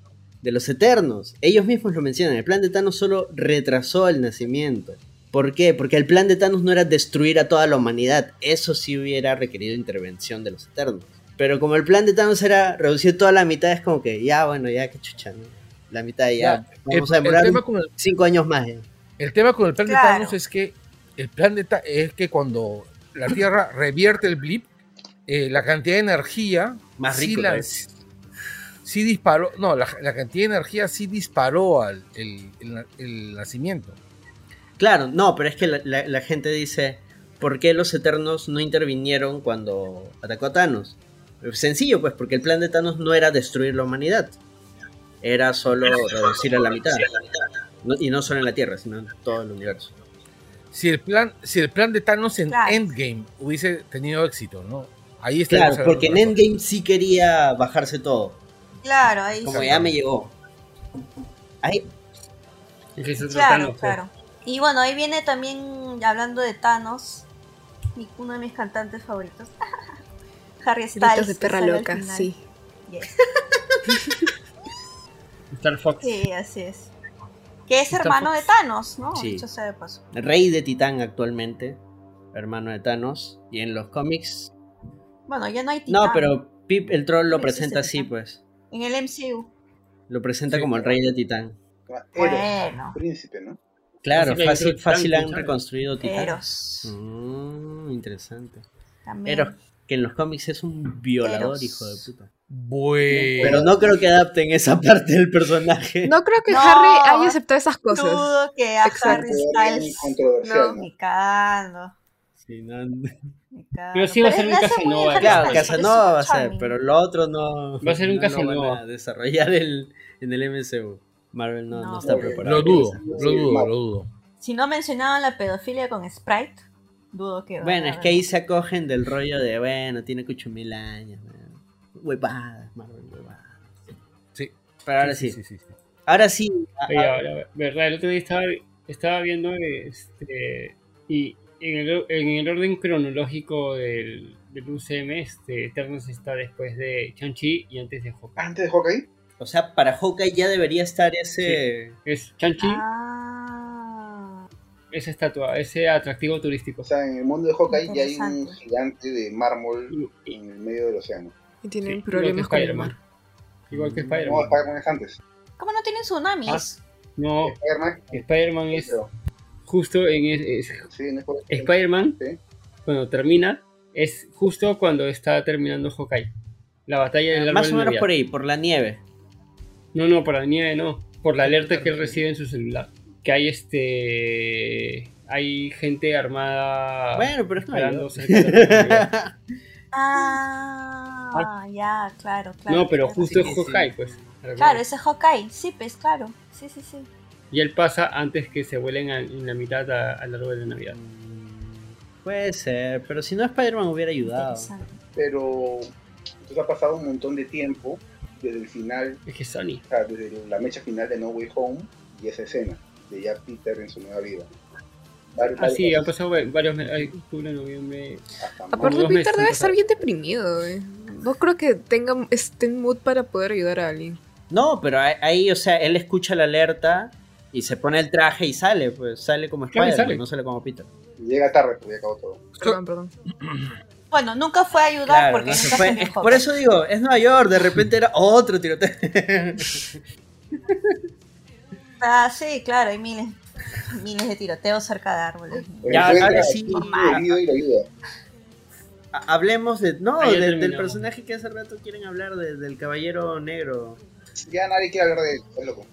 de los Eternos. Ellos mismos lo mencionan, el plan de Thanos solo retrasó el nacimiento. ¿Por qué? Porque el plan de Thanos no era destruir a toda la humanidad. Eso sí hubiera requerido intervención de los Eternos. Pero como el plan de Thanos era reducir toda la mitad, es como que ya, bueno, ya que chucha, ¿no? La mitad ya. Ya, Vamos el- a demorar el- cinco años más. El tema con el plan Claro. de Thanos es que el plan de Ta- es que cuando la Tierra revierte el blip, eh, la cantidad de energía Más sí rico, la-. Sí disparó, no, la, la cantidad de energía sí disparó al el, el- el nacimiento. Claro, no, pero es que la, la- la gente dice, ¿por qué los Eternos no intervinieron cuando atacó a Thanos? Sencillo, pues, porque el plan de Thanos no era destruir la humanidad. Era solo reducir a la mitad. No- y no solo en la Tierra, sino en todo el universo. Si el plan, si el plan de Thanos en Claro. Endgame hubiese tenido éxito, ¿no? Ahí Claro, estaríamos porque en Endgame sí quería bajarse todo. Claro, ahí Como sí. ya me llegó. Ahí, Ese es otro Claro, Thanos, claro. Y bueno, ahí viene también, hablando de Thanos, uno de mis cantantes favoritos. Harry Styles. De perra loca, sí. Yes. Star Fox. Sí, así es. Que es Star hermano Fox. de Thanos, ¿no? Sí. Dicho sea de paso. rey de Titán actualmente, hermano de Thanos. Y en los cómics... Bueno, ya no hay No, titán. pero Pip el troll lo No presenta así, Titán. pues. En el MCU. Lo presenta Sí, como el rey de Titán. Eros, Bueno. príncipe, ¿no? Claro, fácil, fácil han reconstruido Titán. Eros. Mm, interesante. También. Eros, que en los cómics es un violador, Eros. hijo de puta. Bueno, Pero no creo que adapten esa parte del personaje. No creo que No. Harry haya aceptado esas cosas. Dudo que a Exacto. Harry Styles. ¿no? Ni cagando. Sí, no- Pero sí va a ser un Casanova. Claro, Casanova va a ser, pero lo otro no. Va a ser un no Casanova. van a desarrollar el- en el MCU. Marvel no, no No, está preparado. lo dudo, lo dudo, lo dudo. Si no mencionaban la pedofilia con Sprite, dudo que. Bueno, es que ahí se acogen del rollo de, bueno, tiene 8000 años. bueno. Huevadas, Marvel, huevadas. Sí. Pero ahora sí. sí, sí, sí. Ahora sí. Oye, ahora, verdad, el otro día estaba, estaba viendo este y en el, en el orden cronológico del, del UCM, este Eternos está después de Chanchi y antes de Hawkeye. Antes de Hawkeye, O sea, para Hawkeye ya debería estar ese. Es Chanchi, Ah, esa estatua, ese atractivo turístico. o sea, en el mundo de Hawkeye ya hay un gigante de mármol Y- en el medio del océano. Y tienen Sí, problemas con el mar. Igual que No, Spider-Man. Es antes. ¿Cómo no tienen tsunamis? No, Spider-Man, Spider-Man es pero- justo en es- es- sí, es por- Spider-Man Sí. cuando termina es justo cuando está terminando Hawkeye. La batalla del árbol Más o menos por ahí, por la nieve. No, no, por la nieve no. Por la alerta que él recibe en su celular. Que hay este. Hay gente armada. Bueno, pero es cerca de. Ah, ya, claro, claro. No, pero justo es sí, sí. Hawkeye, pues. Claro, ese es Hawkeye. Sí, pues, claro. Sí, sí, sí. Y él pasa antes que se vuelen a- en la mitad a- al árbol de Navidad. Puede ser, pero si no Spider-Man hubiera ayudado. Pero entonces ha pasado un montón de tiempo desde el final, Es que es Sony. o sea, desde la mecha final de No Way Home y esa escena de ya Peter en su nueva vida. Varios- Ah, sí, han pasado va- varios meses. Octubre, noviembre. Aparte, Peter meses debe estar bien deprimido, eh. No creo que tenga esté en mood para poder ayudar a alguien. No, pero ahí, o sea, él escucha la alerta y se pone el traje y sale, pues sale como Spider-Man, no sale como Peter. Llega tarde porque ya acabó todo. Perdón, perdón. Bueno, nunca fue a ayudar Claro, porque no se nunca fue. se por eso digo, es Nueva York, de repente era otro tiroteo. Ah, sí, claro, hay miles, miles de tiroteos cerca de árboles. Ya, ahora sí. Hablemos de. No, de- del personaje que hace rato quieren hablar, de- del caballero negro. Ya nadie quiere hablar de él, es loco.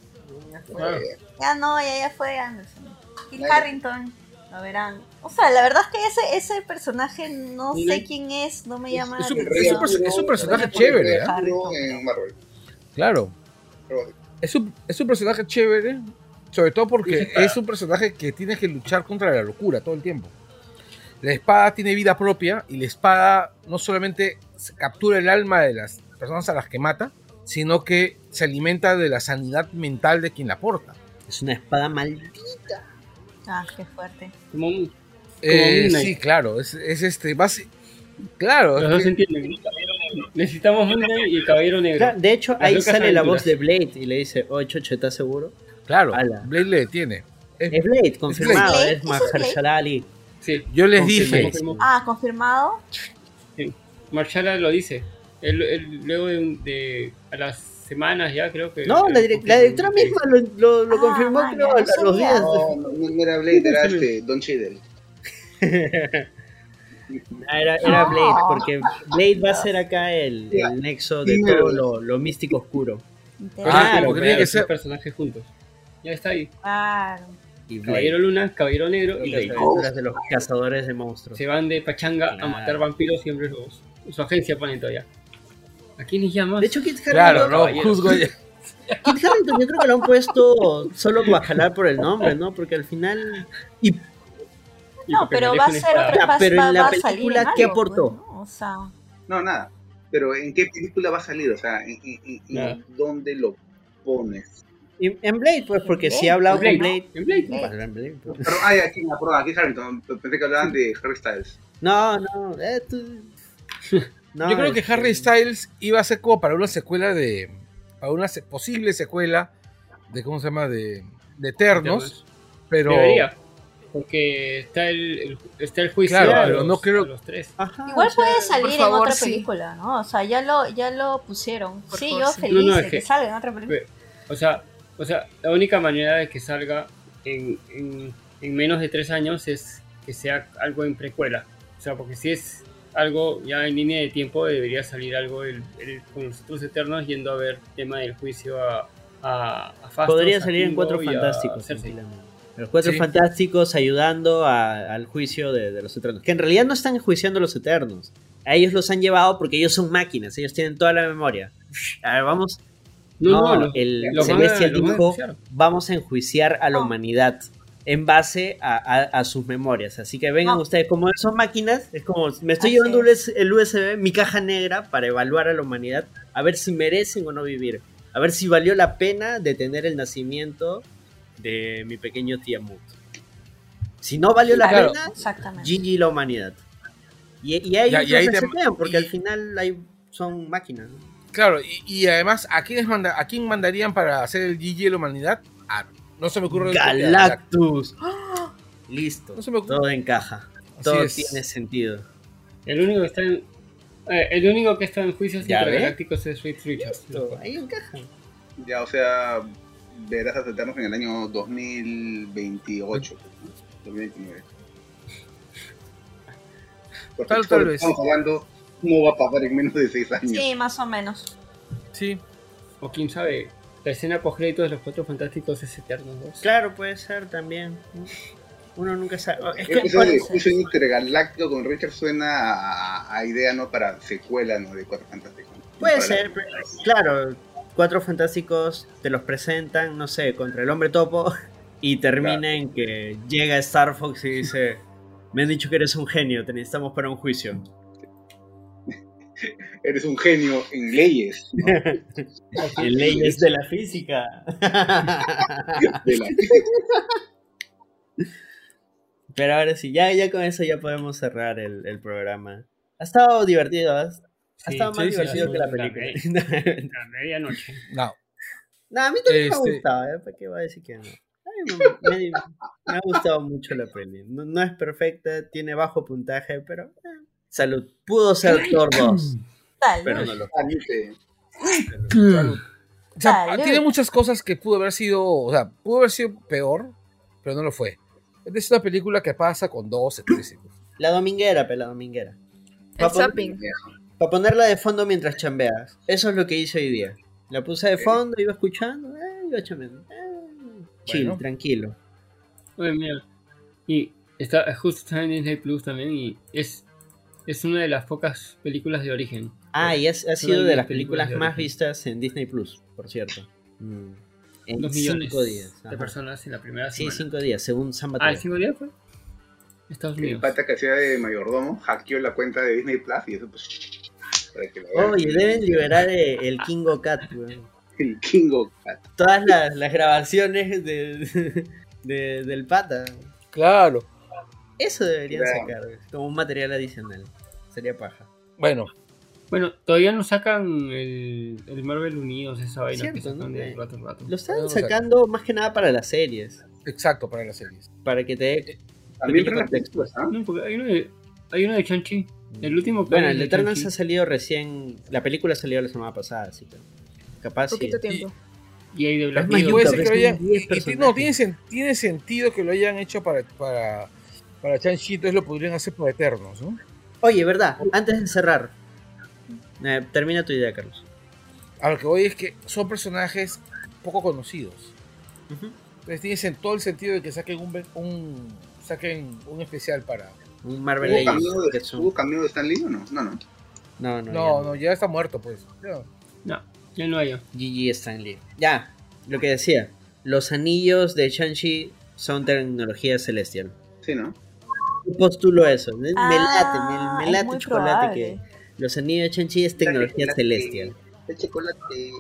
Ya no, ya, ya fue Anderson. Kit Harrington, lo verán. O sea, la verdad es que ese, ese personaje no sé quién es, no me llama Es la un, atención. es un perso- es un personaje chévere, ¿eh? en Marvel. Claro. Es un, es un personaje chévere, sobre todo porque es un personaje que tiene que luchar contra la locura todo el tiempo. La espada tiene vida propia y la espada no solamente captura el alma de las personas a las que mata, sino que se alimenta de la sanidad mental de quien la porta. Es una espada maldita. Ah, qué fuerte. Como un- Eh, sí, claro, es, es este, basi- claro. Los dos que-. Necesitamos Knight y el Caballero Negro. Claro, de hecho, Las ahí sale la voz de Blade y le dice, oye, Chocho, ¿estás seguro? Claro, Ala. Blade le detiene. Es- Es Blade, confirmado, Blade. es. Mahershala Ali. Sí, Yo les Confirmado. dije, confirmó. Ah, confirmado. Sí. Marshala lo dice. Él, él luego de, un- de- a las semanas ya creo que. No, la, él direc- la directora misma lo, lo- lo Ah, confirmó, creo, no a los días. No, no, no era Blade, era este, Don Cheadle. Ah, era, era. Blade, porque Blade va a ser acá el, el nexo de todo lo, lo místico oscuro. Claro, Claro, porque tiene que ser- personajes juntos. Ya está ahí. Claro. Y Blade. Caballero Luna, Caballero Negro y Las aventuras de los cazadores de monstruos. Se van de pachanga Claro. a matar vampiros siempre los, su agencia todavía. ¿A quiénes llamas? De hecho, Kit Harington, claro, no, caballero. juzgo ya. Kit Harington yo creo que lo han puesto solo para jalar por el nombre, ¿no? Porque al final... Y, No, pero va a ser otra va, pero en la película, en ¿qué aportó? pues, ¿no? O sea, No, nada. Pero ¿en qué película va a salir? O sea, ¿en, en- en- en Nada. dónde lo pones? en Blade, pues, porque Blade, si ha hablado Blade, con Blade... En Blade. Blade. En Blade, pues. Pero, ay, aquí, perdón, aquí Harrington. Pensé que hablaban de Harry Styles. No, no, eh, tú... No, Yo creo que este, Harry Styles iba a ser como para una secuela de. Para una posible secuela de. ¿Cómo se llama? De, de Eternos. Pero. Debería. Porque está el, el- está el juicio Claro, a, los, no creo- a los tres. Ajá, igual o sea, puede salir en otra sí. película, ¿no? O sea, ya lo, ya lo pusieron. Por sí, favor, yo sí. feliz No, no, de es que que- salga en otra película. O sea, o sea, la única manera de que salga en, en, en menos de tres años es que sea algo en precuela. O sea, porque si es algo ya en línea de tiempo, debería salir algo el, el- con los otros eternos yendo a ver tema del juicio a, a, a Fastos, Podría a salir en Cuatro Fantásticos. Los Cuatro Sí. Fantásticos ayudando a- al juicio de, de los Eternos. Que en realidad no están enjuiciando a los Eternos. A ellos los han llevado porque ellos son máquinas. Ellos tienen toda la memoria. A ver, vamos. No, No, no, el Celestial dijo. Vamos a enjuiciar a la humanidad en base a, a- a sus memorias. Así que vengan No. ustedes, como son máquinas, es como me estoy Así llevando el es. US- el USB, mi caja negra, para evaluar a la humanidad, a ver si merecen o no vivir. A ver si valió la pena detener el nacimiento de mi pequeño Tiamut. Si no valió la Claro. pena, Exactamente. GG la humanidad. Y, y a ellos y ahí los te- resetean, porque y- al final hay, son máquinas. ¿no? Claro, y, y además, ¿a quiénes manda, ¿a quién mandarían para hacer el GG de la humanidad? Ah, no se me ocurre. Galactus. Listo. No se me ocurre. Todo encaja. Así Todo es. tiene sentido. El único que está en, eh, el único que está en juicios intergalácticos es Reed Richards. Listo, Ahí encaja. Ya, o sea, verás a Eternos en el año 2028, 2029. Porque Tal- tal vez. Estamos hablando cómo va a pasar en menos de 6 años. Sí, más o menos. Sí. O quién sabe, la escena post de los Cuatro Fantásticos es Eternos 2. Claro, puede ser también. Uno nunca sabe. Es Creo que, eso de intergaláctico con Richard suena a, a idea, ¿no? Para secuela, ¿no? De Cuatro Fantásticos. puede Para ser, pero- claro. Cuatro fantásticos te los presentan, no sé, contra el hombre topo y termina en que llega Star Fox y dice: Me han dicho que eres un genio, te necesitamos para un juicio. Eres un genio en leyes, ¿no? En leyes de la física. De la- Pero ahora sí, ya, ya con eso ya podemos cerrar el, el programa. Ha estado divertido, ¿eh? ha Sí, estamos más sí, divertido sí, que la la película. A medianoche. No. no, a mí también me Este- ha gustado, ¿eh? ¿Para qué voy a decir que no? Ay, me, me- me ha gustado mucho la peli. No, no es perfecta, tiene bajo puntaje, pero... eh, salud. Pudo ser Thor 2, Tal. pero no lo Ah, dice, O sea, Salud. tiene muchas cosas que pudo haber sido, o sea, pudo haber sido peor, pero no lo fue. Es una película que pasa con 12, 13. La dominguera, pe, la dominguera. El zapping. Para ponerla de fondo mientras chambeas. Eso es lo que hice hoy día. La puse de fondo, iba escuchando, eh, iba chambeando. eh, Chill, Bueno. tranquilo. Oye, mira. Y está, justo está en Disney Plus también y es, es una de las pocas películas de origen. Ah, y es- ha sido de las películas más vistas en Disney Plus, por cierto. Mm. En Dos millones cinco días. de personas en la primera Sí, semana. cinco días, según San Ah, Mateo. ¿en cinco días fue? Estados El Unidos. pata que hacía de mayordomo hackeó la cuenta de Disney Plus y eso pues. Oye, deben liberar eh, el Kingo Cat, weón. El Kingo Cat. Todas las, las grabaciones de, de- del pata. Claro. Eso deberían Claro. sacar, como un material adicional. Sería paja. Bueno, Bueno, todavía no sacan el, el Marvel Unidos, esa vaina que sacan ¿no? de rato en rato. Lo están No, sacando más que nada para las series. exacto, para las series. Para que te También para las ¿ah? No, porque hay uno de, hay uno de Chanchi. El último que Bueno, el de Eternals ha salido recién. La película salió la semana pasada, así que. Capaz sí. Poquito tiempo. Y hay de Black Es más, Widow. Puede Yuta, ser que lo ves, hayan. son 10 y- y- no, tiene, tiene sentido que lo hayan hecho para, para, para Shang-Chi, entonces lo podrían hacer para Eternos, ¿no? Oye, verdad, antes de cerrar. eh, termina tu idea, Carlos. A lo que voy es que son personajes poco conocidos. Ujú. Entonces tiene sen- todo el sentido de que saquen un, saquen un especial para. Un Marvel ¿Hubo cameo, de, son- ¿Hubo cameo de Stan Lee o no? No, no. No, no, No, ya no, ya está muerto, pues. Ya. No, ya no hay. GG Stanley. Ya, lo que decía. Los anillos de Shang-Chi son tecnología celestial. Sí, ¿no? Postulo eso. Me, me Ah, late, me, me es late chocolate probable. que los anillos de Shang-Chi es tecnología Chocolate, celestial. El chocolate.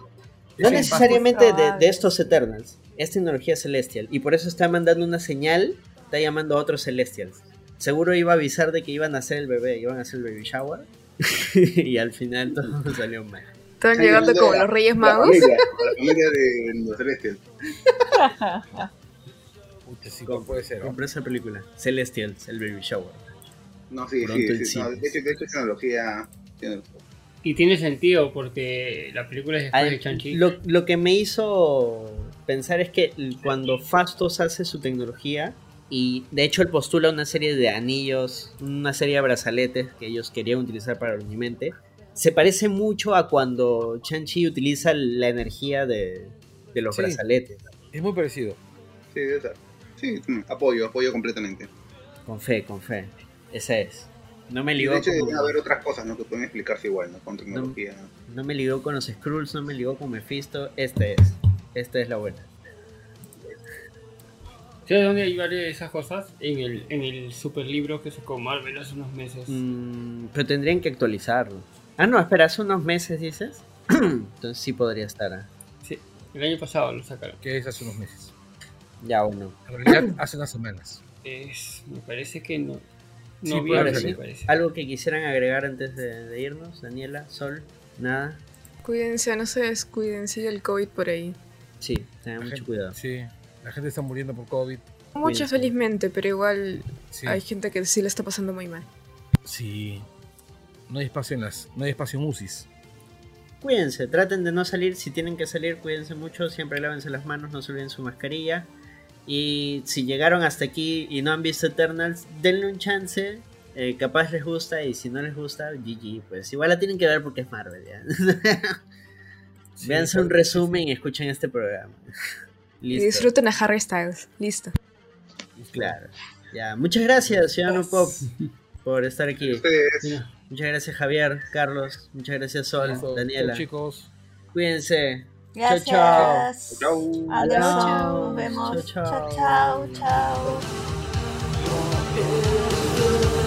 No Sí, necesariamente de, estos Eternals. Es tecnología celestial. Y por eso está mandando una señal. Está llamando a otros Celestials. Seguro iba a avisar de que iban a hacer el bebé. Iban a hacer el baby shower. y al final todo salió mal. Están llegando como los Reyes La Magos. familia, la familia de los celestials. Sí, puede ser. ¿no? Compré esa película. Celestials, el baby shower. No, sí, Pronto sí, sí. no, de, hecho, de hecho, es tecnología. Y tiene sentido porque la película es después Al- de Chanchi. lo, lo que me hizo pensar es que cuando Fastos hace su tecnología, y de hecho él postula una serie de anillos, una serie de brazaletes que ellos querían utilizar para el Unimente, se parece mucho a cuando Chanchi utiliza la energía de, de los Sí. brazaletes. Es muy parecido. Sí, debe ser. Sí, apoyo, apoyo completamente. Con fe, con fe. Esa es. No me Y ligó de hecho, con, deben haber otras cosas ¿no? que pueden explicarse igual, ¿no? Con tecnología. no me ligó con los Skrulls, no me ligó con Mephisto. Esta es. Esta es la buena. ¿Sabes dónde hay varias de esas cosas? En el, en el super libro que sacó Marvel hace unos meses. Mm, pero tendrían que actualizarlo. Ah, no, espera, hace unos meses dices. Entonces sí podría estar. ah. Sí, el año pasado lo sacaron. Que es hace unos meses. Ya bueno. En realidad, hace unas semanas. Es, me parece que no. Sí, No Ahora sí, algo que quisieran agregar antes de, de irnos, Daniela, Sol, nada. Cuídense, no se descuiden, sigue el COVID por ahí. Sí, tengan La mucho gente- cuidado. Sí, la gente está muriendo por COVID. Mucho Cuídense. felizmente, pero igual Sí, hay gente que sí le está pasando muy mal. sí. No hay espacio en las, no hay espacio en UCIs. Cuídense, traten de no salir. Si tienen que salir, cuídense mucho. Siempre lávense las manos, no se olviden su mascarilla. Y si llegaron hasta aquí y no han visto Eternals, denle un chance. eh, capaz les gusta y si no les gusta, GG. Pues igual la tienen que ver porque es Marvel. ¿ya? Sí, Véanse claro un resumen y escuchen este programa. Y disfruten a Harry Styles. Listo. Claro. Ya, muchas gracias, Ciudadano Pop, por estar aquí. Mira, Muchas gracias, Javier, Carlos. Muchas gracias, Sol. Daniela. Chicos. Cuídense. Gracias. Chao, chau. Adiós. Chao. Nos vemos. Chao, chao. chao, chao. chao. chao.